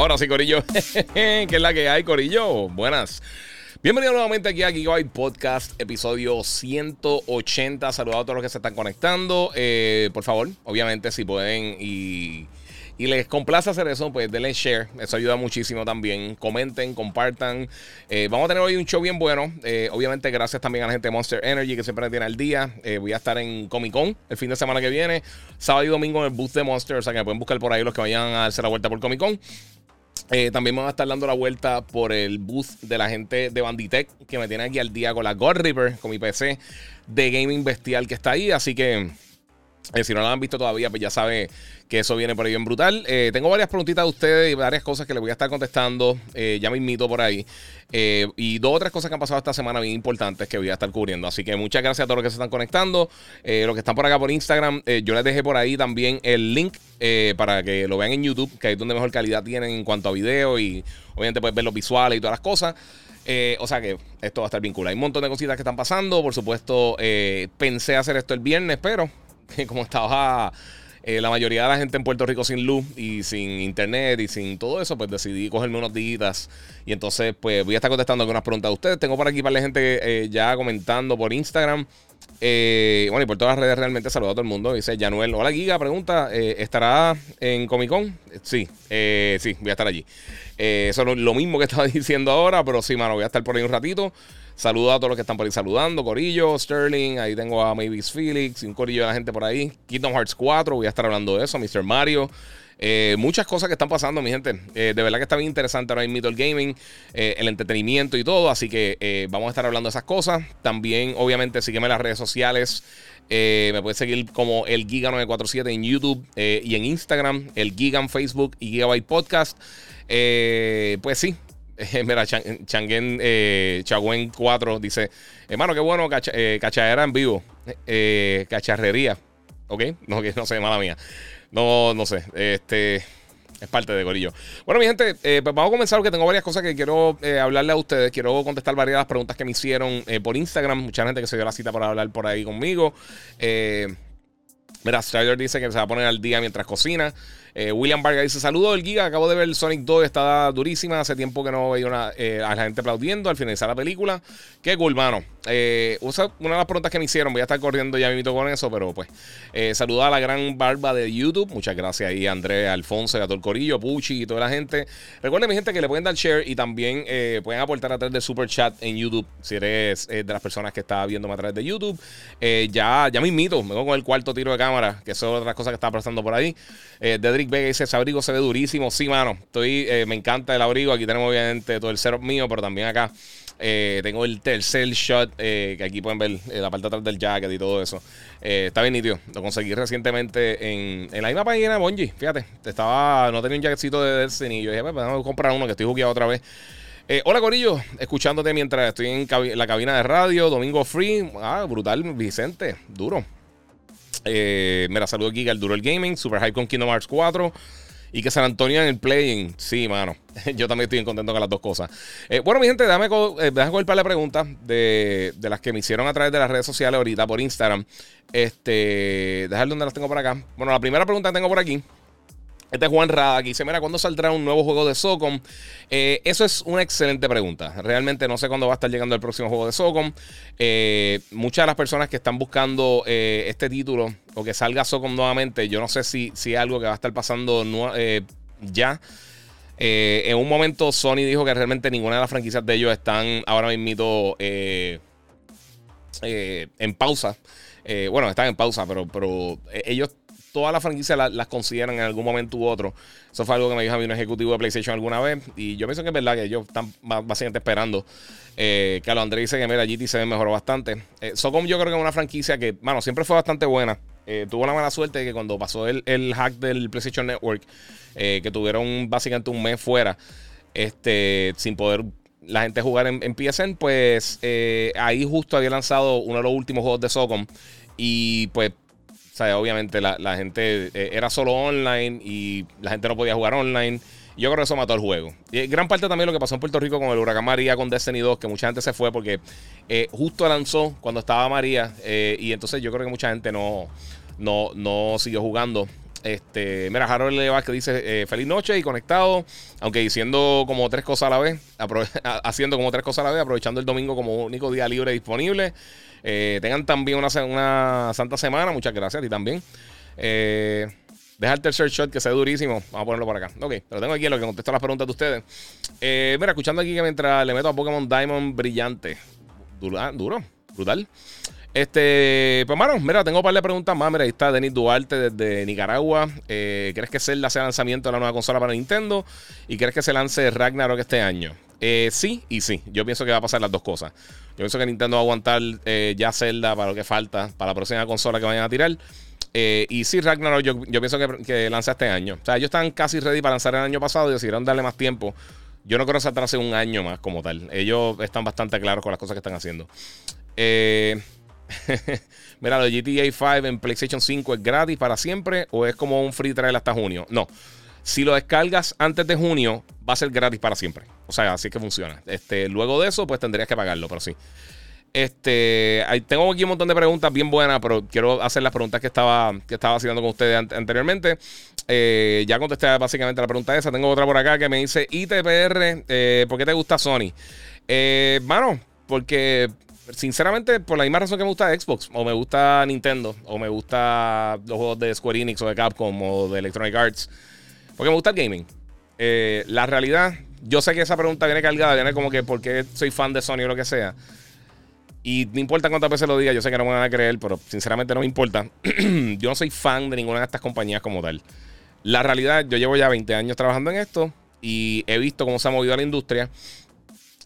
Ahora sí, Corillo. ¿Qué es la que hay, Corillo? Buenas. Bienvenido nuevamente aquí a Gigabyte Podcast, episodio 180. Saludos a todos los que se están conectando. Eh, por favor, obviamente, si pueden y, les complace hacer eso, pues denle share. Eso ayuda muchísimo también. Comenten, compartan. Eh, vamos a tener hoy un show bien bueno. Eh, obviamente, gracias también a la gente de Monster Energy que siempre me tiene al día. voy a estar en Comic Con el fin de semana que viene, sábado y domingo en el booth de Monster. O sea que me pueden buscar por ahí los que vayan a hacer la vuelta por Comic Con. Eh, también me va a estar dando la vuelta por el booth de la gente de Banditech que me tiene aquí al día con la God River, con mi PC de gaming bestial que está ahí. Así que eh, si no lo han visto todavía, pues ya sabe que eso viene por ahí bien brutal. Eh, tengo varias preguntitas de ustedes y varias cosas que les voy a estar contestando. ya me invito por ahí. y dos o tres cosas que han pasado esta semana bien importantes que voy a estar cubriendo. Así que muchas gracias a todos los que se están conectando. los que están por acá por Instagram, yo les dejé por ahí también el link para que lo vean en YouTube, que es donde mejor calidad tienen en cuanto a video y obviamente puedes ver los visuales y todas las cosas. o sea que esto va a estar vinculado. Hay un montón de cositas que están pasando. Por supuesto, pensé hacer esto el viernes, pero como estaba eh, la mayoría de la gente en Puerto Rico sin luz y sin internet y sin todo eso, pues decidí cogerme unos días. Y entonces, pues voy a estar contestando algunas preguntas de ustedes. Tengo por aquí para la gente eh, ya comentando por Instagram. Eh, bueno, y por todas las redes realmente saludo a todo el mundo. Dice Januel, hola Giga, pregunta, ¿estará en Comic Con? Sí, sí, voy a estar allí. eso es lo mismo que estaba diciendo ahora, pero sí, mano, voy a estar por ahí un ratito. Saludos a todos los que están por ahí saludando. Corillo, Sterling, ahí tengo a Mavis Felix y un corillo de la gente por ahí. Kingdom Hearts 4, voy a estar hablando de eso. Mr. Mario. Eh, muchas cosas que están pasando, mi gente. Eh, de verdad que está bien interesante ahora mismo el gaming, eh, el entretenimiento y todo. Así que vamos a estar hablando de esas cosas. También, obviamente, sígueme en las redes sociales. me puedes seguir como el Giga947 en YouTube y en Instagram, el Giga en Facebook y Gigabyte Podcast. pues sí, Mira, Changen eh, 4 dice: Hermano, qué bueno, eh, cachadera en vivo. Eh, cacharrería. ¿Ok? No, no sé, mala mía. No, no sé. Este. Es parte de Gorillo. Bueno, mi gente, eh, pues vamos a comenzar porque tengo varias cosas que quiero hablarle a ustedes. Quiero contestar varias de las preguntas que me hicieron por Instagram. Mucha gente que se dio la cita para hablar por ahí conmigo. mira, Strider dice que se va a poner al día mientras cocina. Eh, William Vargas dice: Saludos del Giga. Acabo de ver Sonic 2, está durísima. Hace tiempo que no veía eh, a la gente aplaudiendo al finalizar la película. Qué cool, mano. Eh, una de las preguntas que me hicieron, voy a estar corriendo ya mismo con eso, pero pues. Saluda a la gran barba de YouTube. Muchas gracias ahí, Andrés, Alfonso, a corillo, Puchi y toda la gente. Recuerden, mi gente, que le pueden dar share y también pueden aportar a través de Super Chat en YouTube. Si eres de las personas que está viéndome a través de YouTube. ya, ya me invito, me voy con el cuarto tiro de cámara, que eso es otra cosa que está pasando por ahí. Dedrick Vega dice: Ese abrigo se ve durísimo. Sí, mano. Estoy, eh, me encanta el abrigo. Aquí tenemos, obviamente, todo el setup mío, pero también acá eh, tengo el tercer shot. Eh, que aquí pueden ver la parte de atrás del jacket y todo eso. está bien nítido. Lo conseguí recientemente en, en la misma página de Bungie. Fíjate, estaba, no tenía un jacketcito de Destiny. Y yo dije, pues, vamos a comprar uno que estoy jugueado otra vez. hola Corillo, escuchándote mientras estoy en la cabina de radio, Domingo Free. Ah, brutal, Vicente, duro. Eh, mira, saludo aquí al Duro el Gaming, Super Hype con Kingdom Hearts 4 y que San Antonio en el playing. Sí, mano. Yo también estoy contento con las dos cosas. Eh, bueno, mi gente, déjame, eh, déjame coger para preguntas de, de, las que me hicieron a través de las redes sociales ahorita por Instagram. Este, dejar donde las tengo por acá. Bueno, la primera pregunta que tengo por aquí este es Juan Rada que dice: Mira, ¿cuándo saldrá un nuevo juego de Socom? Eh, eso es una excelente pregunta. Realmente no sé cuándo va a estar llegando el próximo juego de Socom. Eh, muchas de las personas que están buscando eh, este título o que salga Socom nuevamente, yo no sé si, si es algo que va a estar pasando ya. en un momento Sony dijo que realmente ninguna de las franquicias de ellos están ahora mismo en pausa. bueno, están en pausa, pero, pero ellos todas las franquicias las consideran en algún momento u otro. Eso fue algo que me dijo a mí un ejecutivo de PlayStation alguna vez. Y yo pienso que es verdad que ellos están básicamente esperando. Eh, que a lo Andrés dice que mira, GT se mejoró bastante. Eh, Socom yo creo que es una franquicia que, mano, siempre fue bastante buena. tuvo la mala suerte de que cuando pasó el, hack del PlayStation Network, que tuvieron básicamente un mes fuera, este, sin poder la gente jugar en, en PSN, pues ahí justo había lanzado uno de los últimos juegos de Socom. Y pues obviamente la, gente eh, era solo online y la gente no podía jugar online. Yo creo que eso mató el juego. Y gran parte también lo que pasó en Puerto Rico con el huracán María, con Destiny 2, que mucha gente se fue porque eh, justo lanzó cuando estaba María. Eh, y entonces yo creo que mucha gente no, no, no siguió jugando. Este, mira, Harold Levas que dice feliz noche y conectado, aunque diciendo como tres cosas a la vez, haciendo como tres cosas a la vez, aprovechando el domingo como único día libre disponible. Eh, tengan también una, santa semana. Muchas gracias a ti también. Eh, deja el tercer shot que sea durísimo. Vamos a ponerlo por acá. Ok, pero tengo aquí lo que contesta las preguntas de ustedes. Eh, mira, escuchando aquí que mientras le meto a Pokémon Diamond brillante. Duro brutal. Este, pues, mano, mira, tengo un par de preguntas más. Mira, ahí está Denis Duarte desde Nicaragua. ¿Crees que Zelda sea lanzamiento de la nueva consola para Nintendo? ¿Y crees que se lance Ragnarok este año? Eh, sí y sí. Yo pienso que va a pasar las dos cosas. Yo pienso que Nintendo va a aguantar eh, ya Zelda para lo que falta, para la próxima consola que vayan a tirar. Eh, y sí, Ragnarok, yo, pienso que, que, lanza este año. O sea, ellos están casi ready para lanzar el año pasado y decidieron darle más tiempo. Yo no creo que se atrase un año más como tal. Ellos están bastante claros con las cosas que están haciendo. Mira, lo GTA 5 en PlayStation 5 es gratis para siempre o es como un free trial hasta junio. No. Si lo descargas antes de junio, va a ser gratis para siempre. O sea, así que funciona. Este, luego de eso, pues tendrías que pagarlo, pero sí. Este, tengo aquí un montón de preguntas bien buenas, pero quiero hacer las preguntas que estaba, que estaba haciendo con ustedes anteriormente. Eh, ya contesté básicamente la pregunta esa. Tengo otra por acá que me dice ITPR, eh, ¿por qué te gusta Sony? Eh, mano, porque sinceramente, por la misma razón que me gusta Xbox, o me gusta Nintendo, o me gusta los juegos de Square Enix, o de Capcom, o de Electronic Arts. Porque me gusta el gaming. Eh, la realidad, yo sé que esa pregunta viene cargada, viene como que porque soy fan de Sony o lo que sea. Y no importa cuántas veces lo diga, yo sé que no me van a creer, pero sinceramente no me importa. yo no soy fan de ninguna de estas compañías como tal. La realidad, yo llevo ya 20 años trabajando en esto y he visto cómo se ha movido la industria.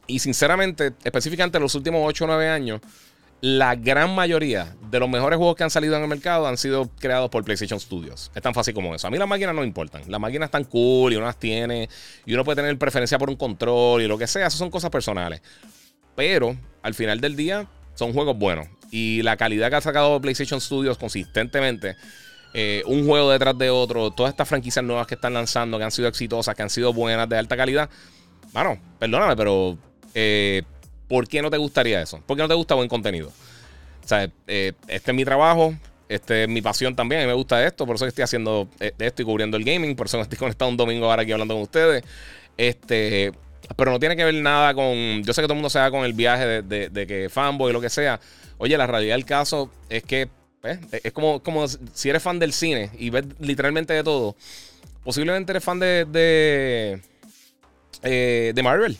Y sinceramente, específicamente en los últimos 8 o 9 años, la gran mayoría de los mejores juegos que han salido en el mercado han sido creados por PlayStation Studios. Es tan fácil como eso. A mí las máquinas no importan. Las máquinas están cool y uno las tiene. Y uno puede tener preferencia por un control y lo que sea. Esas son cosas personales. Pero al final del día son juegos buenos. Y la calidad que ha sacado PlayStation Studios consistentemente. Eh, un juego detrás de otro. Todas estas franquicias nuevas que están lanzando, que han sido exitosas, que han sido buenas, de alta calidad. Bueno, perdóname, pero eh, ¿Por qué no te gustaría eso? ¿Por qué no te gusta buen contenido? O sea, eh, este es mi trabajo, este es mi pasión también, a mí me gusta esto, por eso estoy haciendo eh, esto y cubriendo el gaming, por eso estoy conectado un domingo ahora aquí hablando con ustedes. Este, pero no tiene que ver nada con. Yo sé que todo el mundo se da con el viaje de, que fanboy lo que sea. Oye, la realidad del caso es que pues, es como, como si eres fan del cine y ves literalmente de todo. Posiblemente eres fan de, de, eh, de Marvel.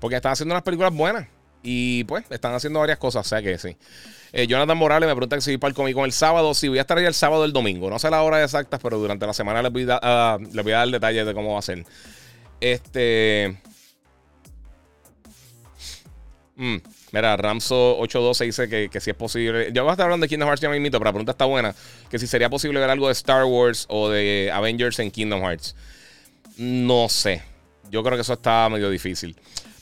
Porque están haciendo unas películas buenas. Y pues están haciendo varias cosas, o sea que sí. Eh, Jonathan Morales me pregunta si voy para el Comic Con el sábado. Si voy a estar ahí el sábado del domingo. No sé la hora exacta, pero durante la semana les voy, a, uh, les voy a dar detalles de cómo va a ser. Este. Mm, mira, Ramso812 dice que, si es posible. Yo voy a estar hablando de Kingdom Hearts ya me invito, pero la pregunta está buena. Que si sería posible ver algo de Star Wars o de Avengers en Kingdom Hearts. No sé. Yo creo que eso está medio difícil.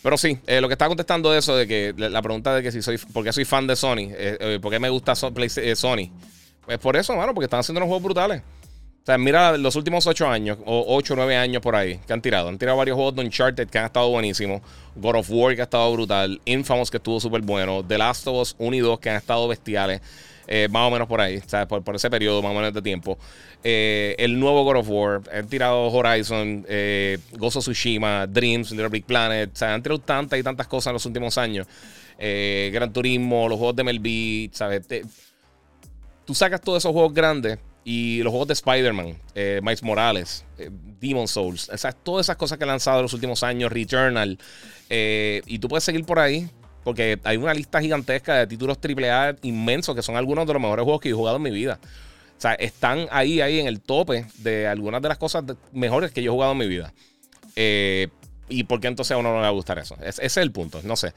Pero sí, eh, lo que estaba contestando de eso, de que la pregunta de que si soy, ¿por qué soy fan de Sony? Eh, eh, ¿Por qué me gusta Sony? Pues por eso, mano, porque están haciendo unos juegos brutales. O sea, mira los últimos 8 años, o 8 o 9 años por ahí, que han tirado. Han tirado varios juegos de Uncharted que han estado buenísimos. God of War que ha estado brutal. Infamous que estuvo súper bueno. The Last of Us 1 y 2 que han estado bestiales. Eh, más o menos por ahí, ¿sabes? Por, ese periodo más o menos de tiempo. Eh, el nuevo God of War, han tirado Horizon, eh, Gozo Tsushima, Dreams, Little Big Planet, sea, han tirado tantas y tantas cosas en los últimos años. Eh, Gran Turismo, los juegos de MLB, ¿sabes? tú sacas todos esos juegos grandes y los juegos de Spider-Man, Miles Morales, Demon Souls, o todas esas cosas que han lanzado en los últimos años, Returnal, y tú puedes seguir por ahí porque hay una lista gigantesca de títulos AAA inmensos que son algunos de los mejores juegos que he jugado en mi vida. O sea, están ahí, ahí en el tope de algunas de las cosas mejores que yo he jugado en mi vida. Eh, ¿Y por qué entonces a uno no le va a gustar eso? ese es el punto, no sé.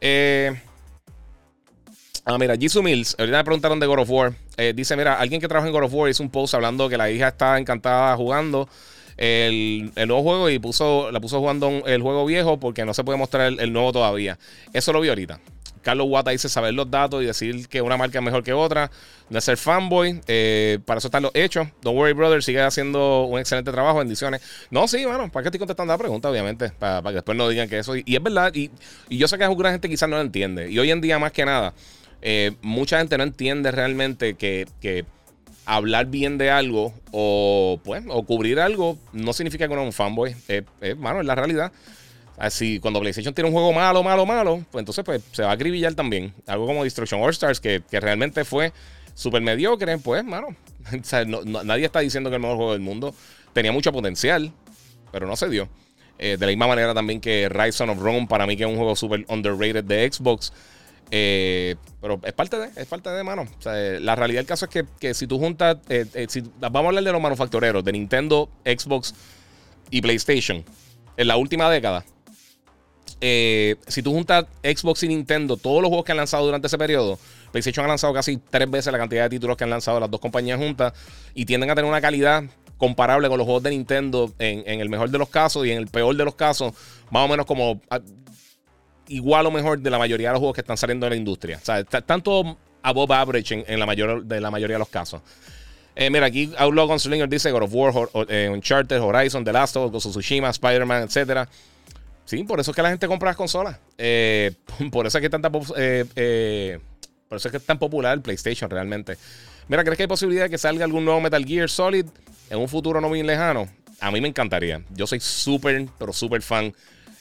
Eh, Ah, mira, Jisoo Mills, ahorita me preguntaron de God of War. Eh, dice, mira, alguien que trabaja en God of War hizo un post hablando que la hija está encantada jugando el, nuevo juego y puso, la puso jugando el juego viejo porque no se puede mostrar el, nuevo todavía. Eso lo vi ahorita. Carlos Wata dice saber los datos y decir que una marca es mejor que otra. No ser fanboy. Eh, para eso están los hechos. Don't worry, brother. Sigue haciendo un excelente trabajo. Bendiciones. No, sí, bueno, para que estoy contestando la pregunta, obviamente. Para, que después no digan que eso. Y, es verdad. Y, yo sé que alguna gente quizás no lo entiende. Y hoy en día, más que nada, eh, mucha gente no entiende realmente que, hablar bien de algo o, pues, o cubrir algo no significa que uno es un fanboy. Es, es, mano, es la realidad. Así, cuando PlayStation tiene un juego malo, malo, malo, pues entonces pues, se va a acribillar también. Algo como Destruction All Stars, que, realmente fue súper mediocre, pues, mano. nadie está diciendo que el mejor juego del mundo. Tenía mucho potencial, pero no se dio. Eh, de la misma manera también que Rise of Rome, para mí que es un juego súper underrated de Xbox. Eh, pero es parte de, es parte de mano. la realidad del caso es que, si tú juntas, eh, si, vamos a hablar de los manufactureros, de Nintendo, Xbox y PlayStation, en la última década, eh, si tú juntas Xbox y Nintendo, todos los juegos que han lanzado durante ese periodo, PlayStation ha lanzado casi tres veces la cantidad de títulos que han lanzado las dos compañías juntas y tienden a tener una calidad comparable con los juegos de Nintendo en, el mejor de los casos y en el peor de los casos, más o menos como ah, igual o mejor de la mayoría de los juegos que están saliendo en la industria. O sea, tanto above average en, la mayor, de la mayoría de los casos. Eh, mira, aquí Outlaw Gunslinger dice God of War, eh, Uncharted, Horizon, The Last of Us, Tsushima, Spider-Man, etcétera. Sí, por eso es que la gente compra las consolas. Eh, por eso es que eh, eh, por eso es que es tan popular el PlayStation realmente. Mira, ¿crees que hay posibilidad de que salga algún nuevo Metal Gear Solid en un futuro no muy lejano? A mí me encantaría. Yo soy súper, pero súper fan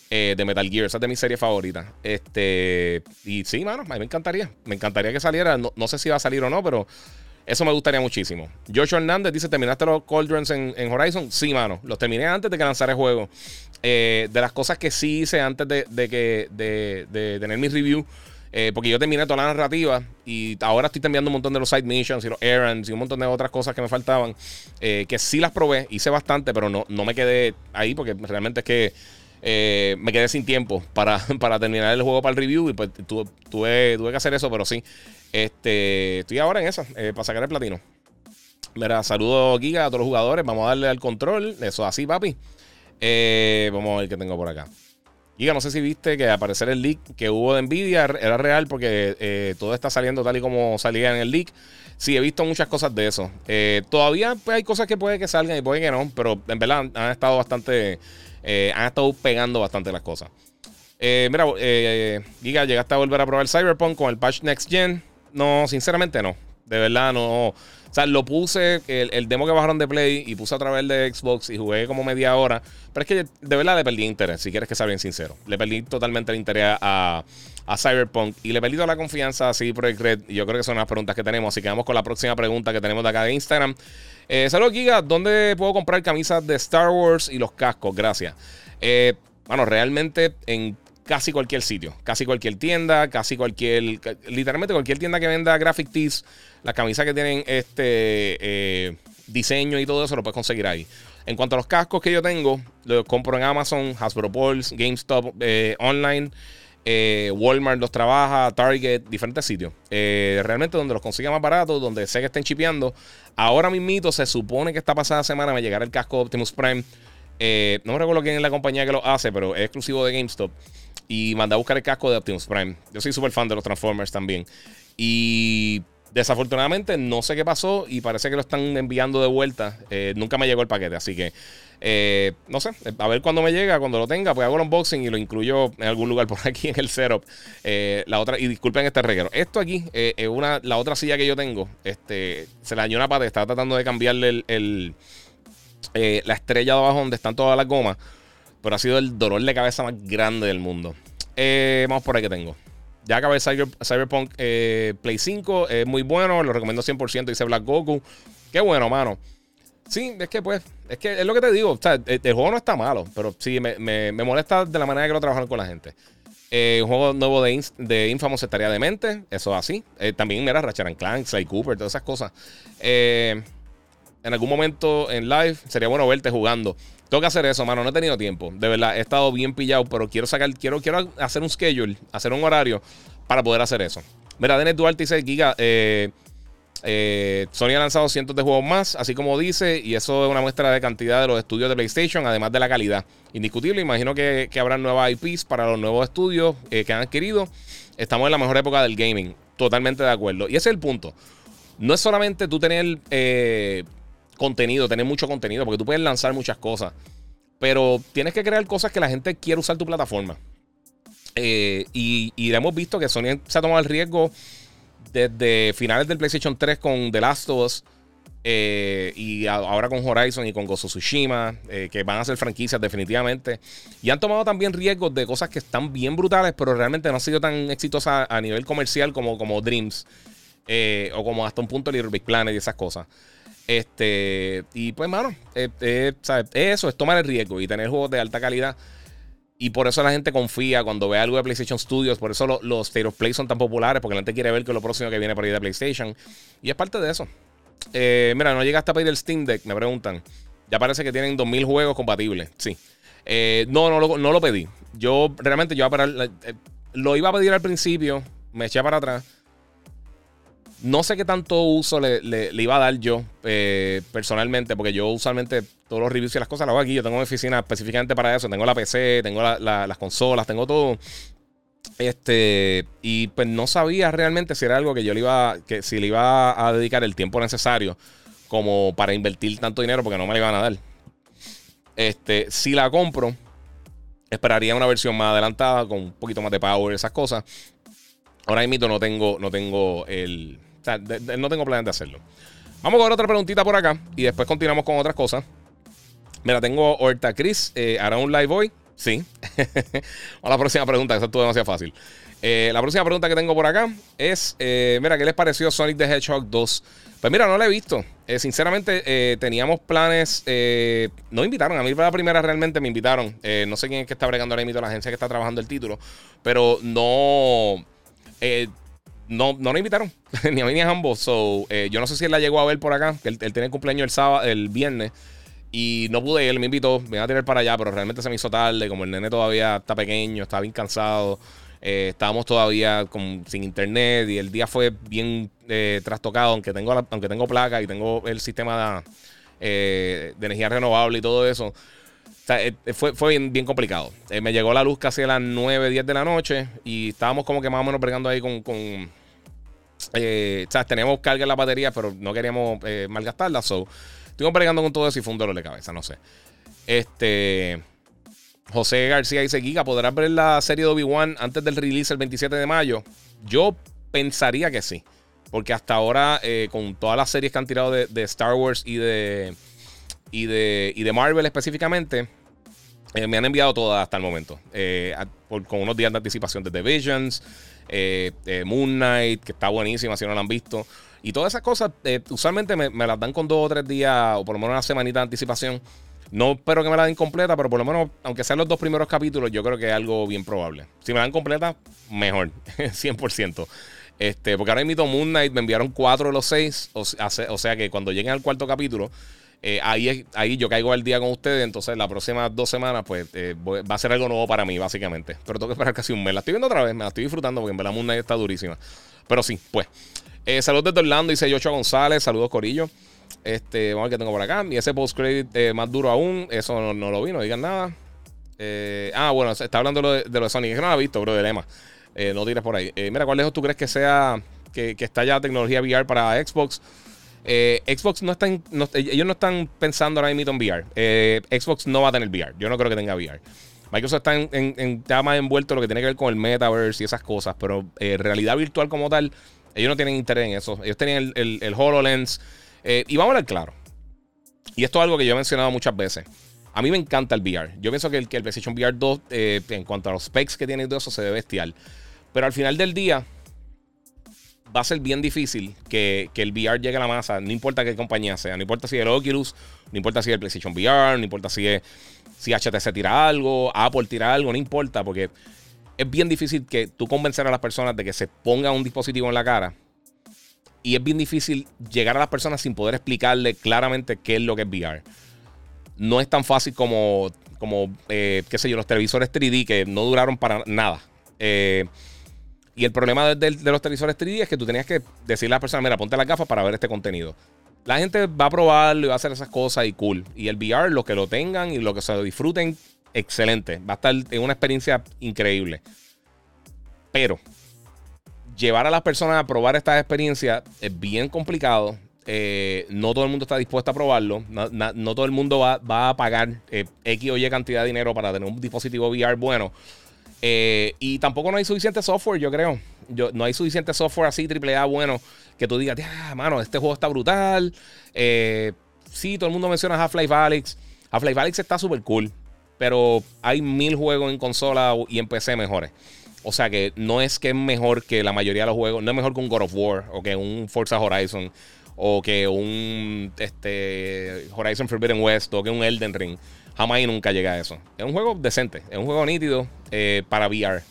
de Metal Gear. Esa es de mis series favoritas. Este, y sí, mano, a mí me encantaría. Me encantaría que saliera. No, no sé si va a salir o no, pero eso me gustaría muchísimo. Joshua Hernández dice: ¿Terminaste los Cauldrons en, en, Horizon? Sí, mano. Los terminé antes de que lanzara el juego. Eh, de las cosas que sí hice antes de, que, de, tener mi review. Eh, porque yo terminé toda la narrativa y ahora estoy terminando un montón de los side missions y los errands y un montón de otras cosas que me faltaban. Eh, que sí las probé, hice bastante, pero no, no me quedé ahí porque realmente es que me quedé sin tiempo para, para, terminar el juego para el review y pues tuve, tuve, que hacer eso, pero sí. Este, estoy ahora en esa, eh, para sacar el platino. Mira, saludo Giga a todos los jugadores. Vamos a darle al control. Eso así, papi. Eh, vamos a ver qué tengo por acá. Giga, no sé si viste que aparecer el leak que hubo de Nvidia era real porque eh, todo está saliendo tal y como salía en el leak. Sí, he visto muchas cosas de eso. todavía pues, hay cosas que puede que salgan y puede que no, pero en verdad han estado bastante. Han estado pegando bastante las cosas. mira, Giga, llegaste a volver a probar Cyberpunk con el patch Next Gen. No, sinceramente no. De verdad no. O sea, lo puse, el, demo que bajaron de Play y puse a través de Xbox y jugué como media hora. Pero es que de verdad le perdí interés, si quieres que sea bien sincero. Le perdí totalmente el interés a, Cyberpunk y le perdí toda la confianza a CD Projekt Red. Y yo creo que son las preguntas que tenemos. Así que vamos con la próxima pregunta que tenemos de acá de Instagram. Eh, Saludos, Giga. ¿Dónde puedo comprar camisas de Star Wars y los cascos? Gracias. Eh, bueno, realmente en casi cualquier sitio, casi cualquier tienda, casi cualquier, literalmente cualquier tienda que venda graphic tees, las camisas que tienen este eh, diseño y todo eso lo puedes conseguir ahí. En cuanto a los cascos que yo tengo, los compro en Amazon, Hasbro Pulse, GameStop eh, online, eh, Walmart los trabaja, Target, diferentes sitios. realmente donde los consiga más baratos, donde sé que estén chipeando. Ahora mismito se supone que esta pasada semana me llegará el casco Optimus Prime. no me recuerdo quién es la compañía que lo hace, pero es exclusivo de GameStop. Y mandé a buscar el casco de Optimus Prime. Yo soy súper fan de los Transformers también. Y desafortunadamente no sé qué pasó y parece que lo están enviando de vuelta. Eh, nunca me llegó el paquete, así que eh, no sé. A ver cuando me llega, cuando lo tenga, pues hago el unboxing y lo incluyo en algún lugar por aquí en el setup. Eh, la otra, y disculpen este reguero. Esto aquí es una, la otra silla que yo tengo. Este, se la dañó una pata. Estaba tratando de cambiarle el, la estrella de abajo donde están todas las gomas. Pero ha sido el dolor de cabeza más grande del mundo. Eh, vamos por ahí que tengo. Ya acabé Cyberpunk eh, Play 5. Es muy bueno. Lo recomiendo 100%. Dice Black Goku. Qué bueno, mano. Sí, es que pues, es que es lo que te digo. O sea, el, juego no está malo, pero sí me, me, molesta de la manera que lo trabajan con la gente. Eh, un juego nuevo de, de Infamous estaría demente, eso así. también, mira, Ratchet Clank, Sly Cooper, todas esas cosas. en algún momento en live sería bueno verte jugando. Tengo que hacer eso, mano. No he tenido tiempo. De verdad, he estado bien pillado, pero quiero sacar, quiero, quiero hacer un schedule, hacer un horario para poder hacer eso. Mira, Dennis Duarte dice, Giga, eh, eh, Sony ha lanzado cientos de juegos más, así como dice, y eso es una muestra de cantidad de los estudios de PlayStation, además de la calidad. Indiscutible, imagino que, habrá nuevas IPs para los nuevos estudios eh, que han adquirido. Estamos en la mejor época del gaming, totalmente de acuerdo. Y ese es el punto. No es solamente tú tener eh, contenido, tener mucho contenido, porque tú puedes lanzar muchas cosas, pero tienes que crear cosas que la gente quiere usar tu plataforma. y, y hemos visto que Sony se ha tomado el riesgo desde finales del PlayStation 3 con The Last of Us. Eh, y ahora con Horizon y con Gozo Tsushima, eh, que van a ser franquicias definitivamente. Y han tomado también riesgos de cosas que están bien brutales, pero realmente no han sido tan exitosas a nivel comercial como, como Dreams. Eh, o como hasta un punto Little Big Planet y esas cosas. Este, y pues, mano, eso es tomar el riesgo y tener juegos de alta calidad. Y por eso la gente confía cuando ve algo de PlayStation Studios. Por eso los State of Play son tan populares. Porque la gente quiere ver que lo próximo que viene por ahí de PlayStation. Y es parte de eso. Eh, mira, no llegaste a pedir el Steam Deck, me preguntan. Ya parece que tienen 2000 juegos compatibles. Sí. Eh, no, no lo, no lo pedí. Yo realmente yo iba a eh, lo iba a pedir al principio. Me eché para atrás. No sé qué tanto uso le, iba a dar yo personalmente, porque yo usualmente todos los reviews y las cosas las hago aquí. Yo tengo una oficina específicamente para eso. Tengo la PC, tengo las consolas, tengo todo. Este, y pues no sabía realmente si era algo que yo le iba, que si le iba a dedicar el tiempo necesario como para invertir tanto dinero, porque no me lo iban a dar. Este, si la compro, esperaría una versión más adelantada con un poquito más de power, esas cosas. Ahora mismo no tengo, no tengo el, no tengo planes de hacerlo. Vamos a ver otra preguntita por acá y después continuamos con otras cosas. Mira, tengo Horta Chris. Eh, ¿Hará un live hoy? Sí. a la próxima pregunta, esa estuvo demasiado fácil. Eh, la próxima pregunta que tengo por acá es: eh, Mira, ¿qué les pareció Sonic the Hedgehog 2? Pues mira, no la he visto. sinceramente, teníamos planes. no invitaron. A mí, para la primera, realmente me invitaron. no sé quién es que está bregando ahora mismo la agencia que está trabajando el título. Pero no no, no nos invitaron, ni a mí ni a ambos. So, yo no sé si él la llegó a ver por acá, que él, tiene cumpleaños el sábado, el viernes. Y no pude ir, me invitó, me iba a tener para allá, pero realmente se me hizo tarde. Como el nene todavía está pequeño, estaba bien cansado. Eh, estábamos todavía sin internet y el día fue bien eh, trastocado, aunque tengo, aunque tengo placa y tengo el sistema de, de energía renovable y todo eso. fue, fue bien, bien complicado. me llegó la luz casi a las 9, 10 de la noche y estábamos como que más o menos bregando ahí con, eh, o sea, teníamos carga en la batería, pero no queríamos eh, malgastarla. So, estoy peleando con todo eso y fue un dolor de cabeza, no sé. Este. José García dice: Giga, ¿podrás ver la serie de Obi-Wan antes del release el 27 de mayo? Yo pensaría que sí. Porque hasta ahora, eh, con todas las series que han tirado de, Star Wars y de, y de, y de Marvel específicamente, eh, me han enviado todas hasta el momento. con unos días de anticipación de The Visions. Eh, eh, Moon Knight, que está buenísima si no la han visto. Y todas esas cosas, eh, usualmente me, las dan con dos o tres días o por lo menos una semanita de anticipación. No espero que me la den completa, pero por lo menos, aunque sean los dos primeros capítulos, yo creo que es algo bien probable. Si me la dan completa, mejor, 100%. Este, porque ahora mismo Moon Knight me enviaron cuatro de los seis. O, o sea que cuando lleguen al cuarto capítulo, eh, ahí, ahí yo caigo al día con ustedes. Entonces, las próximas dos semanas, pues eh, va a ser algo nuevo para mí, básicamente. Pero tengo que esperar casi un mes. La estoy viendo otra vez, me la estoy disfrutando porque en verdad Moon está durísima. Pero sí, pues. Eh, saludos desde Orlando, dice Yocho González. Saludos, Corillo. Este, vamos a ver qué tengo por acá. Y ese post-credit más duro aún. Eso no, lo vi, no digan nada. ah, bueno, está hablando de lo de, Sonic. Que no lo ha visto, bro, de lema. no tires por ahí. mira, ¿cuál lejos tú crees que sea que, que está ya tecnología VR para Xbox? Eh, Xbox no está, ellos no están pensando ahora mismo en VR. Eh, Xbox no va a tener VR. Yo no creo que tenga VR. Microsoft está en, en, más envuelto lo que tiene que ver con el metaverse y esas cosas, pero eh, realidad virtual como tal, ellos no tienen interés en eso. Ellos tenían el, HoloLens. y vamos a ver claro. Y esto es algo que yo he mencionado muchas veces. A mí me encanta el VR. Yo pienso que el, que el PlayStation VR 2, en cuanto a los specs que tiene y todo eso, se ve bestial. Pero al final del día, va a ser bien difícil que, el VR llegue a la masa, no importa qué compañía sea, no importa si es el Oculus, no importa si es el PlayStation VR, no importa si es si HTC tira algo, Apple tira algo, no importa, porque es bien difícil que tú convencer a las personas de que se pongan un dispositivo en la cara. Y es bien difícil llegar a las personas sin poder explicarle claramente qué es lo que es VR. No es tan fácil como, como eh, qué sé yo, los televisores 3D que no duraron para nada. Eh, Y el problema de, los televisores 3D es que tú tenías que decirle a la persona, mira, ponte las gafas para ver este contenido. La gente va a probarlo y va a hacer esas cosas y cool. Y el VR, los que lo tengan y los que se lo disfruten, excelente. Va a estar en una experiencia increíble. Pero llevar a las personas a probar estas experiencias es bien complicado. Eh, no todo el mundo está dispuesto a probarlo. No, todo el mundo va, a pagar eh, X o Y cantidad de dinero para tener un dispositivo VR bueno. Eh, y tampoco no hay suficiente software, yo creo. Yo, no hay suficiente software así, AAA bueno, que tú digas, ah, mano, este juego está brutal. sí, todo el mundo menciona Half-Life Alyx. Half-Life Alyx está súper cool. Pero hay mil juegos en consola y en PC mejores. O sea que no es que es mejor que la mayoría de los juegos. No es mejor que un God of War o que un Forza Horizon o que un este, Horizon Forbidden West o que un Elden Ring. Jamás y nunca llega a eso. Es un juego decente, es un juego nítido eh, para VR.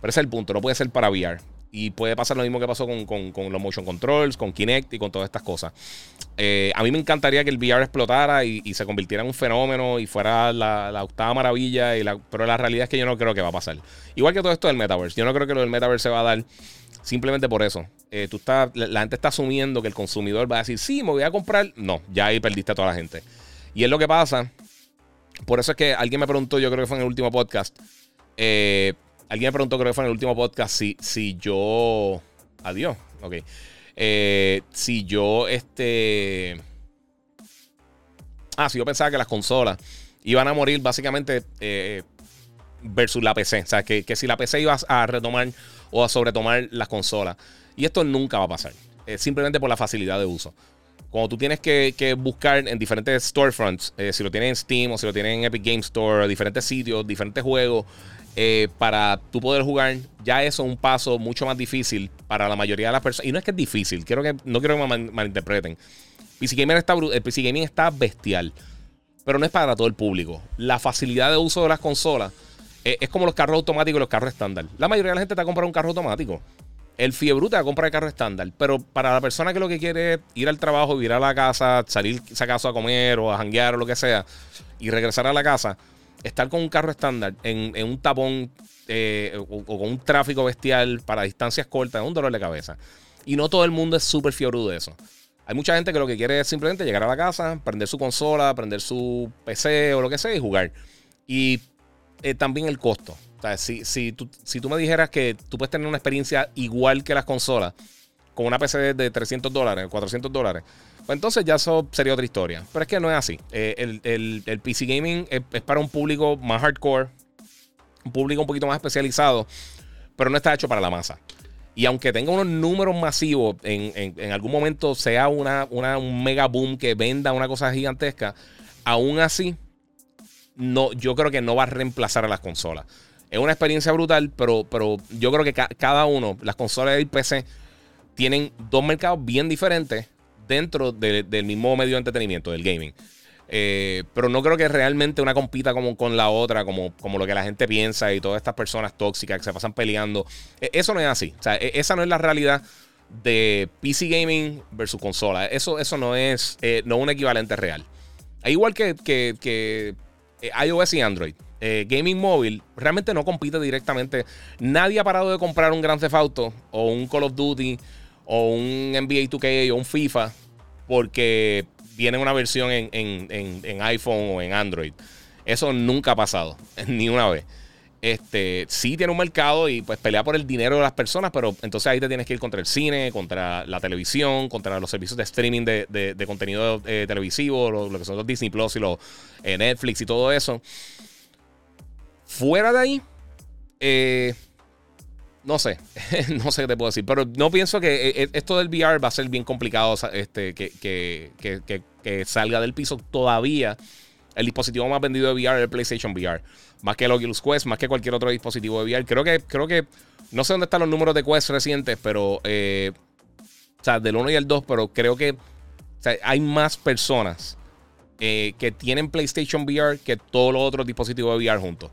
Pero ese es el punto, no puede ser para VR. Y puede pasar lo mismo que pasó con, los motion controls, con Kinect y con todas estas cosas. Eh, a mí me encantaría que el VR explotara y, se convirtiera en un fenómeno y fuera la, octava maravilla. Y pero la realidad es que yo no creo que va a pasar. Igual que todo esto del metaverse. Yo no creo que lo del metaverse se va a dar simplemente por eso. Eh, tú estás, la, gente está asumiendo que el consumidor va a decir, sí, me voy a comprar. No, ya ahí perdiste a toda la gente. Y es lo que pasa. Por eso es que alguien me preguntó, yo creo que fue en el último podcast. Eh, alguien me preguntó, creo que fue en el último podcast, si, si yo. Adiós. Ok. Eh, si yo, este. Ah, si yo pensaba que las consolas iban a morir básicamente versus la PC. O sea, que, que si la PC iba a retomar o a sobretomar las consolas. Y esto nunca va a pasar. simplemente por la facilidad de uso. Cuando tú tienes que, buscar en diferentes storefronts, eh, si lo tienes en Steam o si lo tienes en Epic Game Store, diferentes sitios, diferentes juegos, eh, para tú poder jugar, ya eso es un paso mucho más difícil para la mayoría de las personas. Y no es que es difícil, quiero que, no quiero que me malinterpreten. PC está, el PC Gaming está bestial, pero no es para todo el público. La facilidad de uso de las consolas eh, es como los carros automáticos y los carros estándar. La mayoría de la gente te va a comprar un carro automático. El fiebre te va a comprar el carro estándar. Pero para la persona que lo que quiere es ir al trabajo, ir a la casa, salir a casa a comer o a janguear o lo que sea, y regresar a la casa, estar con un carro estándar en, un tapón eh, o, con un tráfico bestial para distancias cortas es un dolor de cabeza. Y no todo el mundo es súper fiebrudo de eso. Hay mucha gente que lo que quiere es simplemente llegar a la casa, prender su consola, prender su PC o lo que sea y jugar. Y eh, también el costo. Si, si, tú, si tú me dijeras que tú puedes tener una experiencia igual que las consolas, con una PC de 300 dólares, 400 dólares, pues entonces ya eso sería otra historia. Pero es que no es así. Eh, el, PC Gaming es, para un público más hardcore, un público un poquito más especializado, pero no está hecho para la masa. Y aunque tenga unos números masivos, en, en, algún momento sea una, una, un mega boom que venda una cosa gigantesca, aún así no, yo creo que no va a reemplazar a las consolas. Es una experiencia brutal, pero, pero yo creo que cada uno, las consolas y PC, tienen dos mercados bien diferentes dentro del mismo medio de entretenimiento, del gaming. Eh, pero no creo que realmente una compita como con la otra, como, como lo que la gente piensa y todas estas personas tóxicas que se pasan peleando. E, eso no es así. O sea, e, esa no es la realidad de PC gaming versus consola. Eso, eso no es eh, no un equivalente real. igual que, que eh, iOS y Android. Gaming móvil realmente no compite directamente. Nadie ha parado de comprar un Grand Theft Auto o un Call of Duty o un NBA 2K o un FIFA porque viene una versión en iPhone o en Android. Eso nunca ha pasado, ni una vez este, sí tiene un mercado y pues pelea por el dinero de las personas, pero entonces ahí te tienes que ir contra el cine, contra la televisión, contra los servicios de streaming de, contenido eh, televisivo, lo, que son los Disney Plus y los eh, Netflix y todo eso. Fuera de ahí, eh, no sé, no sé qué te puedo decir, pero no pienso que esto del VR va a ser bien complicado este, que, que salga del piso todavía. El dispositivo más vendido de VR es el PlayStation VR más que el Oculus Quest, más que cualquier otro dispositivo de VR. Creo que, creo que, no sé dónde están los números de Quest recientes, pero, eh, o sea, del 1 y el 2, pero creo que hay más personas eh, que tienen PlayStation VR que todos los otros dispositivos de VR juntos.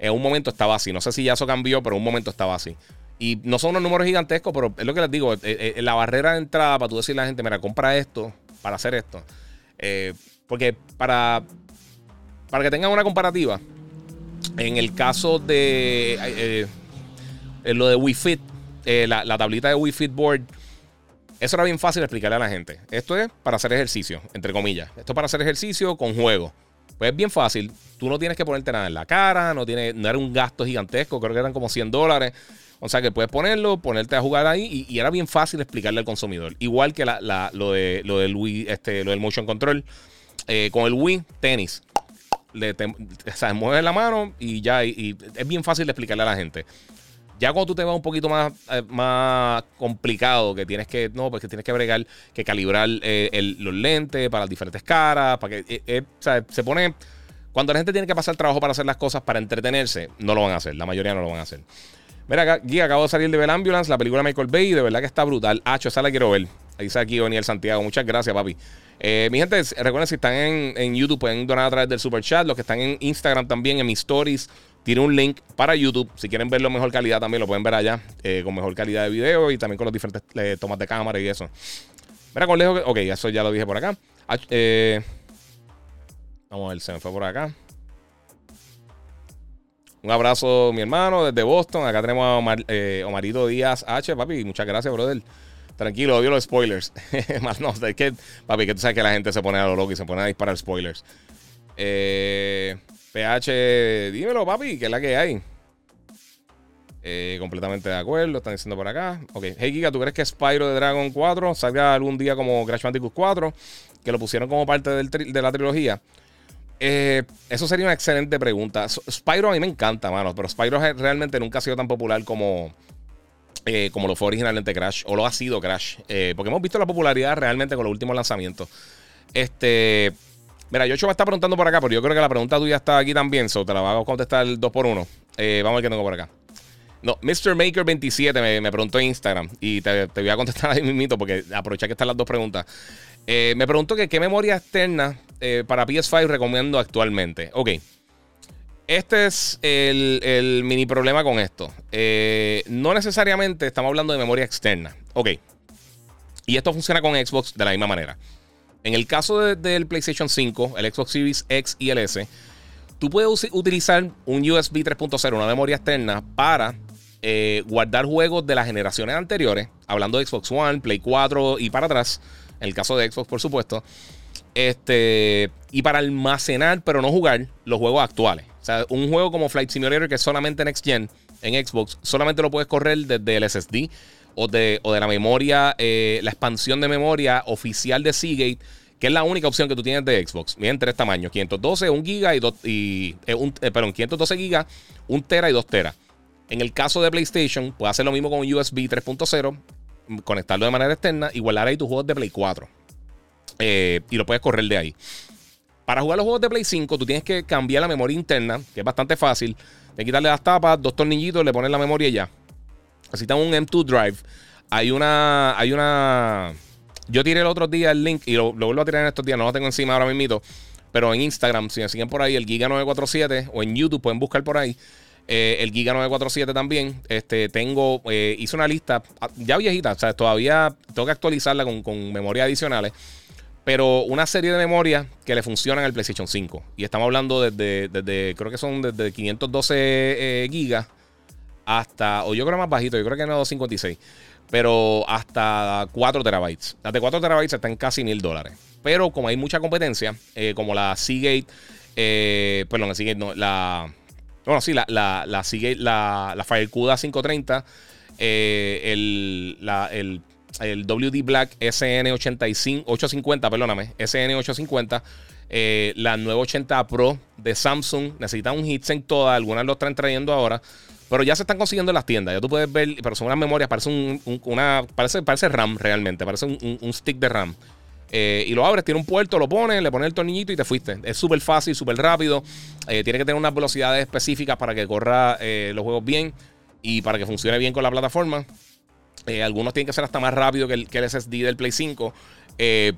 En un momento estaba así, no sé si ya eso cambió, pero en un momento estaba así. Y no son unos números gigantescos, pero es lo que les digo, eh, la barrera de entrada para tú decirle a la gente, mira, compra esto para hacer esto. porque para, para que tengan una comparativa, en el caso de eh, eh, lo de Wii Fit, eh, la, la tablita de Wii Fit Board, eso era bien fácil explicarle a la gente. Esto es para hacer ejercicio, entre comillas. Esto es para hacer ejercicio con juego. Pues es bien fácil. Tú no tienes que ponerte nada en la cara, no, tiene, no era un gasto gigantesco, creo que eran como 100 dólares. O sea que puedes ponerlo, ponerte a jugar ahí y, era bien fácil explicarle al consumidor. Igual que lo, de, lo del Wii, este, lo del motion control. Eh, con el Wii, tenis. Le o sea, mueves la mano y ya. y, es bien fácil de explicarle a la gente. Ya cuando tú te vas un poquito más, eh, más complicado, que tienes que, no, pues que tienes que bregar, que calibrar eh, los lentes para las diferentes caras, para que, eh, o sea, se pone, cuando la gente tiene que pasar trabajo para hacer las cosas, para entretenerse, no lo van a hacer, la mayoría no lo van a hacer. Mira, Guía, acabo de salir de Bell Ambulance, la película Michael Bay, de verdad que está brutal. Hacho, esa la quiero ver. Ahí está aquí Daniel Santiago. Muchas gracias, papi. mi gente, recuerden si están en, en, YouTube, pueden donar a través del super chat. Los que están en Instagram también, en mis stories, tiene un link para YouTube. Si quieren verlo en mejor calidad, también lo pueden ver allá. Eh, con mejor calidad de video y también con los diferentes eh, tomas de cámara y eso. Mira, con lejos. Ok, eso ya lo dije por acá. Eh, vamos a ver, se me fue por acá. Un abrazo, mi hermano, desde Boston. Acá tenemos a Omar, Omarito Díaz H. Papi, muchas gracias, brother. Tranquilo, odio los spoilers. Más no, es que, papi, que tú sabes que la gente se pone a lo loco y se pone a disparar spoilers. Eh. PH, dímelo, papi, que es la que hay. Eh, completamente de acuerdo, están diciendo por acá. Ok, hey Giga, ¿tú crees que Spyro de Dragon 4 salga algún día como Crash Bandicoot 4? Que lo pusieron como parte de la trilogía. Eh, eso sería una excelente pregunta. Spyro a mí me encanta, mano, pero Spyro realmente nunca ha sido tan popular como, eh, como lo fue originalmente Crash, o lo ha sido Crash, porque hemos visto la popularidad realmente con los últimos lanzamientos. Este, Mira, Yocho me está preguntando por acá, pero yo creo que la pregunta tuya está aquí también, so te la voy a contestar 2 por 1 eh, Vamos a ver qué tengo por acá. No, Mr. Maker 27 me, preguntó en Instagram y te, voy a contestar ahí mismito porque aprovecha que están las dos preguntas. Eh, me preguntó que qué memoria externa eh, para PS5 recomiendo actualmente. Ok. Este es el, el mini problema con esto. no necesariamente estamos hablando de memoria externa. Ok. Y esto funciona con Xbox de la misma manera. En el caso del PlayStation 5, el Xbox Series X y el S, tú puedes utilizar un USB 3.0, una memoria externa, para eh, guardar juegos de las generaciones anteriores, hablando de Xbox One, Play 4 y para atrás, en el caso de Xbox, por supuesto. Este, y para almacenar, pero no jugar, los juegos actuales. O sea, un juego como Flight Simulator, que es solamente Next Gen, en Xbox, solamente lo puedes correr desde el SSD o de, la memoria, eh, la expansión de memoria oficial de Seagate, que es la única opción que tú tienes de Xbox. Miren tres tamaños: 512, 1 giga y, y eh, eh, perdón, 512 gigas, 1 tera y 2 tera. En el caso de PlayStation, puedes hacer lo mismo con un USB 3.0, conectarlo de manera externa y guardar ahí tus juegos de Play 4. y lo puedes correr de ahí. Para jugar los juegos de Play 5, tú tienes que cambiar la memoria interna, que es bastante fácil. De quitarle las tapas, dos tornillitos, le pones la memoria y ya. Necesitan un M2 Drive. Hay una. Hay una. Yo tiré el otro día el link y lo, vuelvo a tirar en estos días. No lo tengo encima ahora mismo. Pero en Instagram, si me siguen por ahí, el Giga947 o en YouTube pueden buscar por ahí. Eh, el Giga947 también. Este, tengo, eh, hice una lista ah, ya viejita, o sea, todavía tengo que actualizarla con, con memorias adicionales. Pero una serie de memorias que le funcionan al PlayStation 5. Y estamos hablando desde, desde creo que son desde 512 eh, gigas hasta, o yo creo más bajito, yo creo que no 256, pero hasta 4 terabytes. Las de 4 terabytes están casi mil dólares. Pero como hay mucha competencia, eh, como la Seagate, eh, perdón, la Seagate no, la, bueno, sí, la, la, la Seagate, la, la FireCuda 530, eh, el, la, el, el WD Black SN85, 850, perdóname, SN850, eh, la 980 Pro de Samsung, necesita un heatsink toda, algunas lo están trayendo ahora. Pero ya se están consiguiendo en las tiendas. Ya tú puedes ver, pero son unas memorias, parece un, una. Parece, parece RAM realmente, parece un, stick de RAM. Eh, y lo abres, tiene un puerto, lo pones, le pones el tornillito y te fuiste. Es súper fácil, súper rápido. Eh, tiene que tener unas velocidades específicas para que corra eh, los juegos bien y para que funcione bien con la plataforma. algunos tienen que ser hasta más rápido que el, que SSD del Play 5,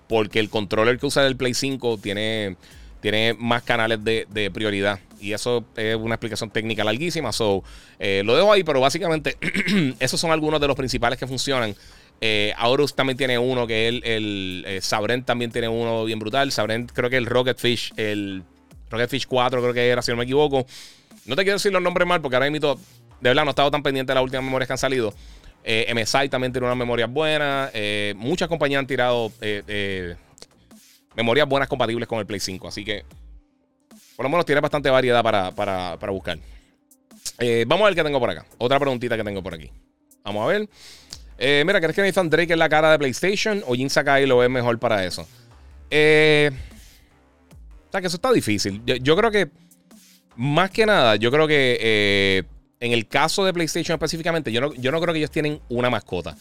porque el controller que usa el Play 5 tiene tiene más canales de, prioridad. Y eso es una explicación técnica larguísima. So, eh, lo dejo ahí, pero básicamente esos son algunos de los principales que funcionan. Eh, Aorus también tiene uno, que es el, eh, Sabrent también tiene uno bien brutal. Sabrent creo que el Rocketfish, el Rocketfish 4 creo que era, si no me equivoco. No te quiero decir los nombres mal porque ahora mismo, de verdad, no he estado tan pendiente de las últimas memorias que han salido. Eh, MSI también tiene unas memorias buenas. muchas compañías han tirado memorias buenas compatibles con el Play 5. Así que por lo menos tiene bastante variedad para, buscar. vamos a ver qué tengo por acá. Otra preguntita que tengo por aquí. Vamos a ver. mira, ¿crees que Nathan Drake es la cara de PlayStation o Jin Sakai lo ve mejor para eso? Eh, o sea, que eso está difícil. Yo, creo que, más que nada, yo creo que eh, en el caso de PlayStation específicamente, yo no, yo no creo que ellos tienen una mascota.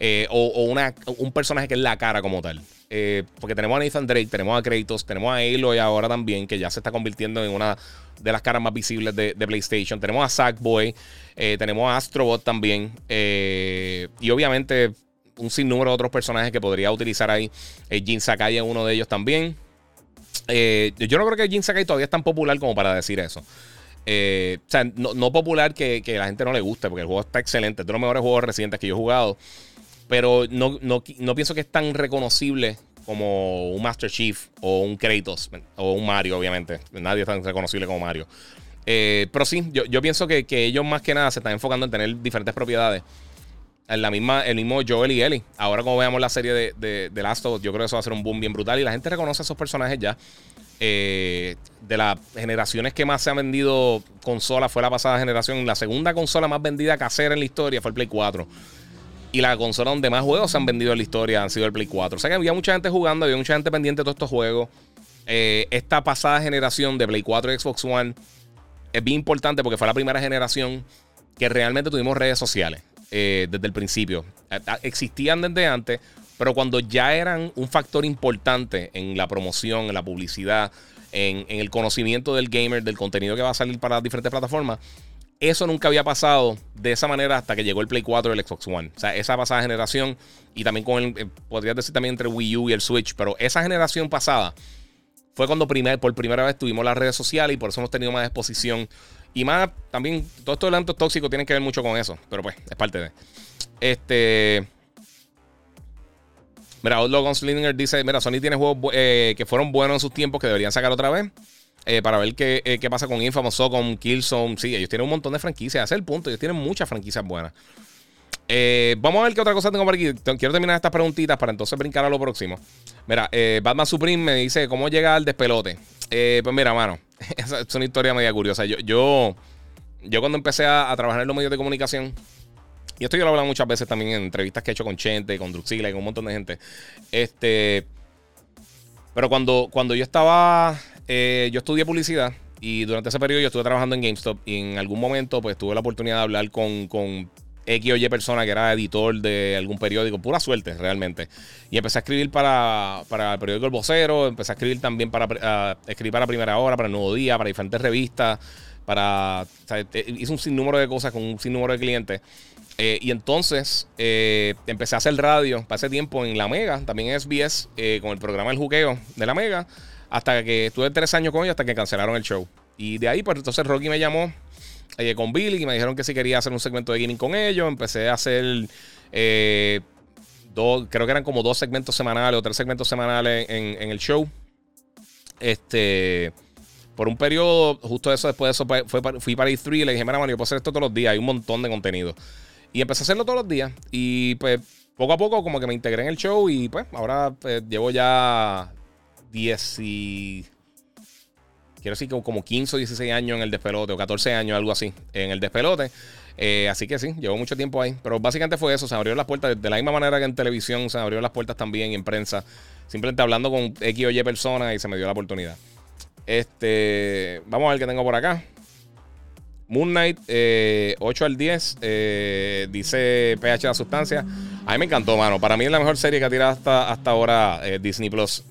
Eh, o, una, un personaje que es la cara como tal. Eh, porque tenemos a Nathan Drake, tenemos a Kratos, tenemos a Aloy ahora también, que ya se está convirtiendo en una de las caras más visibles de, PlayStation. Tenemos a Sackboy, tenemos a Astrobot también. y obviamente un sinnúmero de otros personajes que podría utilizar ahí. Jin Sakai es uno de ellos también. Eh, yo no creo que Jin Sakai todavía es tan popular como para decir eso. Eh, o sea, no, popular que, que, la gente no le guste, porque el juego está excelente. Es de los mejores juegos recientes que yo he jugado. Pero no, no, pienso que es tan reconocible como un Master Chief o un Kratos o un Mario, obviamente. Nadie es tan reconocible como Mario. Eh, pero sí, yo, yo pienso que, que, ellos más que nada se están enfocando en tener diferentes propiedades la misma, el mismo Joel y Ellie. Ahora, como veamos la serie de, de, Last of Us, yo creo que eso va a ser un boom bien brutal. Y la gente reconoce a esos personajes ya. Eh, de las generaciones que más se han vendido consolas fue la pasada generación. La segunda consola más vendida casera en la historia fue el Play 4. Y la consola donde más juegos se han vendido en la historia han sido el Play 4. O sea que había mucha gente jugando, había mucha gente pendiente de todos estos juegos. Eh, esta pasada generación de Play 4 y Xbox One es bien importante porque fue la primera generación que realmente tuvimos redes sociales. Eh, desde el principio. Existían desde antes, pero cuando ya eran un factor importante en la promoción, en la publicidad, en, el conocimiento del gamer, del contenido que va a salir para diferentes plataformas, eso nunca había pasado de esa manera hasta que llegó el Play 4 y el Xbox One. O sea, esa pasada generación y también con el, eh, podría decir también entre Wii U y el Switch, pero esa generación pasada fue cuando por primera vez tuvimos las redes sociales y por eso hemos tenido más exposición y más, también, todos estos elementos tóxicos tienen que ver mucho con eso. Pero pues, es parte de. Este. Mira, Outlaw Gunslinger dice: Mira, Sony tiene juegos eh, que fueron buenos en sus tiempos que deberían sacar otra vez. Eh, para ver qué, eh, qué, pasa con Infamous, con Killzone. Sí, ellos tienen un montón de franquicias. Es el punto. Ellos tienen muchas franquicias buenas. vamos a ver qué otra cosa tengo por aquí. Quiero terminar estas preguntitas para entonces brincar a lo próximo. Mira, Batman Supreme me dice: ¿Cómo llega al despelote? pues mira, mano. es una historia media curiosa. Yo, yo, yo cuando empecé a, trabajar en los medios de comunicación, y esto yo lo he hablado muchas veces también en entrevistas que he hecho con Chente, con Druxila y con un montón de gente. Este. Pero cuando, cuando yo estaba. Eh, yo estudié publicidad. Y durante ese periodo yo estuve trabajando en GameStop. Y en algún momento, pues tuve la oportunidad de hablar con, X o Y persona que era editor de algún periódico, pura suerte realmente. Y empecé a escribir para, para el periódico El Vocero, empecé a escribir también para escribir para Primera Hora, para el Nuevo Día, para diferentes revistas, para... hice un sinnúmero de cosas con un sinnúmero de clientes. Eh, y entonces eh, empecé a hacer radio ese tiempo en La Mega, también en SBS, eh, con el programa El Juqueo de La Mega, hasta que estuve tres años con ellos, hasta que cancelaron el show. Y de ahí, pues entonces Rocky me llamó con Billy y me dijeron que si quería hacer un segmento de gaming con ellos. Empecé a hacer eh, dos, creo que eran como dos segmentos semanales o tres segmentos semanales en, el show. Este, por un periodo, justo eso, después de eso, pues, fue, fui para E3 y le dije, mira, man, yo puedo hacer esto todos los días, hay un montón de contenido. Y empecé a hacerlo todos los días. Y pues poco a poco como que me integré en el show y pues ahora pues, llevo ya 10 y quiero decir como 15 o 16 años en el despelote, o 14 años, algo así, en el despelote. Eh, así que sí, llevo mucho tiempo ahí. Pero básicamente fue eso, se abrieron las puertas, de la misma manera que en televisión, se abrieron las puertas también en prensa. Simplemente hablando con X o Y personas y se me dio la oportunidad. Este, vamos a ver qué tengo por acá. Moon Knight, 8 eh, al 10, eh, dice PH la sustancia. A mí me encantó, mano. Para mí es la mejor serie que ha tirado hasta, hasta ahora Disney Plus.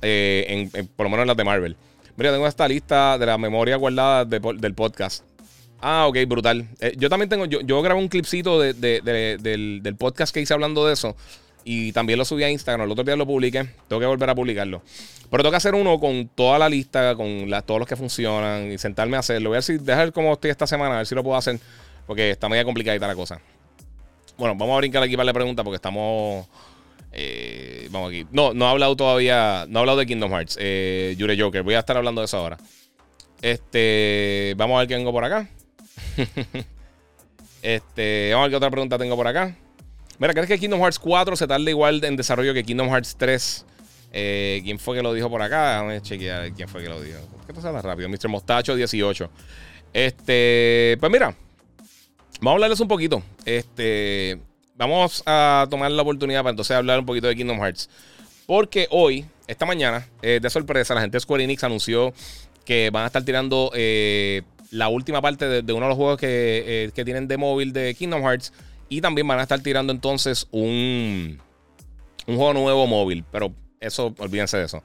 Por lo menos en las de Marvel. Mira, tengo esta lista de la memoria guardada del podcast. Ah, ok, brutal. Eh, yo también tengo, yo, grabé un clipcito del, podcast que hice hablando de eso. Y también lo subí a Instagram. El otro día lo publiqué. Tengo que volver a publicarlo. Pero tengo que hacer uno con toda la lista, con todos los que funcionan y sentarme a hacerlo. Voy a ver dejar cómo estoy esta semana, a ver si lo puedo hacer. Porque está media complicadita la cosa. Bueno, vamos a brincar aquí para la pregunta porque estamos eh, vamos aquí. No, no ha hablado todavía. No ha hablado de Kingdom Hearts. Eh, Jure Joker. Voy a estar hablando de eso ahora. Este. Vamos a ver qué vengo por acá. Este, vamos a ver qué otra pregunta tengo por acá. Mira, ¿crees que Kingdom Hearts 4 se tarda igual en desarrollo que Kingdom Hearts 3? Eh, ¿Quién fue que lo dijo por acá? Déjame chequear quién fue que lo dijo. ¿Qué pasa tan rápido? Mr. Mostacho 18. Este, pues mira, vamos a hablarles un poquito. Este, vamos a tomar la oportunidad para entonces hablar un poquito de Kingdom Hearts. Porque hoy, esta mañana, eh, de sorpresa, la gente de Square Enix anunció que van a estar tirando eh, la última parte de, uno de los juegos que, que tienen de móvil de Kingdom Hearts y también van a estar tirando entonces un, un juego nuevo móvil. Pero eso, olvídense de eso.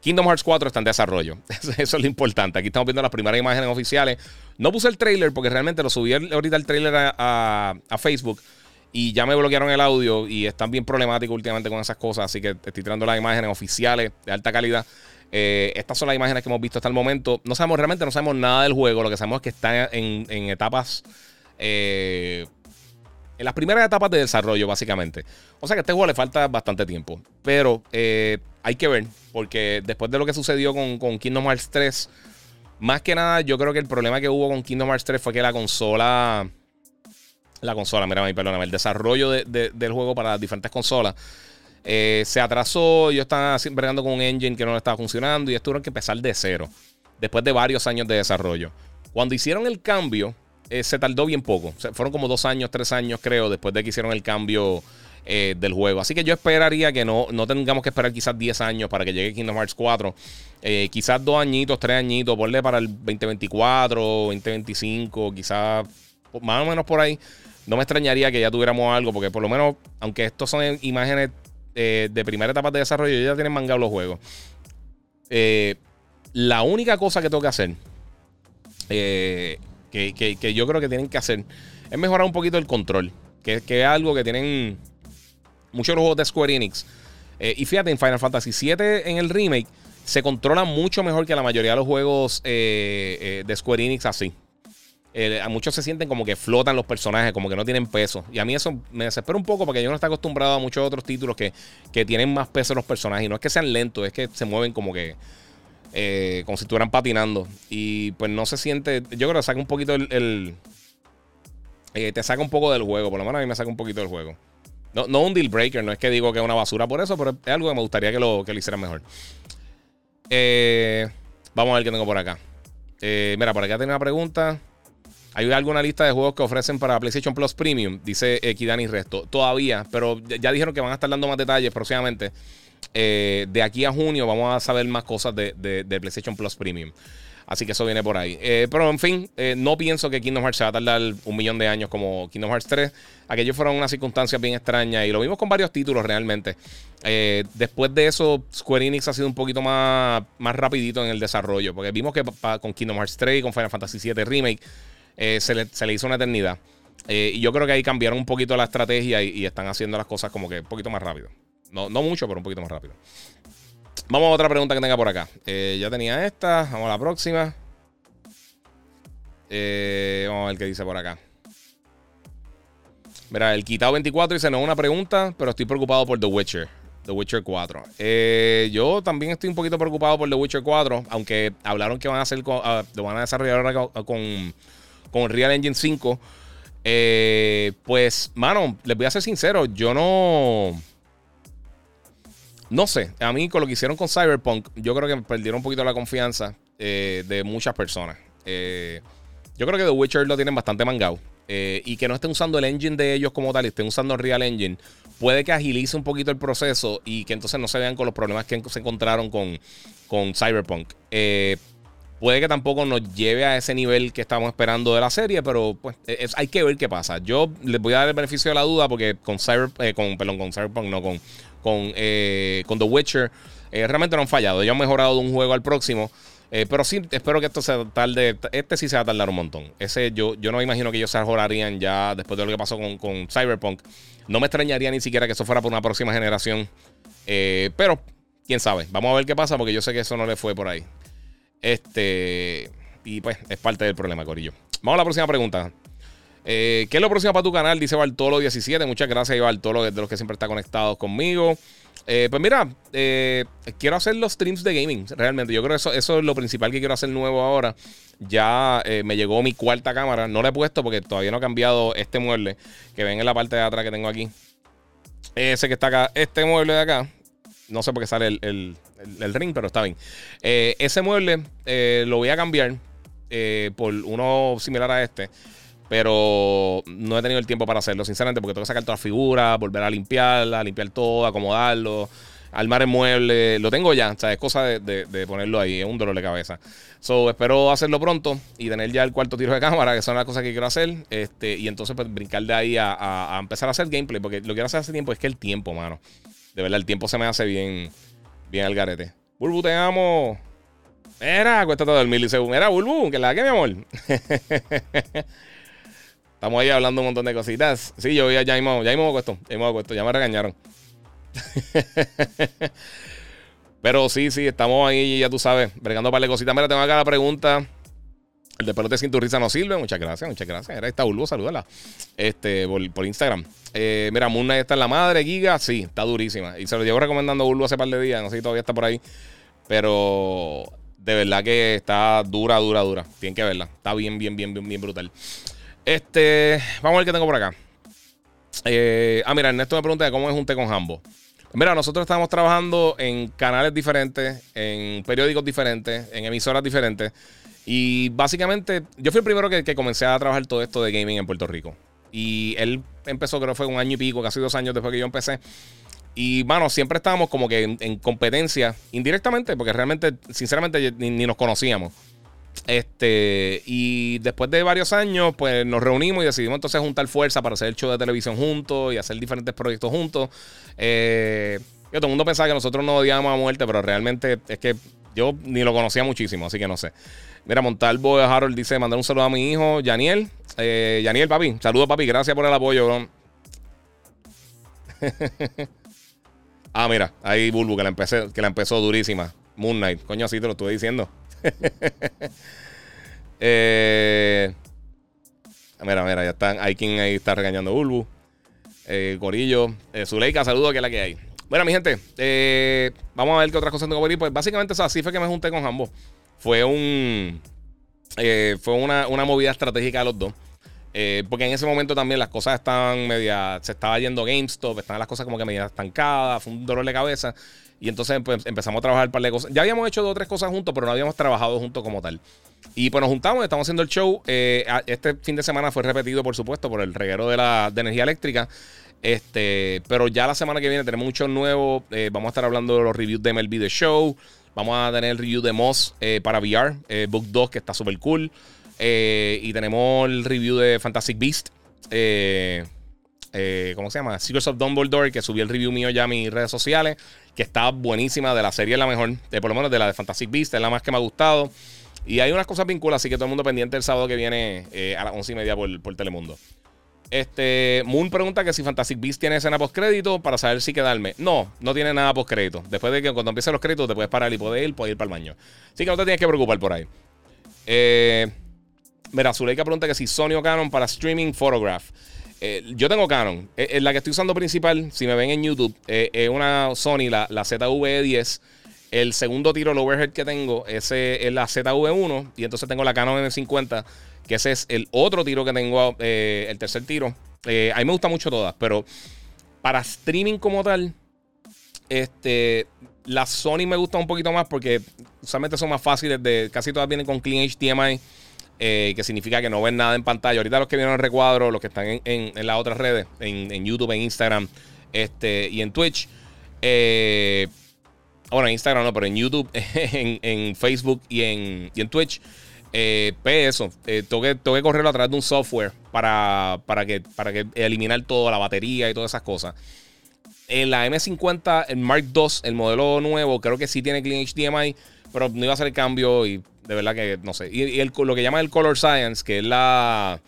Kingdom Hearts 4 está en desarrollo. Eso es lo importante. Aquí estamos viendo las primeras imágenes oficiales. No puse el trailer porque realmente lo subí ahorita el trailer a, Facebook y ya me bloquearon el audio y están bien problemáticos últimamente con esas cosas. Así que estoy tirando las imágenes oficiales de alta calidad. Eh, estas son las imágenes que hemos visto hasta el momento. No sabemos, realmente no sabemos nada del juego. Lo que sabemos es que está en, en etapas eh, en las primeras etapas de desarrollo, básicamente. O sea que a este juego le falta bastante tiempo. Pero eh, hay que ver, porque después de lo que sucedió con, con, Kingdom Hearts 3, más que nada, yo creo que el problema que hubo con Kingdom Hearts 3 fue que la consola. La consola, mira, perdóname, el desarrollo del juego para las diferentes consolas. Eh, se atrasó, yo estaba bregando con un engine que no estaba funcionando y esto tuvieron que empezar de cero, después de varios años de desarrollo. Cuando hicieron el cambio, eh, se tardó bien poco. fueron como dos años, tres años, creo, después de que hicieron el cambio eh, del juego. Así que yo esperaría que no, no tengamos que esperar quizás 10 años para que llegue Kingdom Hearts 4. Eh, quizás dos añitos, tres añitos, ponle para el 2024, 2025, quizás más o menos por ahí. No me extrañaría que ya tuviéramos algo, porque por lo menos, aunque estos son imágenes de primera etapa de desarrollo, ya tienen mangado los juegos. la única cosa que tengo que hacer que, yo creo que tienen que hacer es mejorar un poquito el control, que, es algo que tienen muchos juegos de Square Enix. Eh, y fíjate, en Final Fantasy VII en el remake se controla mucho mejor que la mayoría de los juegos eh, eh, de Square Enix así. A muchos se sienten como que flotan los personajes, como que no tienen peso. Y a mí eso me desespera un poco porque yo no estoy acostumbrado a muchos otros títulos que, que tienen más peso los personajes. Y no es que sean lentos, es que se mueven como que eh, como si estuvieran patinando. Y pues no se siente. Yo creo que saca un poquito el. Eh, te saca un poco del juego. Por lo menos a mí me saca un poquito del juego. No, no un deal breaker, no es que digo que es una basura por eso, pero es algo que me gustaría que lo, que lo hicieran mejor. Eh, vamos a ver qué tengo por acá. mira, por acá tengo una pregunta. ¿Hay alguna lista de juegos que ofrecen para PlayStation Plus Premium? Dice Kidani Resto. Todavía, pero ya dijeron que van a estar dando más detalles próximamente. Eh, de aquí a junio vamos a saber más cosas de, PlayStation Plus Premium. Así que eso viene por ahí. Eh, pero en fin, eh, no pienso que Kingdom Hearts se va a tardar un millón de años como Kingdom Hearts 3. Aquellos fueron unas circunstancias bien extrañas y lo vimos con varios títulos realmente. después de eso, Square Enix ha sido un poquito más, más rapidito en el desarrollo. Porque vimos que con Kingdom Hearts 3 y con Final Fantasy VII Remake se le, se, le, hizo una eternidad. y yo creo que ahí cambiaron un poquito la estrategia y, están haciendo las cosas como que un poquito más rápido. No, mucho, pero un poquito más rápido. Vamos a otra pregunta que tenga por acá. Eh, ya tenía esta. Vamos a la próxima. Eh, vamos a ver qué dice por acá. Mira, el quitado 24 dice: No es una pregunta, pero estoy preocupado por The Witcher. The Witcher 4. Eh, yo también estoy un poquito preocupado por The Witcher 4. Aunque hablaron que van a hacer ah, lo van a desarrollar ahora con, con, Real Engine 5. pues, mano, les voy a ser sincero. Yo no. No sé, a mí con lo que hicieron con Cyberpunk, yo creo que perdieron un poquito la confianza eh, de muchas personas. Eh, yo creo que The Witcher lo tienen bastante mangado. Eh, y que no estén usando el engine de ellos como tal, estén usando el Real Engine, puede que agilice un poquito el proceso y que entonces no se vean con los problemas que se encontraron con, con Cyberpunk. Puede que tampoco nos lleve a ese nivel que estamos esperando de la serie, pero pues hay que ver qué pasa. Yo les voy a dar el beneficio de la duda porque con Cyber, con, perdón, con Cyberpunk, no con con, eh, con The Witcher. Eh, realmente no han fallado. Ellos han mejorado de un juego al próximo. Eh, pero sí, espero que esto se tarde. Este sí se va a tardar un montón. Ese yo, yo no imagino que ellos se mejorarían ya después de lo que pasó con, con, Cyberpunk. No me extrañaría ni siquiera que eso fuera por una próxima generación. pero, quién sabe. Vamos a ver qué pasa porque yo sé que eso no le fue por ahí. Este. Y pues, es parte del problema, Corillo. Vamos a la próxima pregunta. Eh, ¿Qué es lo próximo para tu canal? Dice Bartolo17. Muchas gracias, Bartolo, de los que siempre está conectado conmigo. Eh, pues mira, eh, quiero hacer los streams de gaming, realmente. Yo creo que eso, es lo principal que quiero hacer nuevo ahora. Ya me llegó mi cuarta cámara. No la he puesto porque todavía no he cambiado este mueble que ven en la parte de atrás que tengo aquí. Ese que está acá, este mueble de acá. No sé por qué sale el, ring, pero está bien. ese mueble lo voy a cambiar por uno similar a este. Pero no he tenido el tiempo para hacerlo, sinceramente, porque tengo que sacar toda la figura, volver a limpiarla, limpiar todo, acomodarlo, armar el mueble. Lo tengo ya, o sea, es cosa de, ponerlo ahí, es un dolor de cabeza. So, espero hacerlo pronto y tener ya el cuarto tiro de cámara, que son las cosas que quiero hacer. Este, y entonces, pues, brincar de ahí a, empezar a hacer gameplay, porque lo que quiero hacer hace tiempo es que el tiempo, mano. De verdad, el tiempo se me hace bien, bien al garete. Bulbu, te amo. Era, cuesta todo el milisegundo. Era, Bulbu, que la que mi amor. Estamos ahí hablando un montón de cositas. Sí, yo vi a Jaimo. Jaimo me cuesto. Jaimo me Ya me regañaron. Pero sí, sí, estamos ahí, ya tú sabes, bregando un par de cositas. Mira, tengo acá la pregunta. El de pelote sin tu risa no sirve. Muchas gracias, muchas gracias. Era esta Bulbo, salúdala. Este, por, Instagram. Eh, mira, Moon está en la madre, Giga. Sí, está durísima. Y se lo llevo recomendando a Bulbo hace par de días. No sé si todavía está por ahí. Pero de verdad que está dura, dura, dura. Tienen que verla. Está bien, bien, bien, bien, bien brutal. Este, vamos a ver qué tengo por acá. Eh, ah, mira, Ernesto me pregunta cómo es un té con jambo. Mira, nosotros estamos trabajando en canales diferentes, en periódicos diferentes, en emisoras diferentes. Y básicamente, yo fui el primero que, comencé a trabajar todo esto de gaming en Puerto Rico. Y él empezó, creo que fue un año y pico, casi dos años después que yo empecé. Y, bueno, siempre estábamos como que en, competencia, indirectamente, porque realmente, sinceramente, ni nos conocíamos. Este, y después de varios años, pues nos reunimos y decidimos entonces juntar fuerza para hacer el show de televisión juntos y hacer diferentes proyectos juntos. Eh, todo el mundo pensaba que nosotros nos odiábamos a muerte, pero realmente es que yo ni lo conocía muchísimo, así que no sé. Mira, Montalvo Harold dice: mandar un saludo a mi hijo, Yaniel. Eh, Yaniel, papi. Saludos, papi. Gracias por el apoyo, bro. ah, mira, ahí Bulbu que la, empecé, que la empezó durísima. Moon Knight. Coño, así te lo estuve diciendo. eh, mira, mira, ya están. Hay quien ahí está regañando Bulbu. Eh, Corillo. Eh, Zuleika, saludo que es la que hay. Bueno, mi gente, eh, vamos a ver qué otras cosas tengo por ahí. Pues básicamente, así fue que me junté con Jambo. Fue un. Eh, fue una, una, movida estratégica de los dos. porque en ese momento también las cosas estaban media. Se estaba yendo GameStop, estaban las cosas como que media estancadas. Fue un dolor de cabeza. Y entonces pues, empezamos a trabajar un par de cosas. Ya habíamos hecho dos o tres cosas juntos, pero no habíamos trabajado juntos como tal. Y pues nos juntamos, estamos haciendo el show. Eh, este fin de semana fue repetido, por supuesto, por el reguero de la de energía eléctrica. Este, pero ya la semana que viene tenemos un show nuevo. Eh, vamos a estar hablando de los reviews de MLB The Show. Vamos a tener el review de Moss eh, para VR, Book 2, que está súper cool. y tenemos el review de Fantastic Beast. ¿Cómo se llama? Secrets of Dumbledore, que subí el review mío ya a mis redes sociales que está buenísima. De la serie es la mejor, de, por lo menos de la de Fantastic Beast, es la más que me ha gustado. Y hay unas cosas vinculadas, así que todo el mundo pendiente el sábado que viene eh, a las once y media por, por, Telemundo. Este, Moon pregunta que si Fantastic Beast tiene escena post-crédito para saber si quedarme. No, no tiene nada post-crédito. Después de que cuando empiecen los créditos te puedes parar y poder ir, puedes ir para el baño. Así que no te tienes que preocupar por ahí. Eh, mira, Zuleika pregunta que si Sony o Canon para streaming photograph. Eh, yo tengo Canon. Eh, eh, la que estoy usando principal, si me ven en YouTube, es una Sony, la, la ZV-10. El segundo tiro, el overhead que tengo, ese es la ZV1. Y entonces tengo la Canon M50, que ese es el otro tiro que tengo, el tercer tiro. a mí me gusta mucho todas, pero para streaming como tal, este, la Sony me gusta un poquito más porque usualmente son más fáciles de. Casi todas vienen con clean HDMI. Eh, que significa que no ven nada en pantalla. Ahorita los que vieron el recuadro, los que están en, las otras redes, en, YouTube, en Instagram este, y en Twitch. Eh, bueno, en Instagram no, pero en YouTube, en, Facebook y en, en Twitch. Eh, pues eso, eh, tengo, que, correrlo a través de un software para, para, que, para que eliminar toda la batería y todas esas cosas. En la M50, el Mark II, el modelo nuevo, creo que sí tiene Clean HDMI, pero no iba a hacer el cambio y de verdad que no sé. Y, lo que llama el color science, que es la,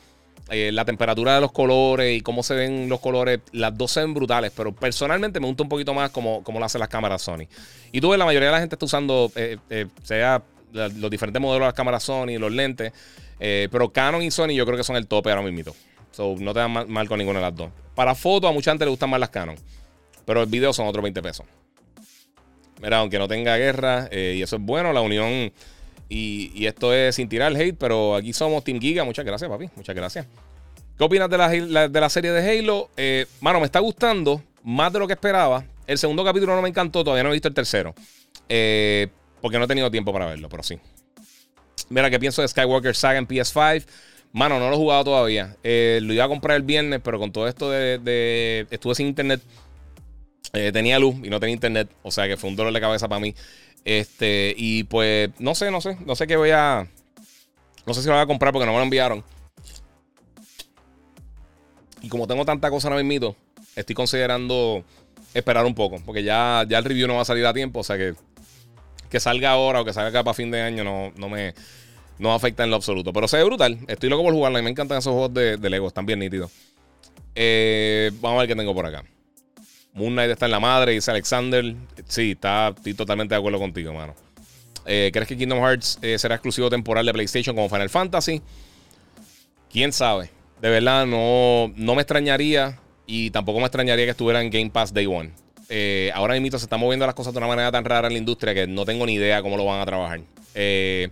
eh, la temperatura de los colores y cómo se ven los colores, las dos se ven brutales, pero personalmente me gusta un poquito más como, como lo hacen las cámaras Sony. Y tú ves, la mayoría de la gente está usando, eh, eh, sea los diferentes modelos de las cámaras Sony, los lentes, pero Canon y Sony yo creo que son el tope ahora mismo. So, no te dan mal, con ninguna de las dos. Para fotos, a mucha gente le gustan más las Canon, pero el video son otros 20 pesos. Mira, aunque no tenga guerra, y eso es bueno, la unión. Y, esto es sin tirar hate, pero aquí somos Team Giga. Muchas gracias, papi. Muchas gracias. ¿Qué opinas de la, de la serie de Halo? Eh, mano, me está gustando más de lo que esperaba. El segundo capítulo no me encantó, todavía no he visto el tercero. Eh, porque no he tenido tiempo para verlo, pero sí. Mira, ¿qué pienso de Skywalker Saga en PS5? Mano, no lo he jugado todavía. Eh, lo iba a comprar el viernes, pero con todo esto de. estuve sin internet. Tenía luz y no tenía internet. O sea que fue un dolor de cabeza para mí. Este, y pues, no sé, no sé. No sé qué voy a. No sé si lo voy a comprar porque no me lo enviaron. Y como tengo tanta cosa ahora mismo, estoy considerando esperar un poco. Porque ya, ya el review no va a salir a tiempo. O sea que que salga ahora o que salga acá para fin de año no, no me no afecta en lo absoluto. Pero se ve brutal. Estoy loco por jugarla y me encantan esos juegos de, Lego. Están bien nítidos. Eh, vamos a ver qué tengo por acá. Moon Knight está en la madre, dice Alexander. Sí, está, estoy totalmente de acuerdo contigo, mano. Eh, ¿Crees que Kingdom Hearts eh, será exclusivo temporal de PlayStation como Final Fantasy? ¿Quién sabe? De verdad, no, no me extrañaría y tampoco me extrañaría que estuviera en Game Pass Day One. Eh, ahora mismo se están moviendo las cosas de una manera tan rara en la industria que no tengo ni idea cómo lo van a trabajar. Eh,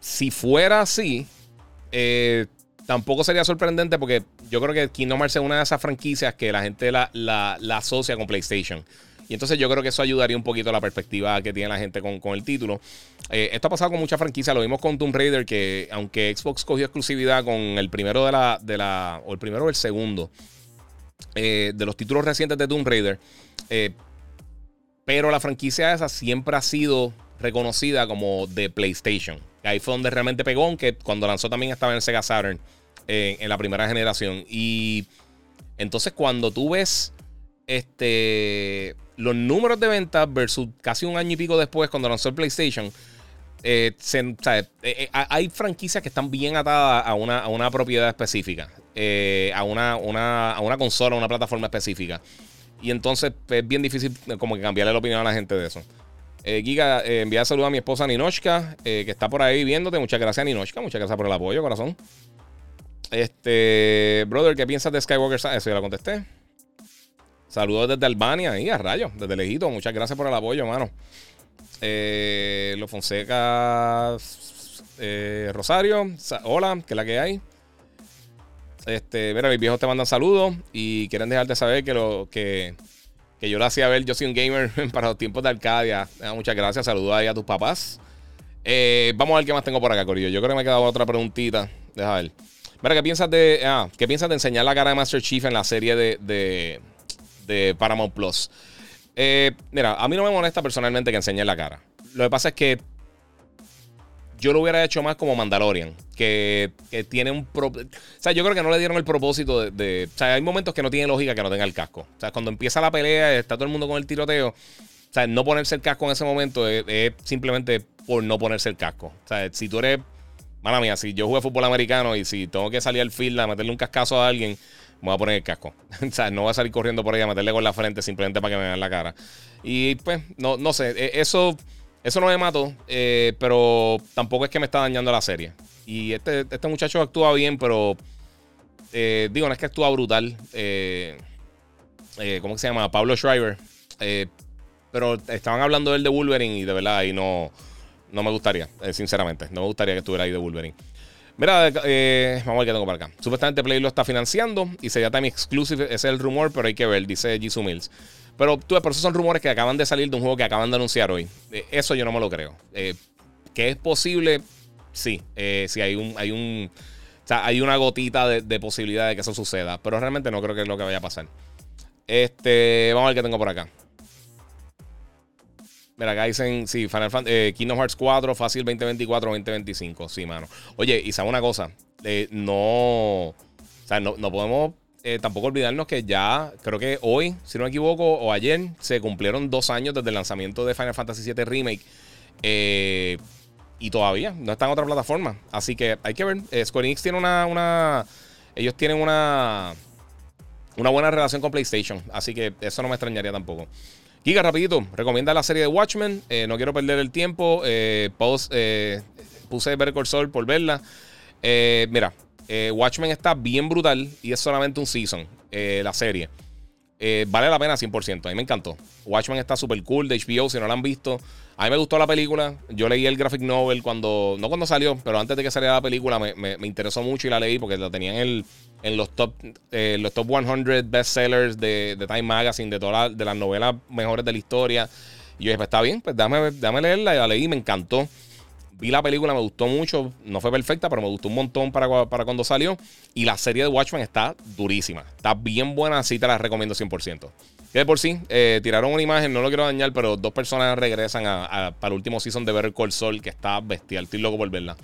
si fuera así, tampoco sería sorprendente porque yo creo que Kingdom Hearts es una de esas franquicias que la gente la, asocia con PlayStation. Y entonces yo creo que eso ayudaría un poquito a la perspectiva que tiene la gente con, el título. esto ha pasado con muchas franquicias. Lo vimos con Tomb Raider, que aunque Xbox cogió exclusividad con el primero de la, de la o el primero o el segundo eh, de los títulos recientes de Tomb Raider. Eh, pero la franquicia esa siempre ha sido reconocida como de PlayStation. Ahí fue donde realmente pegó, aunque cuando lanzó también estaba en Sega Saturn eh, en la primera generación. Y entonces cuando tú ves este, los números de ventas versus casi un año y pico después cuando lanzó el PlayStation, hay franquicias que están bien atadas a una, a una propiedad específica. Eh, a, una, una, a una consola, a una plataforma específica. Y entonces es bien difícil eh, como que cambiarle la opinión a la gente de eso. Eh, Giga, eh, envía saludos a mi esposa Ninochka, que está por ahí viéndote. Muchas gracias, Ninochka. Muchas gracias por el apoyo, corazón. Este, brother, ¿qué piensas de Skywalker? Eso ya lo contesté. Saludos desde Albania, y a rayo, desde lejito. Muchas gracias por el apoyo, hermano. Los Fonseca Rosario, hola, ¿qué es la que hay? Este, mira, mis viejos te mandan saludos y quieren dejarte saber que lo que, yo lo hacía ver. Yo soy un gamer para los tiempos de Arcadia. Ah, muchas gracias. Saludos ahí a tus papás. Eh, vamos a ver qué más tengo por acá, Corillo. Yo creo que me ha quedado otra preguntita. Deja ver. Mira, ¿qué piensas de. Ah, ¿qué piensas de enseñar la cara de Master Chief en la serie de, de, Paramount Plus? Eh, mira, a mí no me molesta personalmente que enseñe la cara. Lo que pasa es que yo lo hubiera hecho más como Mandalorian, que, tiene un... o sea, yo creo que no le dieron el propósito de, O sea, hay momentos que no tiene lógica que no tenga el casco. O sea, cuando empieza la pelea, está todo el mundo con el tiroteo. O sea, no ponerse el casco en ese momento es, simplemente por no ponerse el casco. O sea, si tú eres... Mala mía, si yo jugué fútbol americano y si tengo que salir al field a meterle un cascazo a alguien, me voy a poner el casco. o sea, no voy a salir corriendo por ahí a meterle con la frente simplemente para que me vean la cara. Y pues, no, no sé, e, eso... Eso no me mató, eh, pero tampoco es que me está dañando la serie. Y este, este muchacho actúa bien, pero eh, digo, no es que actúa brutal. Eh, ¿Cómo se llama? Pablo Schreiber. pero estaban hablando de él de Wolverine y de verdad ahí no, no me gustaría, sinceramente. No me gustaría que estuviera ahí de Wolverine. Mira, vamos a ver qué tengo para acá. Supuestamente Play lo está financiando y sería time exclusive. Ese es el rumor, pero hay que ver, dice Jisoo Mills. Pero tú, por eso son rumores que acaban de salir de un juego que acaban de anunciar hoy. Eh, eso yo no me lo creo. Eh, que es posible, sí. Eh, sí, hay un. Hay un o sea, hay una gotita de, posibilidad de que eso suceda. Pero realmente no creo que es lo que vaya a pasar. Este. Vamos a ver qué tengo por acá. Mira, dicen, sí, Final Fantasy, Kingdom Hearts 4, fácil 2024-2025. Sí, mano. Oye, y sabe una cosa. no. O sea, no, no podemos eh, tampoco olvidarnos que ya, creo que hoy, si no me equivoco, o ayer, se cumplieron dos años desde el lanzamiento de Final Fantasy VII Remake. Eh, y todavía no está en otra plataforma. Así que hay que ver. Eh, Square Enix tiene una, una. Ellos tienen una. Una buena relación con PlayStation. Así que eso no me extrañaría tampoco. Giga, rapidito. Recomienda la serie de Watchmen. no quiero perder el tiempo. Post, puse Better Call por verla. mira, eh, Watchmen está bien brutal y es solamente un season, eh, la serie. eh, vale la pena 100%. A mí me encantó. Watchmen está súper cool de HBO, si no la han visto. A mí me gustó la película. Yo leí el graphic novel cuando, no cuando salió, pero antes de que saliera la película me, me, interesó mucho y la leí porque la tenía en, en los, top, eh, los top 100 bestsellers de, de Time Magazine, de, todas las novelas mejores de la historia. Y yo dije, pues está bien, pues dame, dame leerla y la leí, me encantó. Vi la película, me gustó mucho. No fue perfecta, pero me gustó un montón para, para cuando salió. Y la serie de Watchmen está durísima. Está bien buena, así te la recomiendo 100%. Que por sí, eh, tiraron una imagen, no lo quiero dañar, pero dos personas regresan para el último season de Better Call Saul, que está bestial. Estoy loco por verla.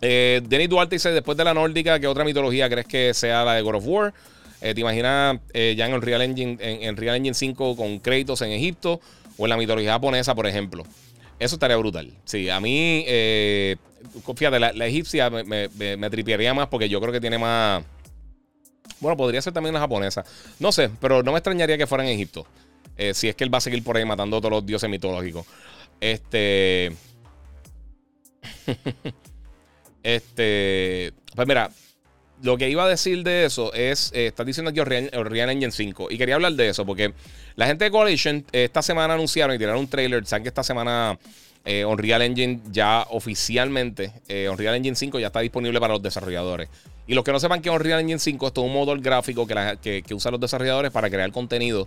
Eh, Duarte dice: Después de la nórdica, ¿qué otra mitología crees que sea la de God of War? Eh, ¿Te imaginas eh, ya en el Real Engine, en, en, Real Engine 5 con Kratos en Egipto? O en la mitología japonesa, por ejemplo. Eso estaría brutal. Sí, a mí, eh, fíjate, la, egipcia me, tripearía más porque yo creo que tiene más. Bueno, podría ser también la japonesa. No sé, pero no me extrañaría que fuera en Egipto. Eh, si es que él va a seguir por ahí matando a todos los dioses mitológicos. Este. este. Pues mira, lo que iba a decir de eso es, eh, estás diciendo aquí Unreal, Engine 5 y quería hablar de eso porque la gente de Coalition esta semana anunciaron y tiraron un trailer, saben que esta semana eh, Unreal Engine ya oficialmente, eh, Unreal Engine 5 ya está disponible para los desarrolladores. Y los que no sepan que Unreal Engine 5 es todo un motor gráfico que, que, usan los desarrolladores para crear contenido,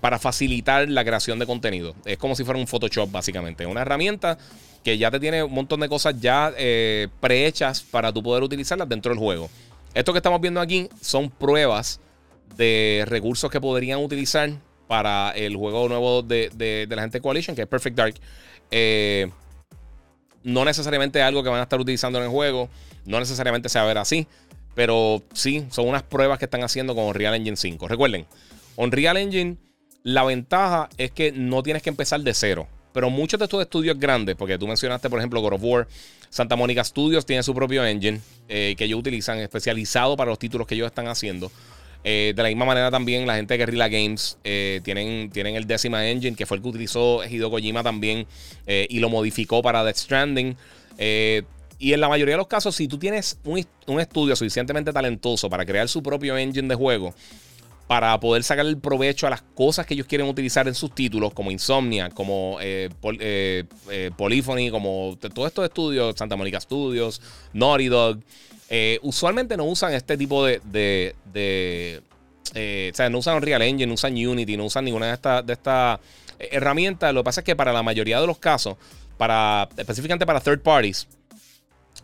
para facilitar la creación de contenido. Es como si fuera un Photoshop básicamente, una herramienta que ya te tiene un montón de cosas ya eh, prehechas para tú poder utilizarlas dentro del juego. Esto que estamos viendo aquí son pruebas de recursos que podrían utilizar para el juego nuevo de, la gente Coalition, que es Perfect Dark. Eh, no necesariamente algo que van a estar utilizando en el juego, no necesariamente se va a ver así, pero sí, son unas pruebas que están haciendo con Unreal Engine 5. Recuerden, Unreal Engine, la ventaja es que no tienes que empezar de cero. Pero muchos de estos estudios grandes, porque tú mencionaste, por ejemplo, God of War, Santa Mónica Studios tiene su propio engine eh, que ellos utilizan especializado para los títulos que ellos están haciendo. Eh, de la misma manera también la gente de Guerrilla Games eh, tienen, tienen el décima engine, que fue el que utilizó Hideo Kojima también y lo modificó para Death Stranding. Y en la mayoría de los casos, si tú tienes un, un estudio suficientemente talentoso para crear su propio engine de juego, para poder sacar el provecho a las cosas que ellos quieren utilizar en sus títulos, como Insomnia, como eh, eh, eh, Polyphony, como todos estos estudios, Santa Mónica Studios, Naughty Dog. usualmente no usan este tipo de. de, o sea, no usan Unreal Engine, no usan Unity, no usan ninguna de estas de esta herramientas. Lo que pasa es que para la mayoría de los casos, para específicamente para third parties,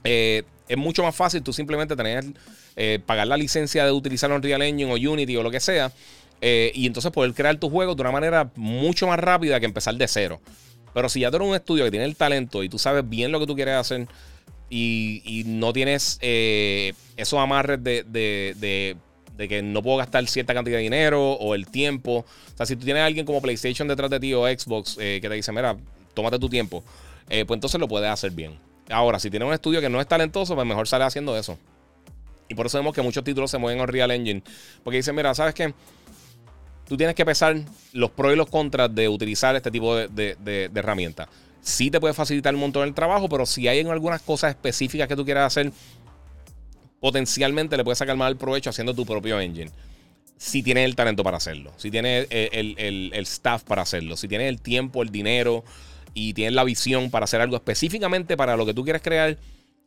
es mucho más fácil tú simplemente tener eh, pagar la licencia de utilizar Unreal Engine o Unity o lo que sea. Eh, y entonces poder crear tu juego de una manera mucho más rápida que empezar de cero. Pero si ya tú eres un estudio que tiene el talento y tú sabes bien lo que tú quieres hacer y, no tienes eh, esos amarres de, de, que no puedo gastar cierta cantidad de dinero o el tiempo. O sea, si tú tienes a alguien como PlayStation detrás de ti o Xbox que te dice, mira, tómate tu tiempo, pues entonces lo puedes hacer bien. Ahora, si tienes un estudio que no es talentoso, pues mejor sale haciendo eso. Y por eso vemos que muchos títulos se mueven en Real Engine. Porque dicen, mira, ¿sabes qué? Tú tienes que pesar los pros y los contras de utilizar este tipo de, de, herramientas. Sí te puede facilitar un montón el trabajo, pero si hay algunas cosas específicas que tú quieras hacer, potencialmente le puedes sacar más el provecho haciendo tu propio engine. Si tienes el talento para hacerlo, si tienes el, el, staff para hacerlo, si tienes el tiempo, el dinero y tienes la visión para hacer algo específicamente para lo que tú quieres crear,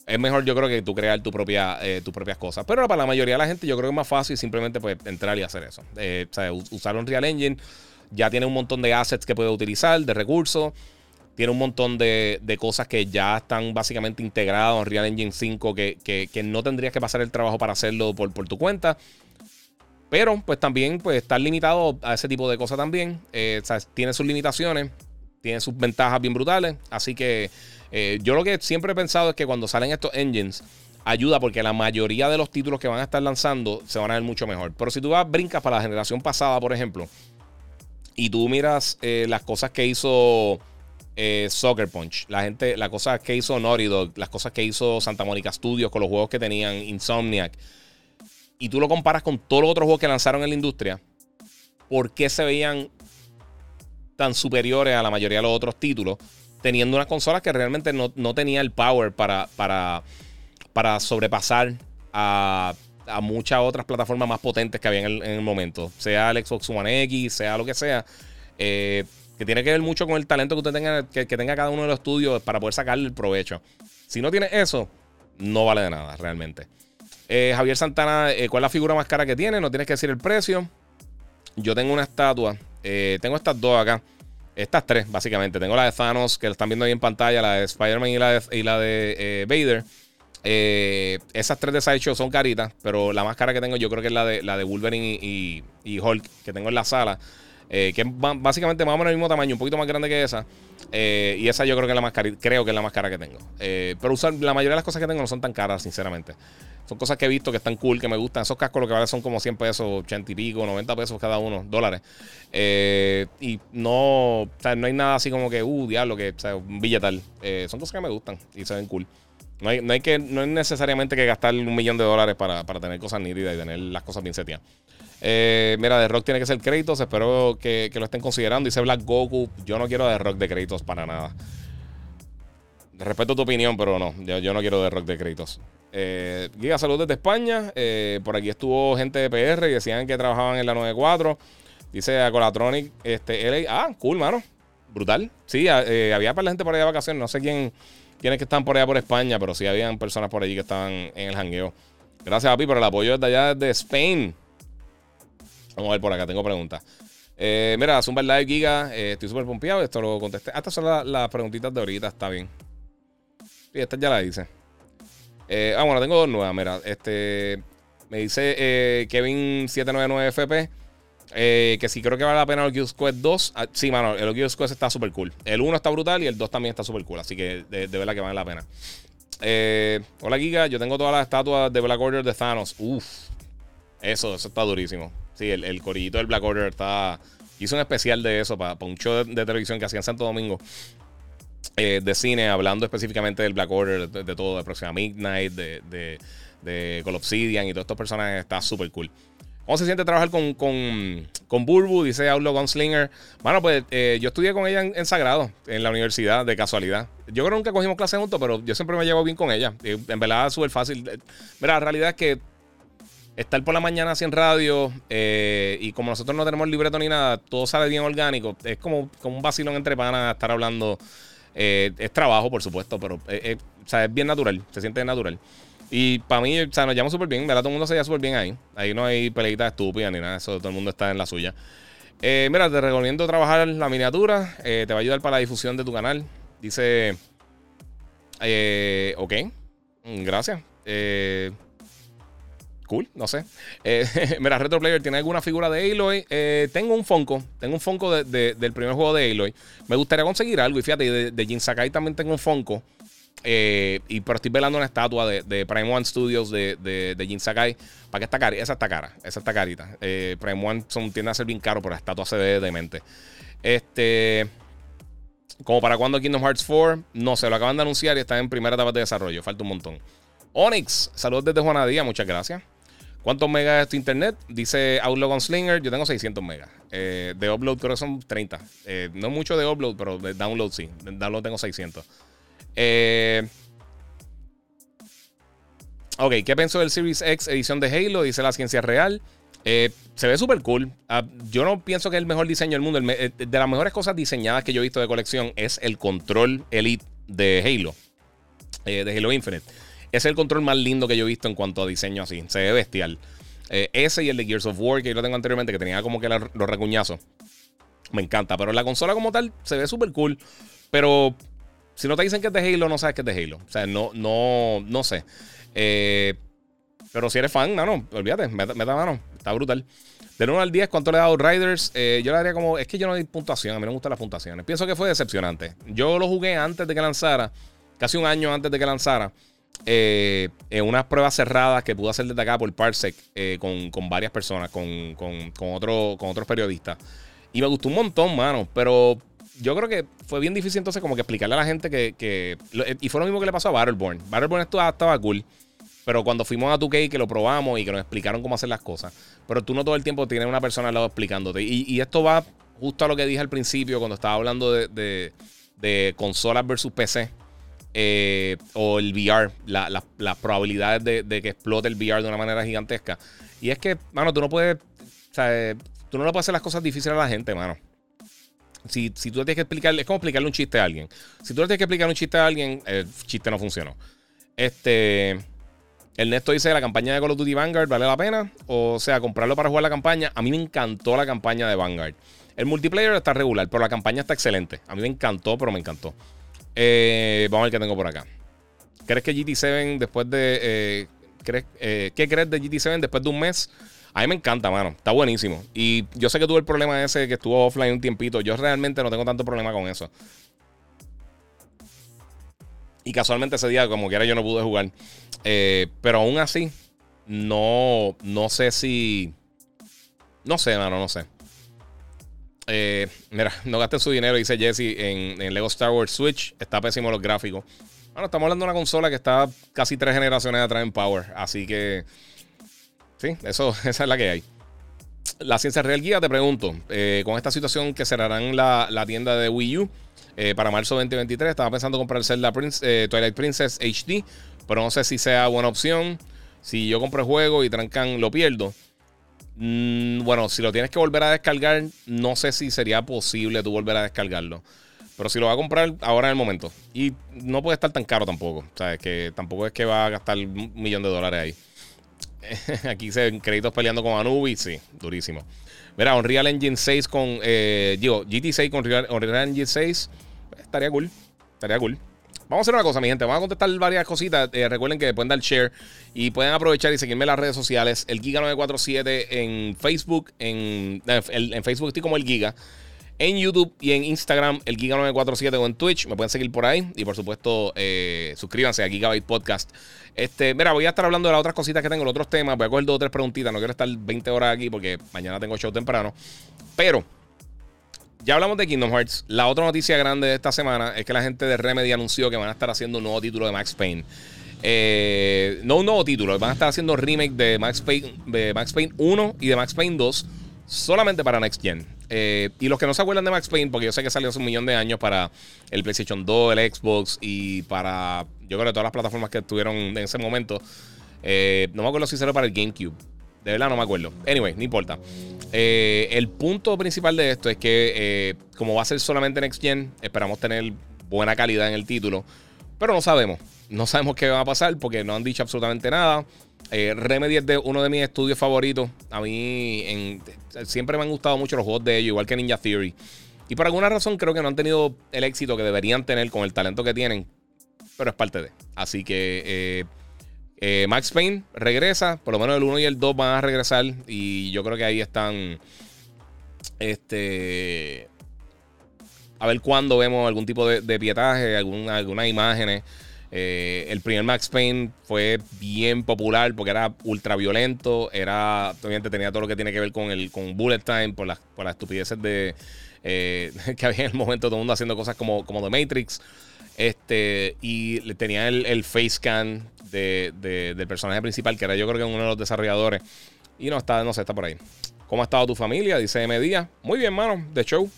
es mejor yo creo que tú crear tu propia, eh, tus propias cosas. Pero para la mayoría de la gente yo creo que es más fácil simplemente pues, entrar y hacer eso. Eh, usar un Real Engine ya tiene un montón de assets que puede utilizar, de recursos. Tiene un montón de, cosas que ya están básicamente integradas en Real Engine 5 que, no tendrías que pasar el trabajo para hacerlo por, por tu cuenta. Pero pues también pues estar limitado a ese tipo de cosas también. Eh, tiene sus limitaciones, tiene sus ventajas bien brutales. Así que eh, yo lo que siempre he pensado es que cuando salen estos engines, ayuda porque la mayoría de los títulos que van a estar lanzando se van a ver mucho mejor. Pero si tú vas, brincas para la generación pasada, por ejemplo, y tú miras eh, las cosas que hizo eh, Soccer Punch, la gente, las cosas que hizo Naughty Dog, las cosas que hizo Santa Mónica Studios con los juegos que tenían Insomniac, y tú lo comparas con todos los otros juegos que lanzaron en la industria, ¿por qué se veían tan superiores a la mayoría de los otros títulos? teniendo unas consolas que realmente no, no tenía el power para, para, para sobrepasar a, a muchas otras plataformas más potentes que había en el, momento, sea el Xbox One X, sea lo que sea, eh, que tiene que ver mucho con el talento que usted tenga, que, tenga cada uno de los estudios para poder sacarle el provecho. Si no tiene eso, no vale de nada realmente. Eh, Javier Santana, eh, ¿cuál es la figura más cara que tiene? No tienes que decir el precio. Yo tengo una estatua, tengo estas dos acá. Estas tres, básicamente. Tengo la de Thanos, que están viendo ahí en pantalla, la de Spider-Man y la de, y la de Vader. Eh, esas tres de Sideshow son caritas, pero la más cara que tengo yo creo que es la de, la de Wolverine y, y, Hulk, que tengo en la sala. Eh, que básicamente más o menos el mismo tamaño, un poquito más grande que esa. Eh, y esa yo creo que es la más cara, creo que es la más cara que tengo. pero usar, la mayoría de las cosas que tengo no son tan caras, sinceramente. Son cosas que he visto que están cool, que me gustan. Esos cascos lo que valen son como 100 pesos, 80 y pico, 90 pesos cada uno, dólares. y no, no hay nada así como que, uh, diablo, que, o sea, un billetal. son cosas que me gustan y se ven cool. No hay, no hay, que, no es necesariamente que gastar un millón de dólares para, tener cosas nítidas y tener las cosas bien seteadas. Eh, mira, de Rock tiene que ser créditos. Espero que, lo estén considerando. Dice Black Goku. Yo no quiero de Rock de créditos para nada. Respeto tu opinión, pero no. Yo, no quiero de Rock de créditos. Eh, Giga, saludos desde España. Eh, por aquí estuvo gente de PR y decían que trabajaban en la 94. Dice este, LA. Ah, cool, mano. Brutal. Sí, eh, había para la gente por ahí de vacaciones. No sé quién quienes que están por allá por España, pero sí habían personas por allí que estaban en el jangueo. Gracias, Papi, por el apoyo desde allá, desde Spain. Vamos a ver por acá, tengo preguntas. Eh, mira, Zumba Live Giga, eh, estoy súper pompeado, esto lo contesté. Ah, estas son las preguntitas de ahorita, está bien. Sí, esta ya la hice. Eh, ah, bueno, tengo dos nuevas, mira. Este, me dice Kevin799FP. Eh, que sí creo que vale la pena el Oculus Quest 2. Ah, sí, mano, el Oculus Quest está súper cool. El 1 está brutal y el 2 también está súper cool. Así que de, verdad que vale la pena. Hola, Giga. Yo tengo todas las estatuas de Black Order de Thanos. Uf. Eso, eso está durísimo. Sí, el, el corillito del Black Order está. Hizo un especial de eso para, un show de, televisión que hacía en Santo Domingo. Eh, de cine, hablando específicamente del Black Order, de, todo, de Próxima Midnight, de, de, de Call Obsidian y todos estos personajes. Está súper cool. ¿Cómo se siente trabajar con, con, con Burbu? Dice Outlaw Gunslinger. Bueno, pues eh, yo estudié con ella en, Sagrado, en la universidad, de casualidad. Yo creo que nunca cogimos clases juntos, pero yo siempre me llevo bien con ella. en verdad, súper fácil. Mira, la realidad es que estar por la mañana así radio y como nosotros no tenemos libreto ni nada, todo sale bien orgánico. Es como, como un vacilón entre panas estar hablando. Eh, es trabajo, por supuesto, pero eh, sea, es bien natural, se siente natural. Y para mí, o sea, nos llama súper bien, ¿verdad? Todo el mundo se llama súper bien ahí. Ahí no hay peleitas estúpidas ni nada, eso todo el mundo está en la suya. Eh, mira, te recomiendo trabajar la miniatura, eh, te va a ayudar para la difusión de tu canal. Dice, eh, ok, mm, gracias. Eh, cool, no sé. mira, Retro Player, ¿tiene alguna figura de Aloy? tengo un Funko, tengo un Funko del primer juego de Aloy. Me gustaría conseguir algo y fíjate, de, de Jin Sakai también tengo un Funko. Eh, y pero estoy velando una estatua de, Prime One Studios de, de, Jin Sakai. Para que esta cara, esa está cara, esa está carita. Eh, Prime One son, tiende a ser bien caro, pero la estatua se ve demente. Este. Como para cuando Kingdom Hearts 4, no se lo acaban de anunciar y está en primera etapa de desarrollo. Falta un montón. Onyx, saludos desde Juanadía, muchas gracias. ¿Cuántos megas es tu internet? Dice Outlaw Slinger, yo tengo 600 megas. Eh, de upload creo que son 30. no mucho de upload, pero de download sí. De download tengo 600. Eh, ok, ¿qué pensó del Series X edición de Halo? Dice la ciencia real. Eh, se ve súper cool. Ah, yo no pienso que es el mejor diseño del mundo. Eh, de las mejores cosas diseñadas que yo he visto de colección es el control Elite de Halo. de Halo Infinite. Es el control más lindo que yo he visto en cuanto a diseño así. Se ve bestial. ese y el de Gears of War, que yo lo tengo anteriormente, que tenía como que los recuñazos. Me encanta. Pero la consola como tal se ve súper cool. Pero si no te dicen que es de Halo, no sabes que es de Halo. O sea, no, no, no sé. Eh, pero si eres fan, no, no, olvídate, meta, mano. Está brutal. De 1 al 10, ¿cuánto le da a Outriders? Eh, yo le daría como. Es que yo no doy puntuación, a mí no me gustan las puntuaciones. Pienso que fue decepcionante. Yo lo jugué antes de que lanzara, casi un año antes de que lanzara, eh, en unas pruebas cerradas que pude hacer desde acá por Parsec con, con, varias personas, con, con, con, otro, con otros periodistas. Y me gustó un montón, mano. Pero yo creo que fue bien difícil entonces como que explicarle a la gente que... y fue lo mismo que le pasó a Battleborn. Battleborn estaba, estaba cool. Pero cuando fuimos a 2K que lo probamos y que nos explicaron cómo hacer las cosas. Pero tú no todo el tiempo tienes una persona al lado explicándote. Y, esto va justo a lo que dije al principio cuando estaba hablando de, de, consolas versus PC. Eh, o el VR, las probabilidades de, que explote el VR de una manera gigantesca. Y es que, mano, tú no puedes, o sea, tú no le puedes hacer las cosas difíciles a la gente, mano. Si, si tú le tienes que explicar, es como explicarle un chiste a alguien. Si tú le tienes que explicar un chiste a alguien, el chiste no funcionó. Este. Ernesto dice: La campaña de Call of Duty Vanguard vale la pena. O sea, comprarlo para jugar la campaña. A mí me encantó la campaña de Vanguard. El multiplayer está regular, pero la campaña está excelente. A mí me encantó, pero me encantó. Eh, vamos a ver qué tengo por acá. ¿Crees que GT7 después de. Eh, eh, ¿Qué crees de GT7 después de un mes? A mí me encanta, mano. Está buenísimo. Y yo sé que tuve el problema ese que estuvo offline un tiempito. Yo realmente no tengo tanto problema con eso. Y casualmente ese día, como quiera, yo no pude jugar. pero aún así, no, no sé si. No sé, mano, no sé. Eh, mira, no gasten su dinero, dice Jesse, en, Lego Star Wars Switch. Está pésimo los gráficos. Bueno, estamos hablando de una consola que está casi tres generaciones atrás en Power. Así que. Sí, eso, esa es la que hay. La ciencia real guía, te pregunto, eh, con esta situación que cerrarán la, tienda de Wii U eh, para marzo 2023, estaba pensando comprar Zelda Prince, Twilight Princess HD, pero no sé si sea buena opción. Si yo compro el juego y trancan, lo pierdo. Mm, bueno, si lo tienes que volver a descargar, no sé si sería posible tú volver a descargarlo. Pero si lo va a comprar ahora en el momento. Y no puede estar tan caro tampoco. O sea, es que tampoco es que va a gastar un millón de dólares ahí. Aquí se créditos peleando con Anubis, sí, durísimo. Mira, Unreal Engine 6 con. Eh, digo, GT6 con Unreal Engine 6. Estaría cool. Estaría cool. Vamos a hacer una cosa, mi gente. Vamos a contestar varias cositas. Eh, recuerden que pueden dar share y pueden aprovechar y seguirme en las redes sociales. El Giga947 en Facebook. En, eh, en Facebook estoy como el Giga. En YouTube y en Instagram, el Giga947 o en Twitch. Me pueden seguir por ahí. Y por supuesto, eh, suscríbanse a Gigabyte Podcast. Este, mira, voy a estar hablando de las otras cositas que tengo, los otros temas. Voy a coger dos o tres preguntitas. No quiero estar 20 horas aquí porque mañana tengo show temprano. Pero ya hablamos de Kingdom Hearts. La otra noticia grande de esta semana es que la gente de Remedy anunció que van a estar haciendo un nuevo título de Max Payne. Eh, no un nuevo título, van a estar haciendo remake de Max Payne, de Max Payne 1 y de Max Payne 2 solamente para Next Gen. Eh, y los que no se acuerdan de Max Payne, porque yo sé que salió hace un millón de años para el PlayStation 2, el Xbox y para, yo creo que todas las plataformas que estuvieron en ese momento. Eh, no me acuerdo si salió para el GameCube. De verdad no me acuerdo. Anyway, no importa. Eh, el punto principal de esto es que, eh, como va a ser solamente Next Gen, esperamos tener buena calidad en el título. Pero no sabemos. No sabemos qué va a pasar porque no han dicho absolutamente nada. Eh, Remedy es de uno de mis estudios favoritos. A mí siempre me han gustado mucho los juegos de ellos, igual que Ninja Theory. Y por alguna razón creo que no han tenido el éxito que deberían tener con el talento que tienen. Pero es parte de. Así que eh, Max Payne regresa, por lo menos el 1 y el 2 van a regresar y yo creo que ahí están este a ver cuándo vemos algún tipo de, pietaje, algunas imágenes. Eh, el primer Max Payne fue bien popular porque era ultra violento, era, obviamente tenía todo lo que tiene que ver con el con Bullet Time, por las, por las estupideces de eh, que había en el momento todo el mundo haciendo cosas como, como The Matrix. Este, y tenía el, el face scan del personaje principal, que era yo creo que uno de los desarrolladores. Y no está, no sé, está por ahí. ¿Cómo ha estado tu familia? Dice M. Díaz. Muy bien, mano. De show.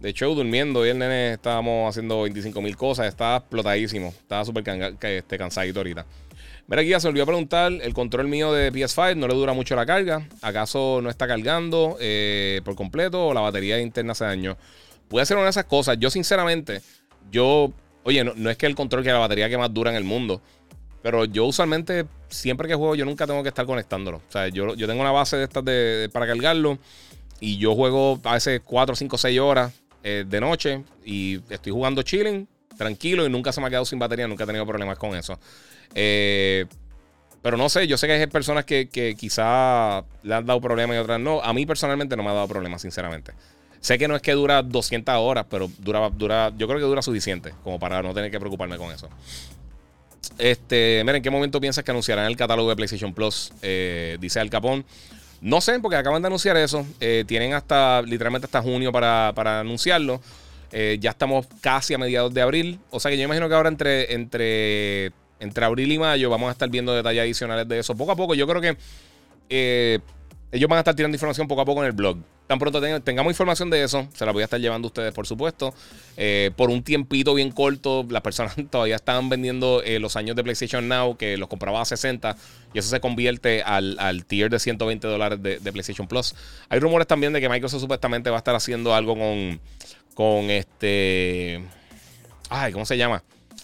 De show, durmiendo. Y el nene estábamos haciendo 25 mil cosas. Estaba explotadísimo. Estaba súper este, cansadito ahorita. Mira, aquí ya se olvidó preguntar. El control mío de PS5 no le dura mucho la carga. ¿Acaso no está cargando eh, por completo o la batería interna se dañó? Puede ser una de esas cosas. Yo, sinceramente, yo. Oye, no, no es que el control que la batería que más dura en el mundo. Pero yo usualmente, siempre que juego, yo nunca tengo que estar conectándolo. O sea, yo, yo tengo una base de estas de, para cargarlo. Y yo juego a veces 4, 5, 6 horas eh, de noche. Y estoy jugando chilling, tranquilo. Y nunca se me ha quedado sin batería. Nunca he tenido problemas con eso. Eh, pero no sé, yo sé que hay personas que, que quizá le han dado problemas y otras no. A mí personalmente no me ha dado problemas, sinceramente. Sé que no es que dura 200 horas, pero dura, dura, yo creo que dura suficiente como para no tener que preocuparme con eso. Este, mira, ¿en qué momento piensas que anunciarán el catálogo de PlayStation Plus? Eh, dice Al Capón. No sé, porque acaban de anunciar eso. Eh, tienen hasta, literalmente hasta junio para, anunciarlo. Eh, ya estamos casi a mediados de abril. O sea que yo imagino que ahora entre, entre, entre abril y mayo vamos a estar viendo detalles adicionales de eso. Poco a poco, yo creo que ellos van a estar tirando información poco a poco en el blog. Tan pronto tengamos información de eso, se la voy a estar llevando a ustedes, por supuesto. Eh, por un tiempito bien corto, las personas todavía están vendiendo eh, los años de PlayStation Now, que los compraba a 60, y eso se convierte al, tier de 120 dólares de, PlayStation Plus. Hay rumores también de que Microsoft supuestamente va a estar haciendo algo con, con este... Ay, ¿cómo se llama?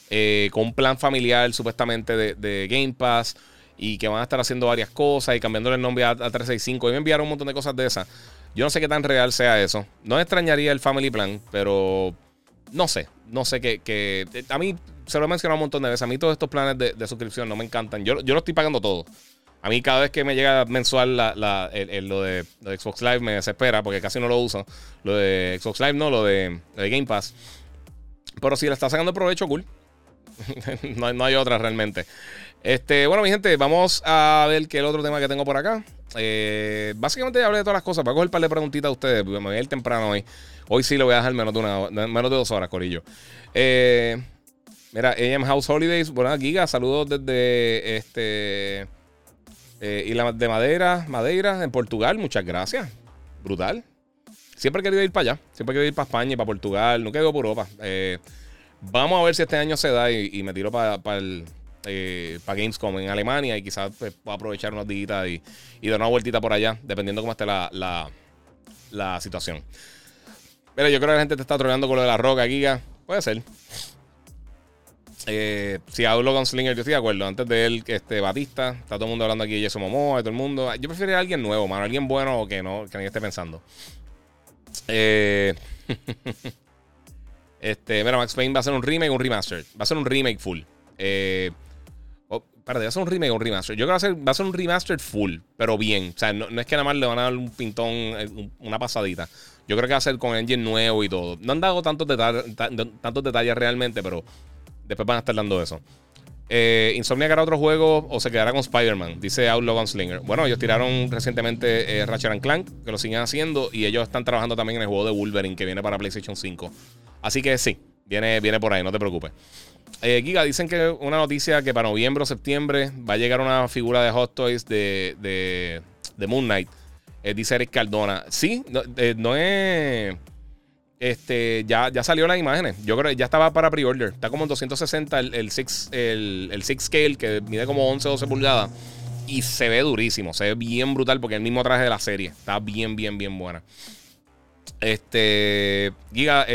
Eh, con un plan familiar supuestamente de, Game Pass y que van a estar haciendo varias cosas y cambiándole el nombre a, a 365. Y me enviaron un montón de cosas de esas. Yo no sé qué tan real sea eso. No extrañaría el Family Plan, pero no sé. No sé qué. a mí se lo he mencionado un montón de veces. A mí todos estos planes de, suscripción no me encantan. Yo, yo lo estoy pagando todo. A mí cada vez que me llega mensual lo, de, Xbox Live me desespera porque casi no lo uso. Lo de Xbox Live no, lo de, Game Pass. Pero si le está sacando provecho, cool. no, no, hay otra realmente. Este, bueno, mi gente, vamos a ver qué el otro tema que tengo por acá. Eh, básicamente ya hablé de todas las cosas. Para coger un par de preguntitas a ustedes, me voy a ir temprano hoy. Hoy sí lo voy a dejar menos de, una, menos de dos horas, Corillo. Eh, mira, AM House Holidays, bueno, Giga, saludos desde este. Eh, Isla de Madera, Madeira, en Portugal. Muchas gracias. Brutal. Siempre he querido ir para allá. Siempre he querido ir para España y para Portugal. Nunca he ido por Europa. Vamos a ver si este año se da y, me tiro para el eh, para Gamescom en Alemania y quizás pues, pueda aprovechar unos días y, y, dar una vueltita por allá, dependiendo cómo esté la, la, situación. Mira, yo creo que la gente te está troleando con lo de la roca, Giga. Puede ser. Eh, si hablo con Slinger, yo estoy de acuerdo. Antes de él, este Batista, está todo el mundo hablando aquí de Jason Momoa, de todo el mundo. Yo prefiero a alguien nuevo, mano. Alguien bueno que no, que nadie esté pensando. Eh, este, mira, Max Payne va a ser un remake o un remaster. Va a ser un remake full. Eh, Espérate, va a ser un remake o un remaster. Yo creo que va a ser, un remaster full, pero bien. O sea, no, es que nada más le van a dar un pintón, eh, una pasadita. Yo creo que va a ser con engine nuevo y todo. No han dado tantos, detalles, tantos detalles realmente, pero después van a estar dando eso. Eh, ¿Insomnia hará otro juego o se quedará con Spider-Man? Dice Outlaw Gunslinger. Bueno, ellos tiraron recientemente eh, Ratchet Clank, que lo siguen haciendo, y ellos están trabajando también en el juego de Wolverine, que viene para PlayStation 5. Así que sí, viene, viene por ahí, no te preocupes. Eh, Giga, dicen que una noticia que para noviembre o septiembre va a llegar una figura de Hot Toys de, de, Moon Knight. Eh, dice Eric Cardona. Sí, no, eh, es. Este, ya, ya salió las imágenes. Yo creo que ya estaba para pre-order. Está como en 260 el, el, six, el, el six scale, que mide como 11 o 12 pulgadas. Y se ve durísimo. Se ve bien brutal porque es el mismo traje de la serie. Está bien, bien, bien buena. Este. Giga,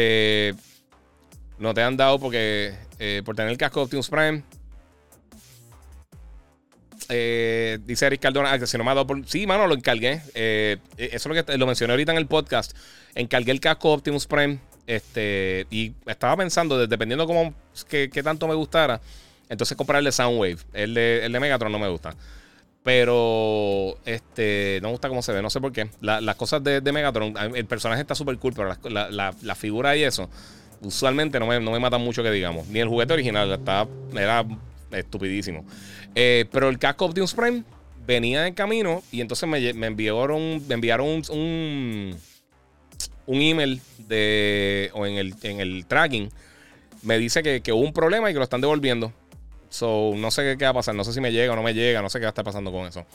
no te han dado porque eh, por tener el casco de Optimus Prime. Eh, dice Eric Cardona, ah, si no me ha dado por... Sí, mano, lo encargué. Eh, eso es lo que lo mencioné ahorita en el podcast. Encargué el casco Optimus Prime. Este, y estaba pensando, dependiendo cómo que, tanto me gustara, entonces comprar el de Soundwave. El de, el de Megatron no me gusta. Pero este no me gusta cómo se ve, no sé por qué. las cosas de, Megatron, el personaje está súper cool, pero la, la, figura y eso usualmente no me, no me matan mucho que digamos. Ni el juguete original, estaba, era estupidísimo. Eh, pero el casco Optimus Prime venía en camino y entonces me, me enviaron, me enviaron un, un, email de, o en el, en el tracking. Me dice que, que, hubo un problema y que lo están devolviendo. So, no sé qué, va a pasar. No sé si me llega o no me llega. No sé qué va a estar pasando con eso.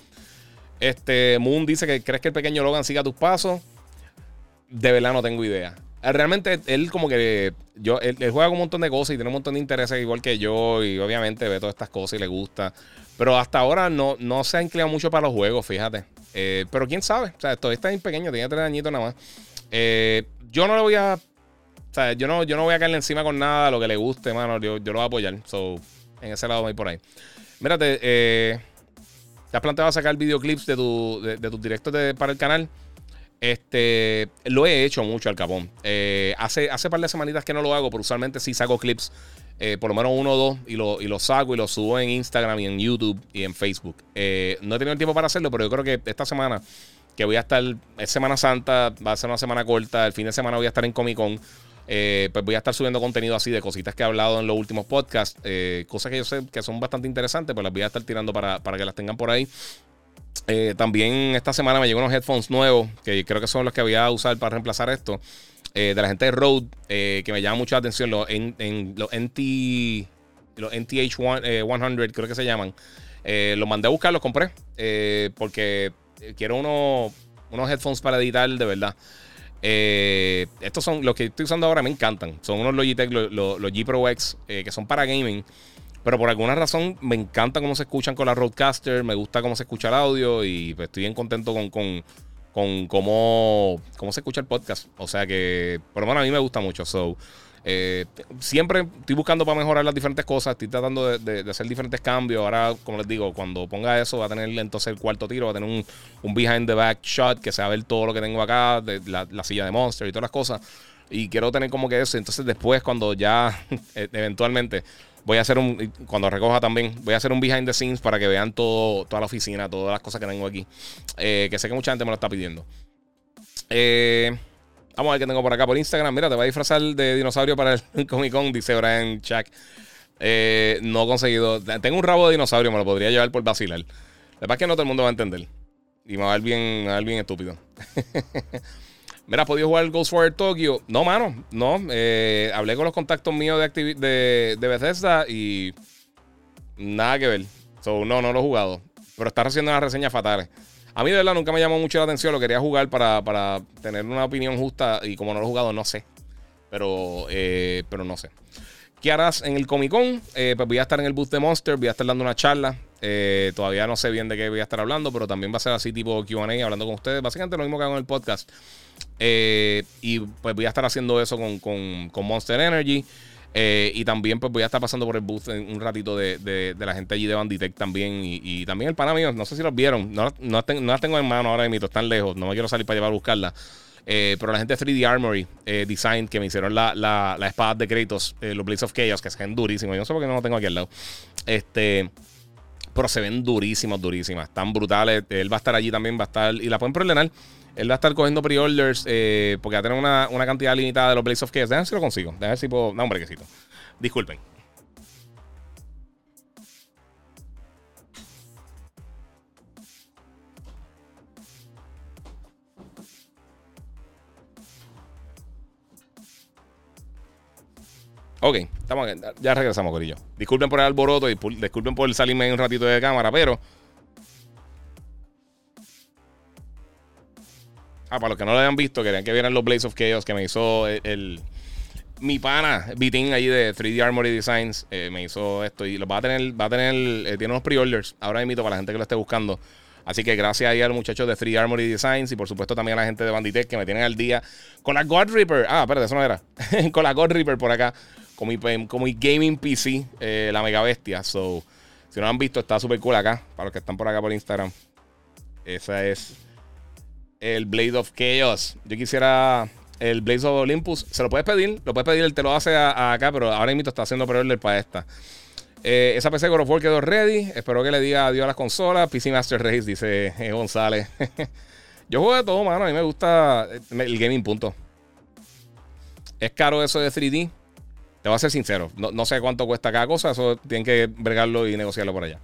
Este Moon dice que crees que el pequeño Logan siga tus pasos. De verdad no tengo idea. Eh, realmente él como que yo él, juega con un montón de cosas y tiene un montón de intereses igual que yo y obviamente ve todas estas cosas y le gusta. Pero hasta ahora no, no se ha inclinado mucho para los juegos, fíjate. Eh, pero quién sabe, o sea, todavía está bien pequeño, tiene tres añitos nada más. Eh, yo no le voy a, o sea, yo no, yo no voy a caerle encima con nada, lo que le guste, mano, yo, yo lo voy a apoyar. So, en ese lado voy por ahí. Mírate, ¿te has planteado sacar videoclips de, tu, de, tus directos para el canal? Este, lo he hecho mucho al capón. Eh, hace, hace par de semanitas que no lo hago, pero usualmente sí saco clips, eh, por lo menos uno o dos, y lo, y lo saco y lo subo en Instagram y en YouTube y en Facebook. Eh, no he tenido el tiempo para hacerlo, pero yo creo que esta semana, que voy a estar, es Semana Santa, va a ser una semana corta, el fin de semana voy a estar en Comic Con. pues voy a estar subiendo contenido así de cositas que he hablado en los últimos podcasts, cosas que yo sé que son bastante interesantes, pues las voy a estar tirando para, para que las tengan por ahí. Eh, también esta semana me llegó unos headphones nuevos, que creo que son los que voy a usar para reemplazar esto, eh, de la gente de Rode, eh, que me llama mucho la atención, los, en, los, NT, los NTH 100, creo que se llaman. los mandé a buscar, los compré, porque quiero uno unos headphones para editar, de verdad. Estos son los que estoy usando ahora, me encantan. Son unos Logitech, los, G Pro X, que son para gaming. Pero por alguna razón me encanta cómo se escuchan con la Roadcaster, me gusta cómo se escucha el audio y pues, estoy bien contento con, con, con cómo, cómo se escucha el podcast. O sea que, por lo menos a mí me gusta mucho. So, eh, siempre estoy buscando para mejorar las diferentes cosas, estoy tratando de, hacer diferentes cambios. Ahora, como les digo, cuando ponga eso, va a tener entonces el cuarto tiro, va a tener un, un behind the back shot que se va a ver todo lo que tengo acá, de la, silla de Monster y todas las cosas. Y quiero tener como que eso. Entonces, después, cuando ya e, eventualmente voy a hacer un, cuando recoja también, voy a hacer un behind the scenes para que vean todo, toda la oficina, todas las cosas que tengo aquí. Eh, que sé que mucha gente me lo está pidiendo. Eh. Vamos a ver qué tengo por acá por Instagram. Mira, te voy a disfrazar de dinosaurio para el Comic Con, dice Brian Chuck. Eh, no he conseguido. Tengo un rabo de dinosaurio, me lo podría llevar por vacilar. La verdad es que no todo el mundo va a entender. Y me va a ver bien, bien estúpido. Mira, ¿has podido jugar Ghostwire Tokyo? No, mano, no. Eh, hablé con los contactos míos de, de, Bethesda y nada que ver. So, no, no lo he jugado. Pero está haciendo unas reseñas fatales. A mí de verdad nunca me llamó mucho la atención, lo quería jugar para, tener una opinión justa y como no lo he jugado no sé. Pero, eh, pero no sé. ¿Qué harás en el Comic Con? Eh, pues voy a estar en el booth de Monster, voy a estar dando una charla. Eh, todavía no sé bien de qué voy a estar hablando, pero también va a ser así tipo QA, hablando con ustedes. Básicamente lo mismo que hago en el podcast. y pues voy a estar haciendo eso con, con Monster Energy. Eh, y también pues voy a estar pasando por el booth en un ratito de, la gente allí de Banditech también. Y, también el pana mío, no sé si los vieron. No, no, las tengo en mano ahora mismo, están lejos. No me quiero salir para llevar a buscarla. Eh, pero la gente de 3D Armory eh, Design que me hicieron la, la, espada de Kratos, los Blades of Chaos, que se ven durísimos. Yo no sé por qué no lo tengo aquí al lado. Este. Pero se ven durísimas, durísimas. Están brutales. Él va a estar allí también, va a estar. Y la pueden preordenar. Él va a estar cogiendo pre-orders eh, porque va a tener una, una, cantidad limitada de los Blaze of Chaos. Déjenme si lo consigo. Déjenme si puedo. No, un brequecito. Disculpen. Ok, estamos, ya regresamos, Corillo. Disculpen por el alboroto y disculpen por salirme un ratito de cámara, pero Ah, para los que no lo hayan visto, querían que vieran los Blaze of Chaos que me hizo el, mi pana, Bitin ahí de 3D Armory Designs, eh, me hizo esto y lo va a tener, va a tener, eh, tiene unos pre-orders. Ahora invito para la gente que lo esté buscando. Así que gracias ahí a los muchachos de 3D Armory Designs y por supuesto también a la gente de Banditech que me tienen al día con la God Reaper. Ah, espérate, eso no era. con la God Reaper por acá, con mi gaming PC, eh, la mega bestia. So, si no han visto, está súper cool acá. Para los que están por acá por Instagram. Esa es el Blade of Chaos. Yo quisiera el Blade of Olympus. Se lo puedes pedir, lo puedes pedir, él te lo hace acá, pero ahora mismo está haciendo pre-order para esta. Eh, esa PC God of War quedó ready. Espero que le diga adiós a las consolas. PC Master Race, dice eh, González. Yo juego de todo, mano. A mí me gusta eh, el gaming, punto. Es caro eso de 3D. Te voy a ser sincero. No, no sé cuánto cuesta cada cosa. Eso tienen que bregarlo y negociarlo por allá.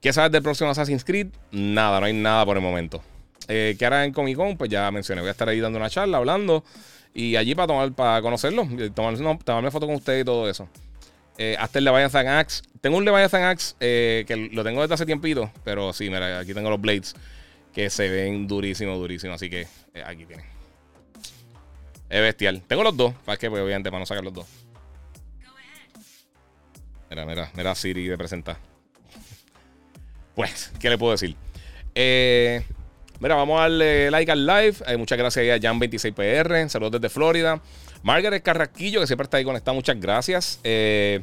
¿Qué sabes del próximo Assassin's Creed? Nada, no hay nada por el momento. Eh, que hará en Comic Con, pues ya mencioné, voy a estar ahí dando una charla, hablando. Y allí para tomar, para conocerlo, tomar, tomarme foto con usted y todo eso. Eh, hasta el Leviathan Axe. Tengo un Leviathan Axe eh, que lo tengo desde hace tiempito, pero sí, mira, aquí tengo los blades que se ven durísimo, durísimo. Así que eh, aquí tienen. Es bestial. Tengo los dos, para que, pues, obviamente, para no sacar los dos. Mira, mira, mira Siri de presentar. Pues, ¿qué le puedo decir? Eh, Mira, vamos a darle like al live. Eh, muchas gracias a Jan26PR. Saludos desde Florida. Margaret Carraquillo, que siempre está ahí conectada. Muchas gracias. Eh,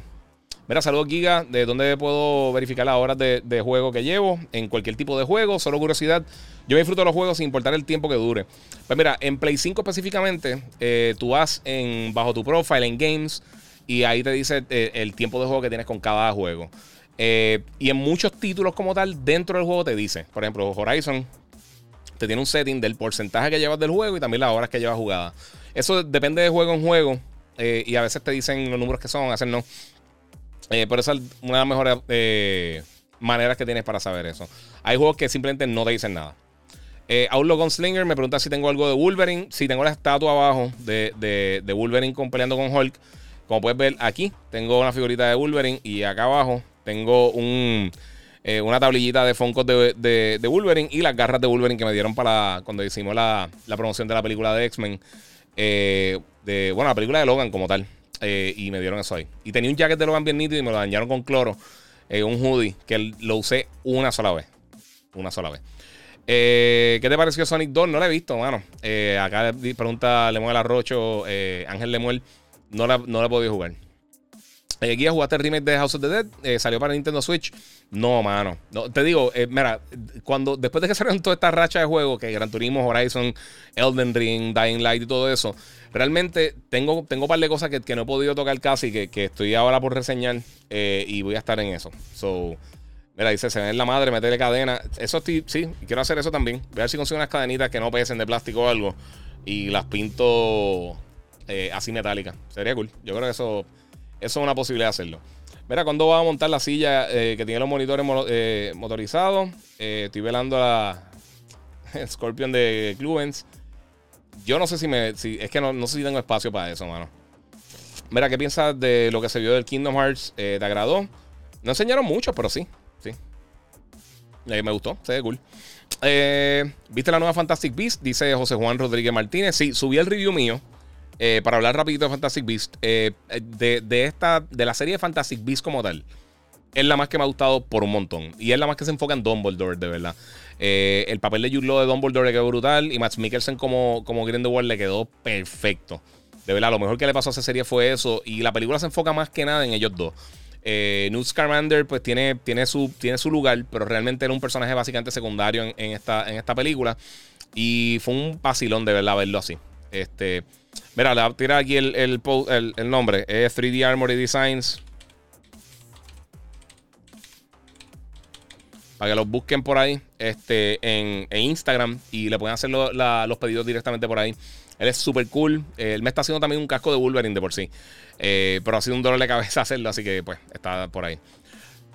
mira, saludos Giga. ¿De dónde puedo verificar las horas de, juego que llevo? En cualquier tipo de juego. Solo curiosidad. Yo disfruto los juegos sin importar el tiempo que dure. Pues mira, en Play 5 específicamente, tú vas en, bajo tu profile en Games y ahí te dice el tiempo de juego que tienes con cada juego. y en muchos títulos como tal, dentro del juego te dice, por ejemplo, Horizon, te tiene un setting del porcentaje que llevas del juego y también las horas que llevas jugada. Eso depende de juego en juego eh, y a veces te dicen los números que son, a veces no. Eh, pero esa es una de las mejores eh, maneras que tienes para saber eso. Hay juegos que simplemente no te dicen nada. Eh, Outlaw Gunslinger me pregunta si tengo algo de Wolverine. Si tengo la estatua abajo de, de, Wolverine con, peleando con Hulk. Como puedes ver aquí, tengo una figurita de Wolverine y acá abajo tengo un eh, una tablillita de Funko de, de, Wolverine y las garras de Wolverine que me dieron para cuando hicimos la, promoción de la película de X-Men. Eh, de, bueno, la película de Logan como tal. y me dieron eso ahí. Y tenía un jacket de Logan bien nítido y me lo dañaron con cloro. un hoodie que lo usé una sola vez. Una sola vez. ¿Qué te pareció Sonic 2? No la he visto, mano. acá pregunta Lemuel Arrocho, Ángel Lemuel. No la, no la he podido jugar. Eh, Guía, ¿jugaste el remake de House of the Dead? Eh, ¿Salió para Nintendo Switch? No, mano. No, te digo, eh, mira, cuando, después de que salieron toda esta racha de juegos, que Gran Turismo, Horizon, Elden Ring, Dying Light y todo eso, realmente tengo, tengo un par de cosas que, no he podido tocar casi, que, que estoy ahora por reseñar y voy a estar en eso. So, mira, dice, se ven la madre, meterle cadena. Eso sí, sí, quiero hacer eso también. Voy a ver si consigo unas cadenitas que no pesen de plástico o algo y las pinto así metálicas. Sería cool. Yo creo que eso eso es una posibilidad de hacerlo. Mira, cuando va a montar la silla eh, que tiene los monitores eh, motorizados? Eh, estoy velando a la Scorpion de Cluens. Yo no sé si me. Si, es que no, sé si tengo espacio para eso, mano. Mira, ¿qué piensas de lo que se vio del Kingdom Hearts? ¿Te agradó? No enseñaron mucho, pero sí. Sí. me gustó, se ve cool. ¿Viste la nueva Fantastic Beast? Dice José Juan Rodríguez Martínez. Sí, subí el review mío. Eh, para hablar rapidito de Fantastic Beast, eh, de, esta, de la serie de Fantastic Beast como tal, es la más que me ha gustado por un montón. Y es la más que se enfoca en Dumbledore, de verdad. Eh, el papel de Jude de Dumbledore le quedó brutal. Y Max Mikkelsen como, como Grindelwald le quedó perfecto. De verdad, lo mejor que le pasó a esa serie fue eso. Y la película se enfoca más que nada en ellos dos. Newt Scamander pues tiene, tiene, su, tiene su lugar, pero realmente era un personaje básicamente secundario en, esta, en esta película. Y fue un vacilón de verdad verlo así. Este, Mira, le tirar aquí el, el, nombre. Es 3D Armory Designs. Para que los busquen por ahí este, en, Instagram y le pueden hacer los pedidos directamente por ahí. Él es súper cool. él me está haciendo también un casco de Wolverine de por sí. Eh, pero ha sido un dolor de cabeza hacerlo, así que pues está por ahí.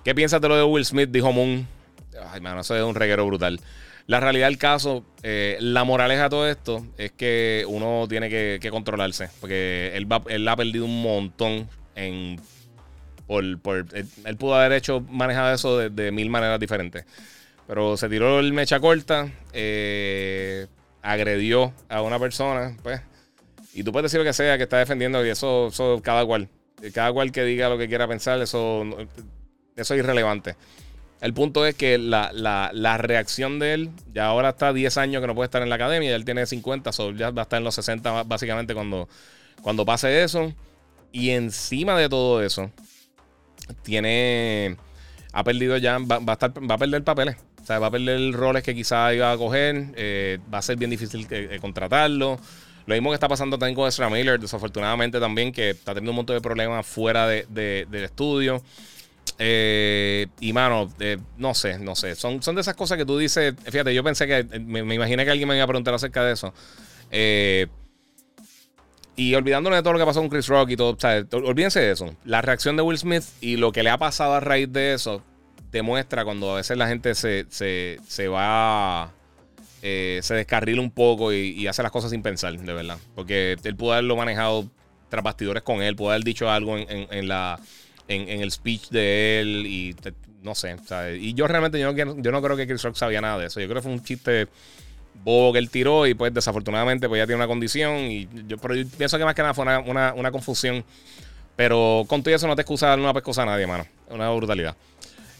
¿Qué piensas de lo de Will Smith? Dijo Moon. Ay, mano, eso es un reguero brutal. La realidad del caso, eh, la moraleja de todo esto es que uno tiene que, controlarse. Porque él, él, ha perdido un montón en. Por, por él, pudo haber hecho, manejado eso de, mil maneras diferentes. Pero se tiró el mecha corta, eh, agredió a una persona, pues. Y tú puedes decir lo que sea que está defendiendo, y eso, eso cada cual. Cada cual que diga lo que quiera pensar, eso, eso es irrelevante. El punto es que la, reacción de él, ya ahora está 10 años que no puede estar en la academia, él tiene 50, ya va a estar en los 60 básicamente cuando, cuando pase eso. Y encima de todo eso, tiene, ha perdido ya, va, a, estar, va a perder papeles. O sea, va a perder roles que quizás iba a coger, eh, va a ser bien difícil contratarlo. Lo mismo que está pasando también con Ezra Miller, desafortunadamente también, que está teniendo un montón de problemas fuera del estudio. Eh, y mano, eh, no sé, no sé. Son, son de esas cosas que tú dices. Fíjate, yo pensé que. Me, imaginé que alguien me iba a preguntar acerca de eso. Eh, y olvidándome de todo lo que pasó con Chris Rock y todo. Olvídense de eso. La reacción de Will Smith y lo que le ha pasado a raíz de eso demuestra cuando a veces la gente se, se, va. se descarrila un poco y, hace las cosas sin pensar, de verdad. Porque él pudo haberlo manejado tras bastidores con él, pudo haber dicho algo en la en, el speech de él y no sé. Y yo realmente yo no, yo no creo que Chris Rock sabía nada de eso. Yo creo que fue un chiste bobo que él tiró y pues desafortunadamente pues ya tiene una condición y yo, pero pienso que más que nada fue una, confusión. Pero con todo eso no te excusa no pescosa a nadie, mano. Una brutalidad.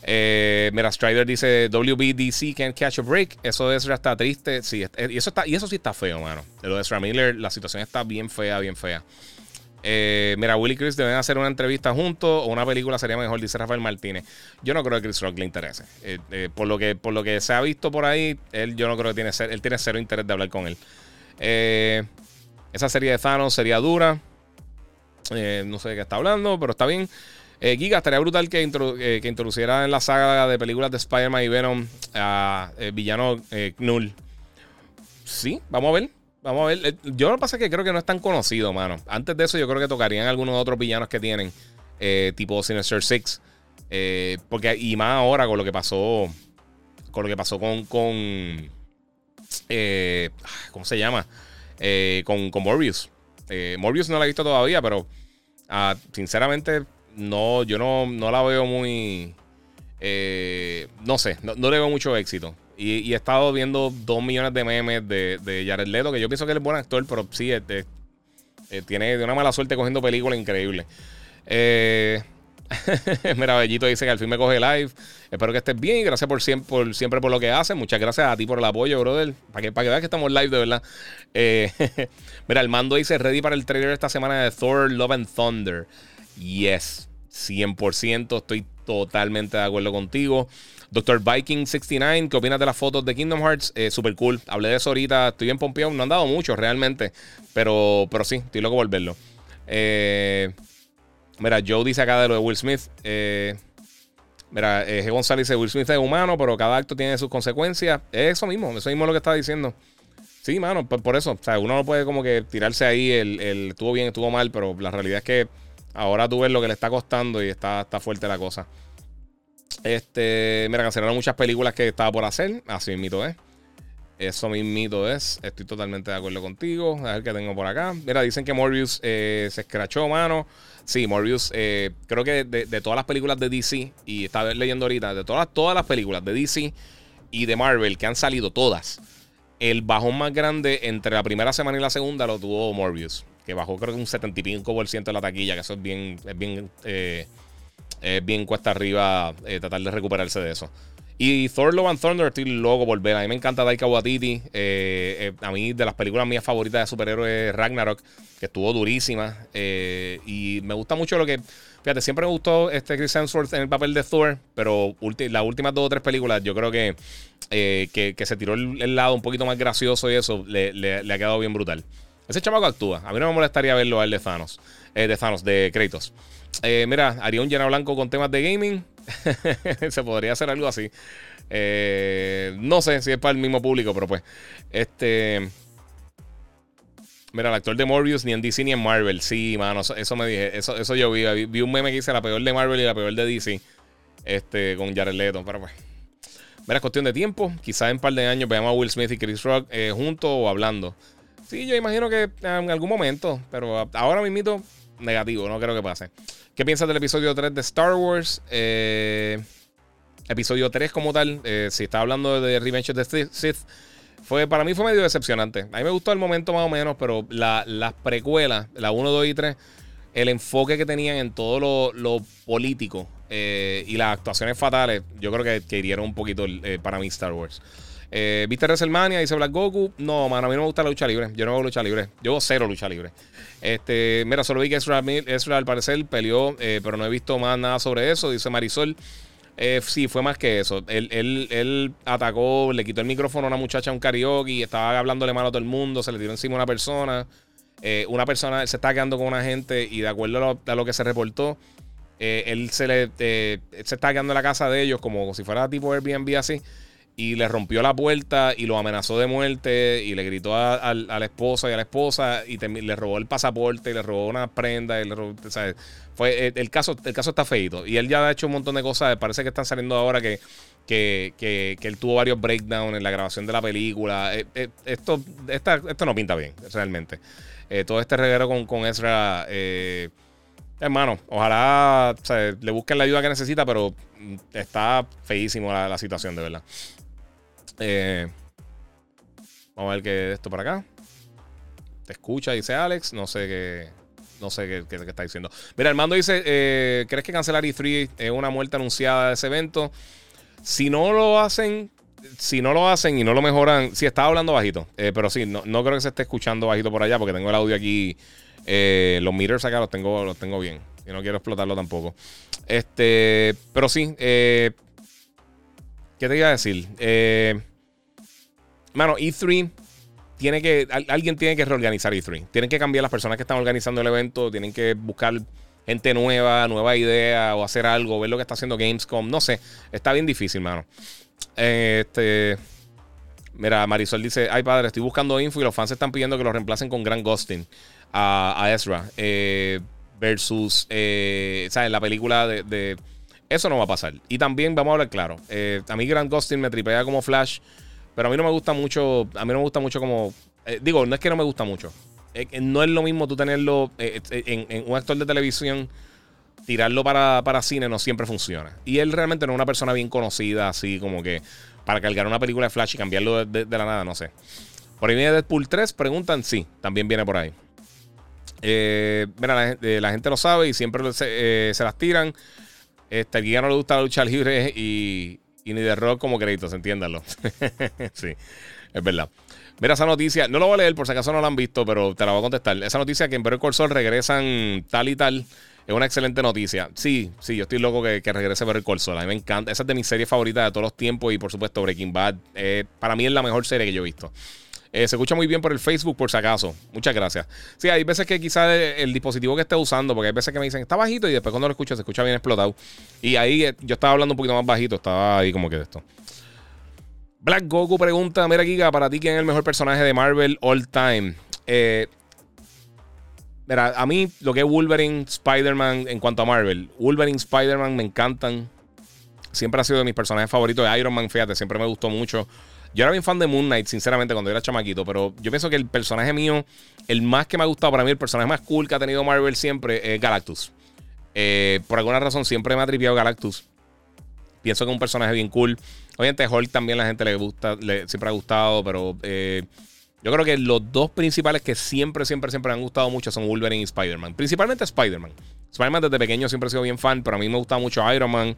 Eh, mira, Strider dice WBDC can't catch a break. Eso es ya está triste. Sí, y eso está, y eso sí está feo, mano. Lo de Ezra Miller, la situación está bien fea, bien fea. Eh, mira, Willy y Chris deben hacer una entrevista juntos o una película sería mejor, dice Rafael Martínez. Yo no creo que Chris Rock le interese. Eh, eh, por, lo que, por lo que se ha visto por ahí, él yo no creo que tiene, él tiene cero interés de hablar con él. esa serie de Thanos sería dura. no sé de qué está hablando, pero está bien. Giga, estaría brutal que, introduciera en la saga de películas de Spider-Man y Venom a villano Knull. Sí, vamos a ver. Vamos a ver. Eh, yo lo que pasa es que creo que no es tan conocido, mano. Antes de eso, yo creo que tocarían algunos otros villanos que tienen, eh, tipo Sinister Six. Eh, porque, y más ahora con lo que pasó. Con lo que pasó con. con ¿Cómo se llama? con, con Morbius. Morbius no la he visto todavía, pero ah, sinceramente, no, yo no, no la veo muy. no sé, no, le veo mucho éxito. Y, he estado viendo dos millones de memes de, Jared Leto, que yo pienso que él es buen actor, pero sí, tiene de una mala suerte cogiendo películas increíbles. Eh. Mira, Bellito dice que al fin me coge live. Espero que estés bien y gracias por siempre, siempre por lo que haces. Muchas gracias a ti por el apoyo, brother. Para que, para que veas que estamos live, de verdad. Eh, mira, el mando dice ready para el trailer esta semana de Thor Love and Thunder. Yes, 100%. Estoy totalmente de acuerdo contigo. Doctor Viking 69, ¿qué opinas de las fotos de Kingdom Hearts? Eh, super cool. Hablé de eso ahorita. Estoy en Pompeo. No han dado mucho realmente. Pero, pero sí, estoy loco por verlo. Eh. Mira, Joe dice acá de lo de Will Smith. Eh, mira, eh, G. González dice: Will Smith es humano, pero cada acto tiene sus consecuencias. Es eso mismo, eso mismo es lo que está diciendo. Sí, mano, por, eso. O sea, uno no puede como que tirarse ahí el, el, estuvo bien, estuvo mal, pero la realidad es que ahora tú ves lo que le está costando y está, está fuerte la cosa. Este, mira, cancelaron muchas películas que estaba por hacer. Así mismo es. Eso mismito es. Estoy totalmente de acuerdo contigo. A ver qué tengo por acá. Mira, dicen que Morbius eh, se escrachó, mano. Sí, Morbius, eh, creo que de, todas las películas de DC, y estaba leyendo ahorita, de todas, todas las películas de DC y de Marvel que han salido todas, el bajón más grande entre la primera semana y la segunda lo tuvo Morbius, que bajó creo que un 75% de la taquilla, que eso es bien, es bien, eh, es bien cuesta arriba tratar de recuperarse de eso. Y Thor Love and Thunder estoy loco por ver. A mí me encanta Taika Waititi. Eh, eh, a mí de las películas mías favoritas de superhéroes Ragnarok, que estuvo durísima. Eh, y me gusta mucho lo que... Fíjate, siempre me gustó este Chris Hemsworth en el papel de Thor, pero las últimas dos o tres películas yo creo que, que, se tiró el, lado un poquito más gracioso y eso le, ha quedado bien brutal. Ese chamaco actúa. A mí no me molestaría verlo a él de Thanos. de Thanos, de Kratos. Mira, haría un llena blanco con temas de gaming. se podría hacer algo así. Eh, no sé si es para el mismo público, pero pues. Este. Mira, el actor de Morbius ni en DC ni en Marvel. Sí, mano, eso, me dije. Eso, eso yo vi. Vi un meme que dice la peor de Marvel y la peor de DC. Este, con Jared Leto. Pero pues. Mira, es cuestión de tiempo. Quizás en un par de años veamos a Will Smith y Chris Rock eh, juntos o hablando. Sí, yo imagino que en algún momento. Pero ahora mismo, negativo. No creo que pase. ¿Qué piensas del episodio 3 de Star Wars? Eh, episodio 3 como tal, eh, si está hablando de Revenge of the Sith, fue, para mí fue medio decepcionante. A mí me gustó el momento más o menos, pero las precuelas, la 1, 2 y 3, el enfoque que tenían en todo lo, político eh, y las actuaciones fatales, yo creo que, que hirieron un poquito para mí Star Wars. Eh, ¿Viste WrestleMania? Dice Black Goku. No, mano, a mí no me gusta la lucha libre. Yo no hago lucha libre. Yo hago cero lucha libre. Este, mira, solo vi que Ezra, al parecer peleó, eh, pero no he visto más nada sobre eso. Dice Marisol. Eh, sí, fue más que eso. Él, él, atacó, le quitó el micrófono a una muchacha a un karaoke, estaba hablándole mal a todo el mundo, se le tiró encima a una persona. Eh, una persona se está quedando con una gente y de acuerdo a lo, que se reportó, él se le se está quedando en la casa de ellos como si fuera tipo Airbnb así y le rompió la puerta y lo amenazó de muerte y le gritó a, la esposa y a la esposa y le robó el pasaporte y le robó una prenda. Y le robó, Fue, eh, el, caso, el caso está feito. Y él ya ha hecho un montón de cosas. Parece que están saliendo ahora que, que, que, él tuvo varios breakdowns en la grabación de la película. Eh, eh, esto, esto no pinta bien, realmente. todo este reguero con, con Ezra... Hermano, ojalá le busquen la ayuda que necesita, pero está feísimo la situación, de verdad. Eh, vamos a ver qué esto para acá. Te escucha, dice Alex. No sé qué. No sé qué, está diciendo. Mira, Armando dice: eh, ¿Crees que cancelar E3 es una muerte anunciada de ese evento? Si no lo hacen, si no lo hacen y no lo mejoran, sí, estaba hablando bajito, eh, pero sí, no, creo que se esté escuchando bajito por allá porque tengo el audio aquí, los meters acá los tengo, los tengo bien y no quiero explotarlo tampoco. Este, pero sí, ¿qué te iba a decir? Eh, Mano, E3 tiene que. Alguien tiene que reorganizar E3. Tienen que cambiar las personas que están organizando el evento. Tienen que buscar gente nueva, nueva idea o hacer algo, ver lo que está haciendo Gamescom. No sé. Está bien difícil, mano. Este. Mira, Marisol dice: Ay, padre, estoy buscando info y los fans están pidiendo que lo reemplacen con Grant Gustin a, Ezra. Eh, versus. Eh, ¿Sabes? La película de, Eso no va a pasar. Y también, vamos a hablar claro. Eh, a mí Grant Gustin me tripea como Flash. Pero a mí no me gusta mucho. A mí no me gusta mucho como. Eh, digo, no es que no me gusta mucho. no es lo mismo tú tenerlo eh, eh, en, un actor de televisión tirarlo para, para cine no siempre funciona. Y él realmente no es una persona bien conocida, así como que para cargar una película de Flash y cambiarlo de, la nada, no sé. Por ahí viene Deadpool 3, preguntan, sí, también viene por ahí. Mira, la, gente lo sabe y siempre se, las tiran. Este, aquí ya no le gusta la lucha libre y, y ni de rock como créditos, entiéndanlo. sí, es verdad. Mira esa noticia, no lo voy a leer por si acaso no la han visto, pero te la voy a contestar. Esa noticia que en Better Call regresan tal y tal es una excelente noticia. Sí, sí, yo estoy loco que, que regrese Better Call A mí me encanta. Esa es de mis series favoritas de todos los tiempos y por supuesto Breaking Bad. Eh, para mí es la mejor serie que yo he visto. Eh, se escucha muy bien por el Facebook, por si acaso. Muchas gracias. Sí, hay veces que quizás el, dispositivo que esté usando, porque hay veces que me dicen está bajito y después cuando lo escucho se escucha bien explotado. Y ahí eh, yo estaba hablando un poquito más bajito, estaba ahí como que de esto. Black Goku pregunta: Mira, Giga, para ti, ¿quién es el mejor personaje de Marvel all time? Eh, mira, a mí lo que es Wolverine, Spider-Man en cuanto a Marvel, Wolverine, Spider-Man me encantan. Siempre ha sido de mis personajes favoritos. Iron Man, fíjate, siempre me gustó mucho. Yo era bien fan de Moon Knight, sinceramente, cuando era chamaquito, pero yo pienso que el personaje mío, el más que me ha gustado para mí, el personaje más cool que ha tenido Marvel siempre es Galactus. Eh, por alguna razón siempre me ha tripeado Galactus. Pienso que es un personaje bien cool. Obviamente Hulk también la gente le gusta, le, siempre ha gustado, pero eh, yo creo que los dos principales que siempre, siempre, siempre me han gustado mucho son Wolverine y Spider-Man. Principalmente Spider-Man. Spider-Man desde pequeño siempre he sido bien fan, pero a mí me gustaba mucho Iron Man.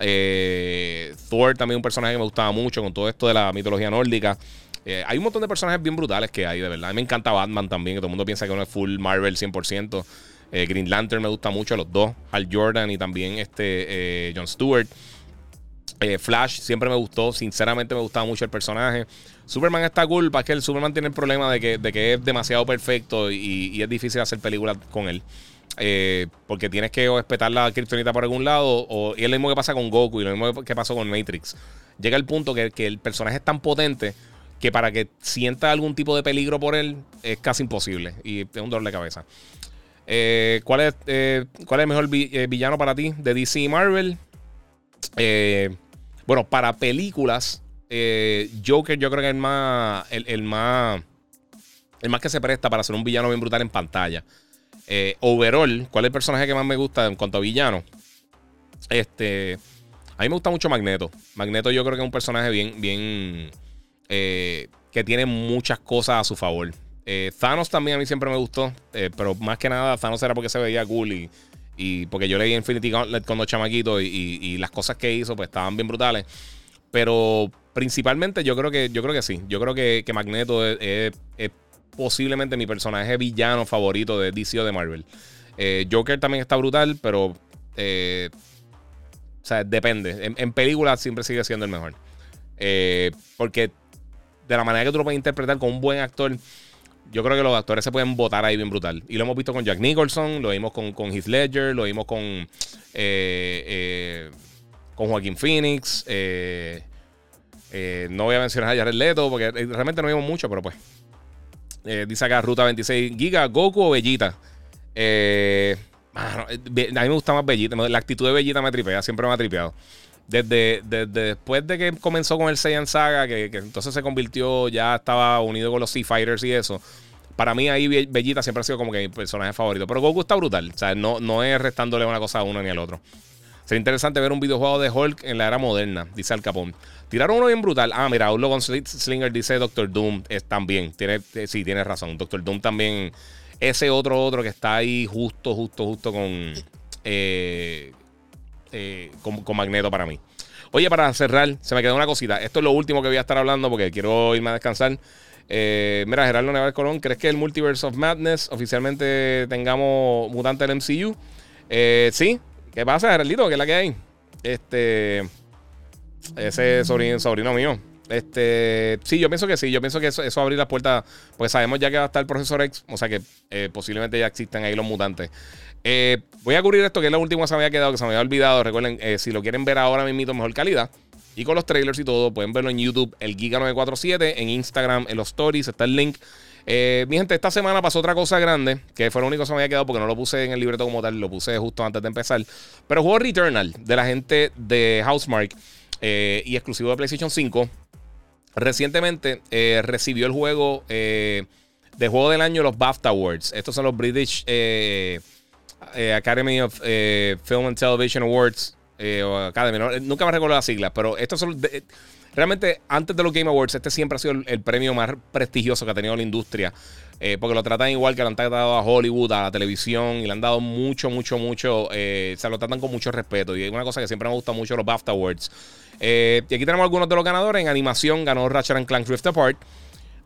Eh, Thor también un personaje que me gustaba mucho con todo esto de la mitología nórdica. Eh, hay un montón de personajes bien brutales que hay, de verdad. A mí me encanta Batman también, que todo el mundo piensa que no es full Marvel 100%. Green Lantern me gusta mucho, los dos. Hal Jordan y también este John Stewart. Eh, Flash siempre me gustó, sinceramente me gustaba mucho el personaje. Superman está cool, para que el Superman tiene el problema de que, de que es demasiado perfecto y, es difícil hacer películas con él. Eh, porque tienes que respetar la kriptonita por algún lado, o, y es lo mismo que pasa con Goku y lo mismo que pasó con Matrix. Llega el punto que, el personaje es tan potente que para que sienta algún tipo de peligro por él es casi imposible y es un dolor de cabeza. Eh, ¿cuál, es, ¿Cuál es el mejor villano para ti de DC y Marvel? Eh, bueno, para películas, eh, Joker yo creo que es el más, el, más, el más que se presta para ser un villano bien brutal en pantalla. Eh, overall, ¿cuál es el personaje que más me gusta en cuanto a villano? Este, a mí me gusta mucho Magneto. Magneto yo creo que es un personaje bien, bien, eh, que tiene muchas cosas a su favor. Thanos también a mí siempre me gustó, pero más que nada Thanos era porque se veía cool y y porque yo leí Infinity Gauntlet cuando chamaquito y, y, las cosas que hizo pues estaban bien brutales. Pero principalmente yo creo que, yo creo que sí. Yo creo que, que Magneto es, posiblemente mi personaje villano favorito de DC o de Marvel. Eh, Joker también está brutal, pero... Eh, o sea, depende. En, películas siempre sigue siendo el mejor. Eh, porque de la manera que tú lo puedes interpretar con un buen actor yo creo que los actores se pueden votar ahí bien brutal. Y lo hemos visto con Jack Nicholson, lo vimos con, con Heath Ledger, lo vimos con, con Joaquín Phoenix. No voy a mencionar a Jared Leto porque realmente no vimos mucho, pero pues. dice acá Ruta 26 Giga, Goku o Bellita. a mí me gusta más Bellita. La actitud de Bellita me tripea, siempre me ha tripeado. Desde, después de que comenzó con el Saiyan Saga, que, entonces se convirtió, ya estaba unido con los Sea Fighters y eso. Para mí ahí Bellita siempre ha sido como que mi personaje favorito. Pero Goku está brutal. O sea, no, no es restándole una cosa a uno ni al otro. Sería interesante ver un videojuego de Hulk en la era moderna, dice Al Capón. Tiraron uno bien brutal. Ah, mira, un con Slinger dice Doctor Doom también. Tiene, eh, sí, tiene razón. Doctor Doom también. Ese otro, otro que está ahí justo, justo, justo con. Eh, eh, con, Magneto para mí. Oye, para cerrar, se me quedó una cosita. Esto es lo último que voy a estar hablando porque quiero irme a descansar. Mira, Gerardo Neval Colón, ¿crees que el Multiverse of Madness oficialmente tengamos mutante del MCU? Eh, sí. ¿Qué pasa, Geraldito? ¿Qué es la que hay? Este. Ese sobrino, mío. Este, sí, yo pienso que sí. Yo pienso que eso, eso abrir las puertas. Pues sabemos ya que va a estar el profesor X. O sea que posiblemente ya existen ahí los mutantes. Eh, voy a cubrir esto, que es lo último que se me había quedado, que se me había olvidado. Recuerden, eh, si lo quieren ver ahora mismo, mejor calidad. Y con los trailers y todo, pueden verlo en YouTube, el Giga947, en Instagram, en los stories, está el link. Eh, mi gente, esta semana pasó otra cosa grande, que fue lo único que se me había quedado porque no lo puse en el libreto como tal, lo puse justo antes de empezar. Pero juego Returnal, de la gente de Housemark y exclusivo de PlayStation 5, recientemente recibió el juego de juego del año, los BAFTA Awards. Estos son los British Academy of Film and Television Awards. nunca me recuerdo las siglas, pero estos son. Realmente, antes de los Game Awards, este siempre ha sido el, premio más prestigioso que ha tenido la industria. porque lo tratan igual que lo han tratado a Hollywood, a la televisión, y le han dado mucho, mucho, mucho. se lo tratan con mucho respeto. Y es una cosa que siempre me gusta mucho los BAFTA Awards. y aquí tenemos algunos de los ganadores. En animación ganó Ratchet Clank Rift Apart.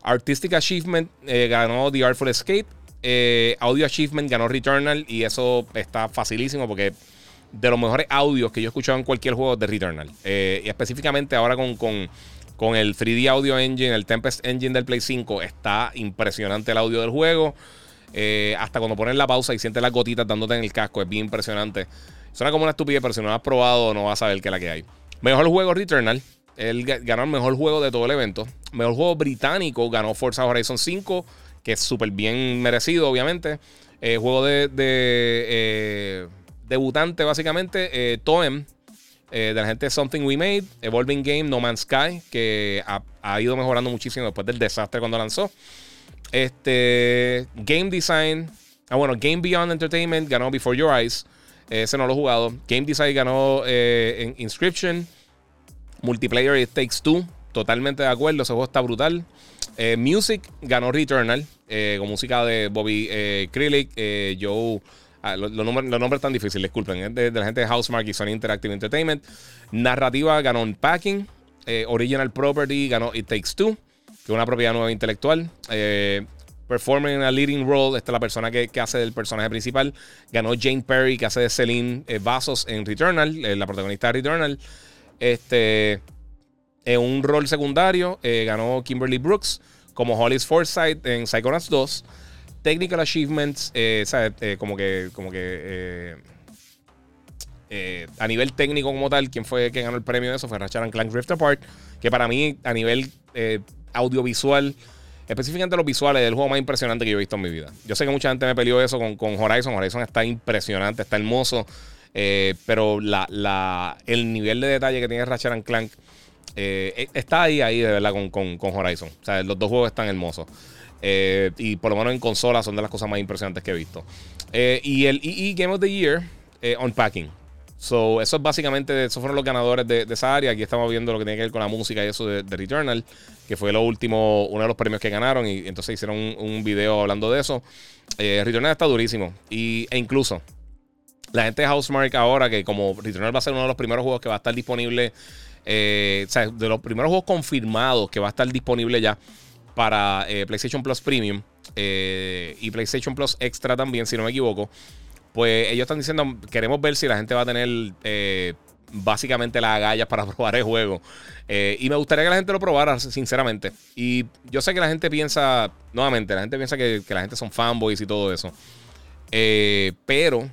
Artistic Achievement eh, ganó The Artful Escape. Eh, audio Achievement ganó Returnal. Y eso está facilísimo porque de los mejores audios que yo he escuchado en cualquier juego de Returnal. Eh, y específicamente ahora con, con, el 3D Audio Engine, el Tempest Engine del Play 5, está impresionante el audio del juego. hasta cuando pones la pausa y sientes las gotitas dándote en el casco, es bien impresionante. Suena como una estupidez, pero si no lo has probado, no vas a saber qué es la que hay. Mejor juego Returnal. Él ganó el mejor juego de todo el evento. Mejor juego británico ganó Forza Horizon 5, que es súper bien merecido, obviamente. Eh, juego de, eh, debutante, básicamente. Eh, Toem, de la gente Something We Made. Evolving Game, No Man's Sky, que ha, ido mejorando muchísimo después del desastre cuando lanzó. Este, Game Design. Ah, bueno, Game Beyond Entertainment ganó Before Your Eyes. Ese no lo he jugado. Game Design ganó Inscription. Multiplayer It Takes Two. Totalmente de acuerdo. Ese juego está brutal. Eh, Music ganó Returnal. Eh, con música de Bobby eh, Krillick, Joe. Ah, los, nombres, están difíciles, disculpen. de, la gente de Housemark y Sony Interactive Entertainment. Narrativa ganó Unpacking. Original Property ganó It Takes Two, que es una propiedad nueva intelectual. Performing a Leading Role, esta es la persona que, hace del personaje principal. Ganó Jane Perry, que hace de Celine Vasos en Returnal, la protagonista de Returnal. Este, en un rol secundario eh, ganó Kimberly Brooks como Hollis Forsyth en Psychonauts 2. Technical Achievements, eh, eh, como que, como que a nivel técnico como tal, quien fue quien ganó el premio de eso fue Ratchet Clank Rift Apart, que para mí a nivel audiovisual, específicamente los visuales, es el juego más impresionante que yo he visto en mi vida. Yo sé que mucha gente me peleó eso con, con Horizon. Horizon está impresionante, está hermoso. Eh, pero la, el nivel de detalle que tiene Ratchet Clank eh, e, está ahí, ahí de verdad con, Horizon. O sea, los dos juegos están hermosos. Eh, y por lo menos en consola son de las cosas más impresionantes que he visto. y el EE Game of the Year, Unpacking. So, eso es básicamente, esos fueron los ganadores de, esa área. Aquí estamos viendo lo que tiene que ver con la música y eso de, Returnal, que fue lo último, uno de los premios que ganaron. Y, entonces hicieron un, video hablando de eso. Returnal está durísimo. Y, e incluso, la gente de Housemark ahora, que como Returnal va a ser uno de los primeros juegos que va a estar disponible, eh, o sea, de los primeros juegos confirmados que va a estar disponible ya para eh, PlayStation Plus Premium eh, y PlayStation Plus Extra también, si no me equivoco, pues ellos están diciendo, queremos ver si la gente va a tener básicamente las agallas para probar el juego. y me gustaría que la gente lo probara, sinceramente. Y yo sé que la gente piensa, nuevamente, la gente piensa que, que la gente son fanboys y todo eso. pero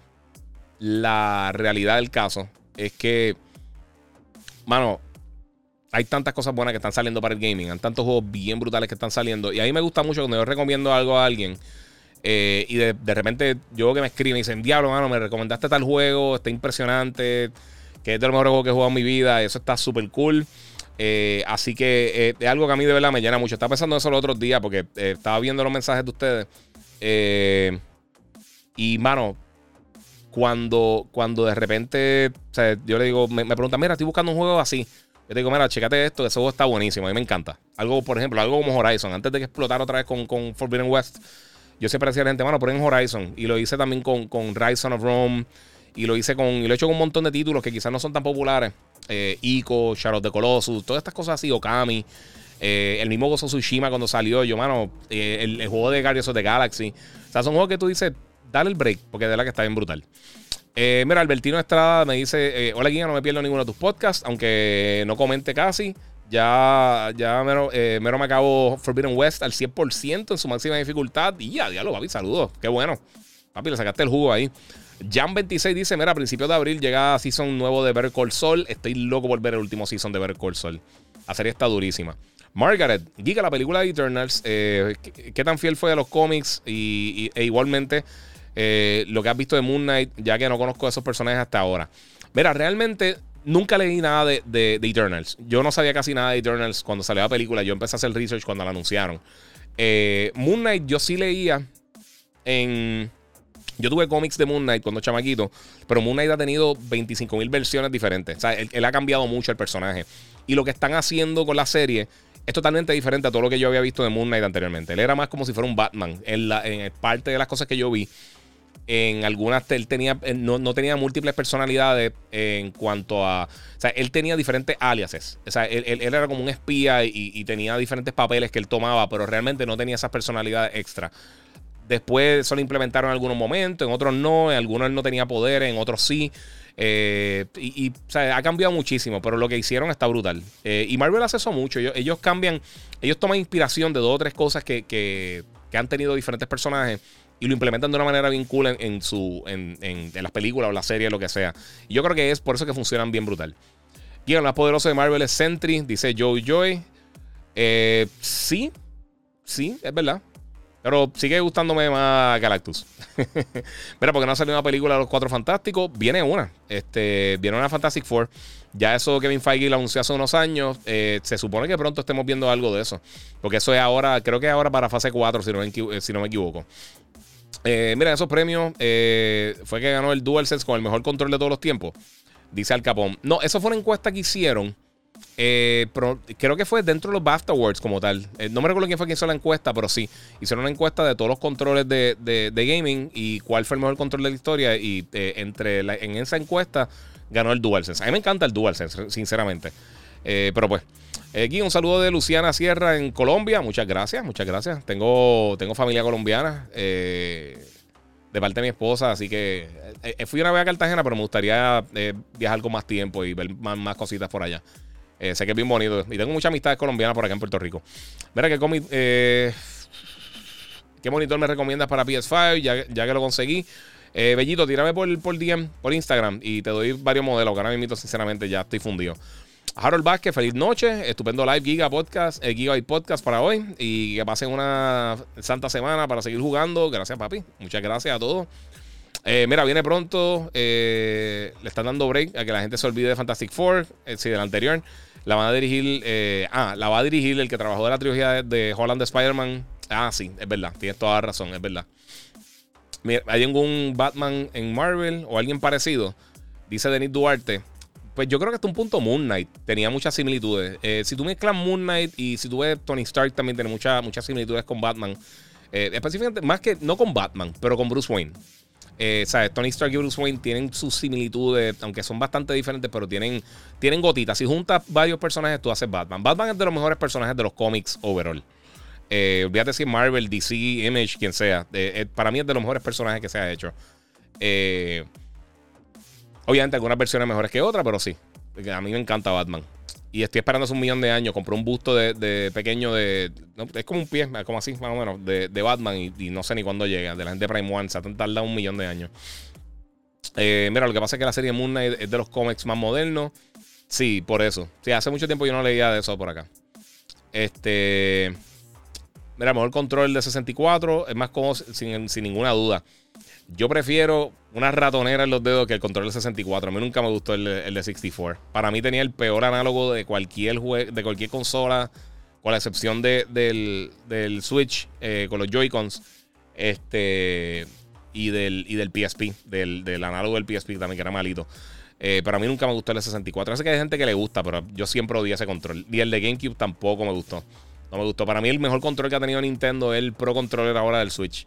la realidad del caso es que, mano, hay tantas cosas buenas que están saliendo para el gaming. Hay tantos juegos bien brutales que están saliendo. Y a mí me gusta mucho cuando yo recomiendo algo a alguien. Eh, y de, repente yo que me escriben y dicen, diablo, mano, me recomendaste tal juego, está impresionante, que es de los mejores juegos que he jugado en mi vida, eso está súper cool. Eh, así que eh, es algo que a mí de verdad me llena mucho. Estaba pensando en eso los otros días porque estaba viendo los mensajes de ustedes. y, mano, cuando, cuando de repente, o sea, yo le digo, me, me preguntan, mira, estoy buscando un juego así. Yo te digo, mira, chécate esto, ese juego está buenísimo, a mí me encanta. Algo, por ejemplo, algo como Horizon, antes de que explotara otra vez con, con Forbidden West, yo siempre decía a la gente, mano, ponen Horizon. Y lo hice también con, con Rise of Rome, y lo hice con, y lo he hecho con un montón de títulos que quizás no son tan populares. Eh, Ico, Shadow of the Colossus, todas estas cosas así, Okami. Eh, el mismo Gozo Tsushima cuando salió, yo, mano, eh, el, juego de Guardians of the Galaxy. O sea, son juegos que tú dices, dale el break, porque de verdad que está bien brutal. Eh, mira, Albertino Estrada me dice: eh, Hola, Guía, no me pierdo ninguno de tus podcasts, aunque no comente casi. Ya, ya mero, eh, mero me acabo Forbidden West al 100% en su máxima dificultad. Y ya, diablo, papi, saludos. Qué bueno. Papi, le sacaste el jugo ahí. Jan26 dice: Mira, a principios de abril llega season nuevo de Better Call Sol. Estoy loco por ver el último season de Better Call Sol. La serie está durísima. Margaret, Giga, la película de Eternals, ¿qué, tan fiel fue a los cómics? Y, e igualmente, eh, lo que has visto de Moon Knight, ya que no conozco a esos personajes hasta ahora. Mira, realmente nunca leí nada de, Eternals. Yo no sabía casi nada de Eternals cuando salió la película. Yo empecé a hacer research cuando la anunciaron. Eh, Moon Knight yo sí leía en, Yo tuve cómics de Moon Knight cuando chamaquito, pero Moon Knight ha tenido 25.000 versiones diferentes. O sea, él, ha cambiado mucho el personaje. Y lo que están haciendo con la serie es totalmente diferente a todo lo que yo había visto de Moon Knight anteriormente. Él era más como si fuera un Batman. En, la, en parte de las cosas que yo vi, en algunas él tenía, no, tenía múltiples personalidades en cuanto a. O sea, él tenía diferentes aliases. O sea, él, era como un espía y, tenía diferentes papeles que él tomaba, pero realmente no tenía esas personalidades extra. Después eso lo implementaron en algunos momentos, en otros no, en algunos él no tenía poder, en otros sí. Eh, y, o sea, ha cambiado muchísimo, pero lo que hicieron está brutal. Eh, y Marvel hace eso mucho. Ellos, cambian, ellos toman inspiración de dos o tres cosas que, que, han tenido diferentes personajes y lo implementan de una manera bien cool en, su, en, en, las películas o la serie, lo que sea. Y yo creo que es por eso que funcionan bien brutal. El más poderoso de Marvel es Sentry, dice Joey Joy. Eh, sí, sí, es verdad. Pero sigue gustándome más Galactus. Mira, porque no ha salido una película de los Cuatro Fantásticos. Viene una. Este, viene una Fantastic Four. Ya eso Kevin Feige lo anunció hace unos años. Eh, se supone que pronto estemos viendo algo de eso. Porque eso es ahora, creo que es ahora para fase 4, si no me, eh, si no me equivoco. Eh, mira, esos premios fue que ganó el DualSense con el mejor control de todos los tiempos. Dice Al Capón. No, eso fue una encuesta que hicieron eh, creo que fue dentro de los BAFTA Awards como tal. Eh, no me recuerdo quién fue quien hizo la encuesta, pero sí. Hicieron una encuesta de todos los controles de, gaming y cuál fue el mejor control de la historia. Y eh, entre en esa encuesta ganó el DualSense. A mí me encanta el DualSense, sinceramente. pero pues, aquí un saludo de Luciana Sierra en Colombia. Muchas gracias, muchas gracias. Tengo, tengo familia colombiana. de parte de mi esposa, así que fui una vez a Cartagena, pero me gustaría viajar con más tiempo y ver más cositas por allá. Eh, sé que es bien bonito. Y tengo muchas amistades colombianas por acá en Puerto Rico. Mira que. Eh, ¿Qué monitor me recomiendas para PS5? Ya, que lo conseguí. Eh, Bellito, tírame por, por DM, por Instagram. Y te doy varios modelos. Que ahora mismo, sinceramente, ya estoy fundido. Harold Vázquez, feliz noche. Estupendo live Giga Podcast, eh, Giga Podcast para hoy. Y que pasen una santa semana para seguir jugando. Gracias, papi. Muchas gracias a todos. mira, viene pronto. le están dando break a que la gente se olvide de Fantastic Four. sí, del anterior. La va a dirigir. Eh, ah, la va a dirigir el que trabajó de la trilogía de, Holland de Spider-Man. Ah, sí, es verdad. Tienes toda la razón, es verdad. ¿Hay algún Batman en Marvel o alguien parecido? Dice Denis Duarte. Pues yo creo que hasta un punto Moon Knight tenía muchas similitudes. Eh, si tú mezclas Moon Knight y si tú ves Tony Stark también tiene muchas muchas similitudes con Batman. Eh, específicamente, más que no con Batman, pero con Bruce Wayne. Eh, ¿sabes? Tony Stark y Bruce Wayne tienen sus similitudes, aunque son bastante diferentes, pero tienen, tienen gotitas. Si juntas varios personajes, tú haces Batman. Batman es de los mejores personajes de los cómics overall. Eh, olvídate si Marvel, DC, Image, quien sea. Eh, eh, para mí es de los mejores personajes que se ha hecho. obviamente algunas versiones mejores que otras, pero sí. A mí me encanta Batman. Y estoy esperando hace un millón de años. Compré un busto de, pequeño de. es como un pie, como así, más o menos, de, Batman. Y, no sé ni cuándo llega. De la gente de Prime One. Se ha tardado un millón de años. Eh, mira, lo que pasa es que la serie Moon Knight es de los cómics más modernos. Sí, por eso. Sí, hace mucho tiempo yo no leía de eso por acá. Este. Mira, mejor control de 64 es más cómodo sin, ninguna duda. Yo prefiero una ratonera en los dedos que el control de 64. A mí nunca me gustó el, de 64. Para mí tenía el peor análogo de cualquier, de cualquier consola, con la excepción del, Switch, eh, con los Joy-Cons. Este. Y del, y del PSP, del, análogo del PSP también, que era malito. Eh, pero a mí nunca me gustó el de 64. Sé que hay gente que le gusta, pero yo siempre odié ese control. Y el de GameCube tampoco me gustó. No me gustó. Para mí el mejor control que ha tenido Nintendo es el Pro Controller ahora del Switch.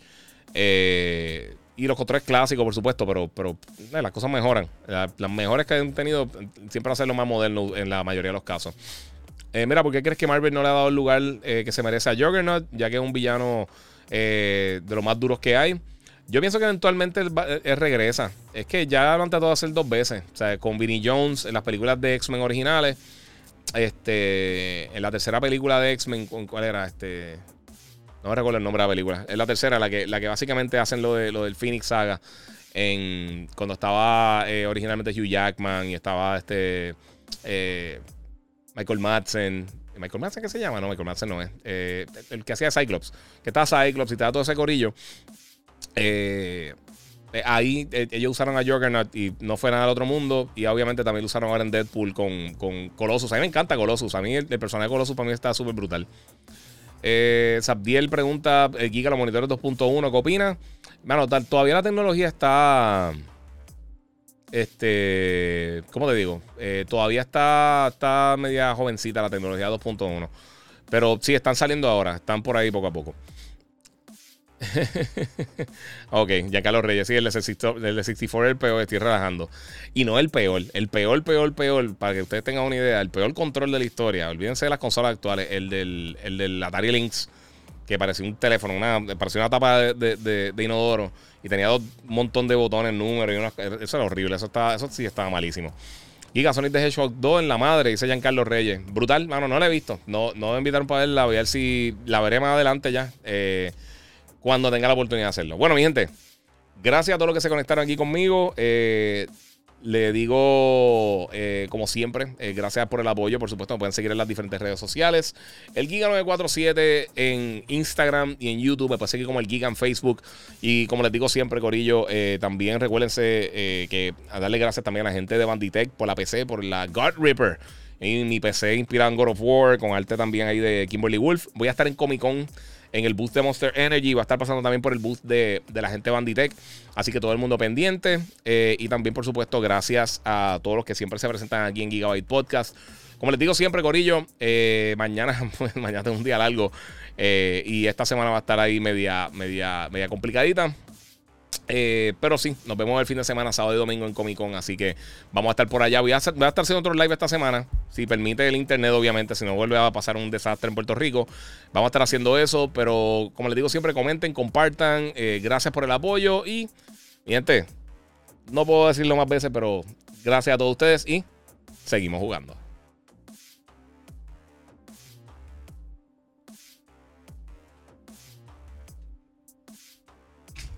Eh, y los controles clásicos, por supuesto, pero, pero eh, las cosas mejoran. las mejores que han tenido siempre hacen lo más moderno en la mayoría de los casos. Eh, mira, ¿por qué crees que Marvel no le ha dado el lugar eh, que se merece a Juggernaut? Ya que es un villano de los más duros que hay. Yo pienso que eventualmente él, regresa. Es que ya lo han tratado de hacer dos veces. O sea, con Vinnie Jones en las películas de X-Men originales. Este, en la tercera película de X-Men, ¿cuál era? Este, no recuerdo el nombre de la película. Es la tercera, la que, la que básicamente hacen lo, de, lo del Phoenix Saga. En, cuando estaba eh, originalmente Hugh Jackman y estaba este eh, Michael Madsen. ¿Michael Madsen qué se llama? No, Michael Madsen no es. Eh, el que hacía Cyclops. Que estaba Cyclops y estaba todo ese corillo. Ahí ellos usaron a Juggernaut y no fue nada del otro mundo. Y obviamente también lo usaron ahora en Deadpool con, con Colossus. A mí me encanta Colossus. A mí el, personaje de Colossus para mí está súper brutal. Eh, Sabdiel pregunta: eh, Giga, los monitores 2.1, ¿qué opina? Mano, todavía la tecnología está. Este. ¿Cómo te digo? Eh, todavía está, está media jovencita la tecnología 2.1. Pero sí, están saliendo ahora. Están por ahí poco a poco. ok, Giancarlo Reyes. Sí, el de 64 es el peor, estoy relajando. Y no el peor, el peor, peor, peor, para que ustedes tengan una idea, el peor control de la historia. Olvídense de las consolas actuales, el del, el del Atari Lynx, que parecía un teléfono, una, parecía una tapa de, inodoro y tenía un montón de botones, números y Eso era horrible, eso, estaba, eso sí estaba malísimo. Giga Sonic de Hedgehog 2 en la madre, dice Giancarlo Reyes. Brutal, mano, no la he visto. No, no me invitaron para verla, voy a ver si la veré más adelante ya. Eh, cuando tenga la oportunidad de hacerlo. Bueno, mi gente, gracias a todos los que se conectaron aquí conmigo. Eh, le digo, eh, como siempre, eh, gracias por el apoyo. Por supuesto, me pueden seguir en las diferentes redes sociales. El Giga947 en Instagram y en YouTube. Me pueden seguir como el Giga en Facebook. Y como les digo siempre, Corillo, también recuérdense que a darle gracias también a la gente de Banditech por la PC, por la God Ripper. Y mi PC inspirado en God of War, con arte también ahí de Kimberly Wolf. Voy a estar en Comic Con en el booth de Monster Energy. Va a estar pasando también por el booth de, la gente de Banditech. Así que todo el mundo pendiente. Eh, y también, por supuesto, gracias a todos los que siempre se presentan aquí en Gigabyte Podcast. Como les digo siempre, Corillo, eh, mañana, mañana es un día largo. Eh, y esta semana va a estar ahí media, media, media complicadita. Eh, pero sí, nos vemos el fin de semana, sábado y domingo en Comic Con. Así que vamos a estar por allá. Voy a, estar haciendo otro live esta semana. Si permite el internet, obviamente. Si no vuelve a pasar un desastre en Puerto Rico. Vamos a estar haciendo eso. Pero como les digo siempre, comenten, compartan. Eh, gracias por el apoyo. Y, mi gente, no puedo decirlo más veces, pero gracias a todos ustedes. Y seguimos jugando.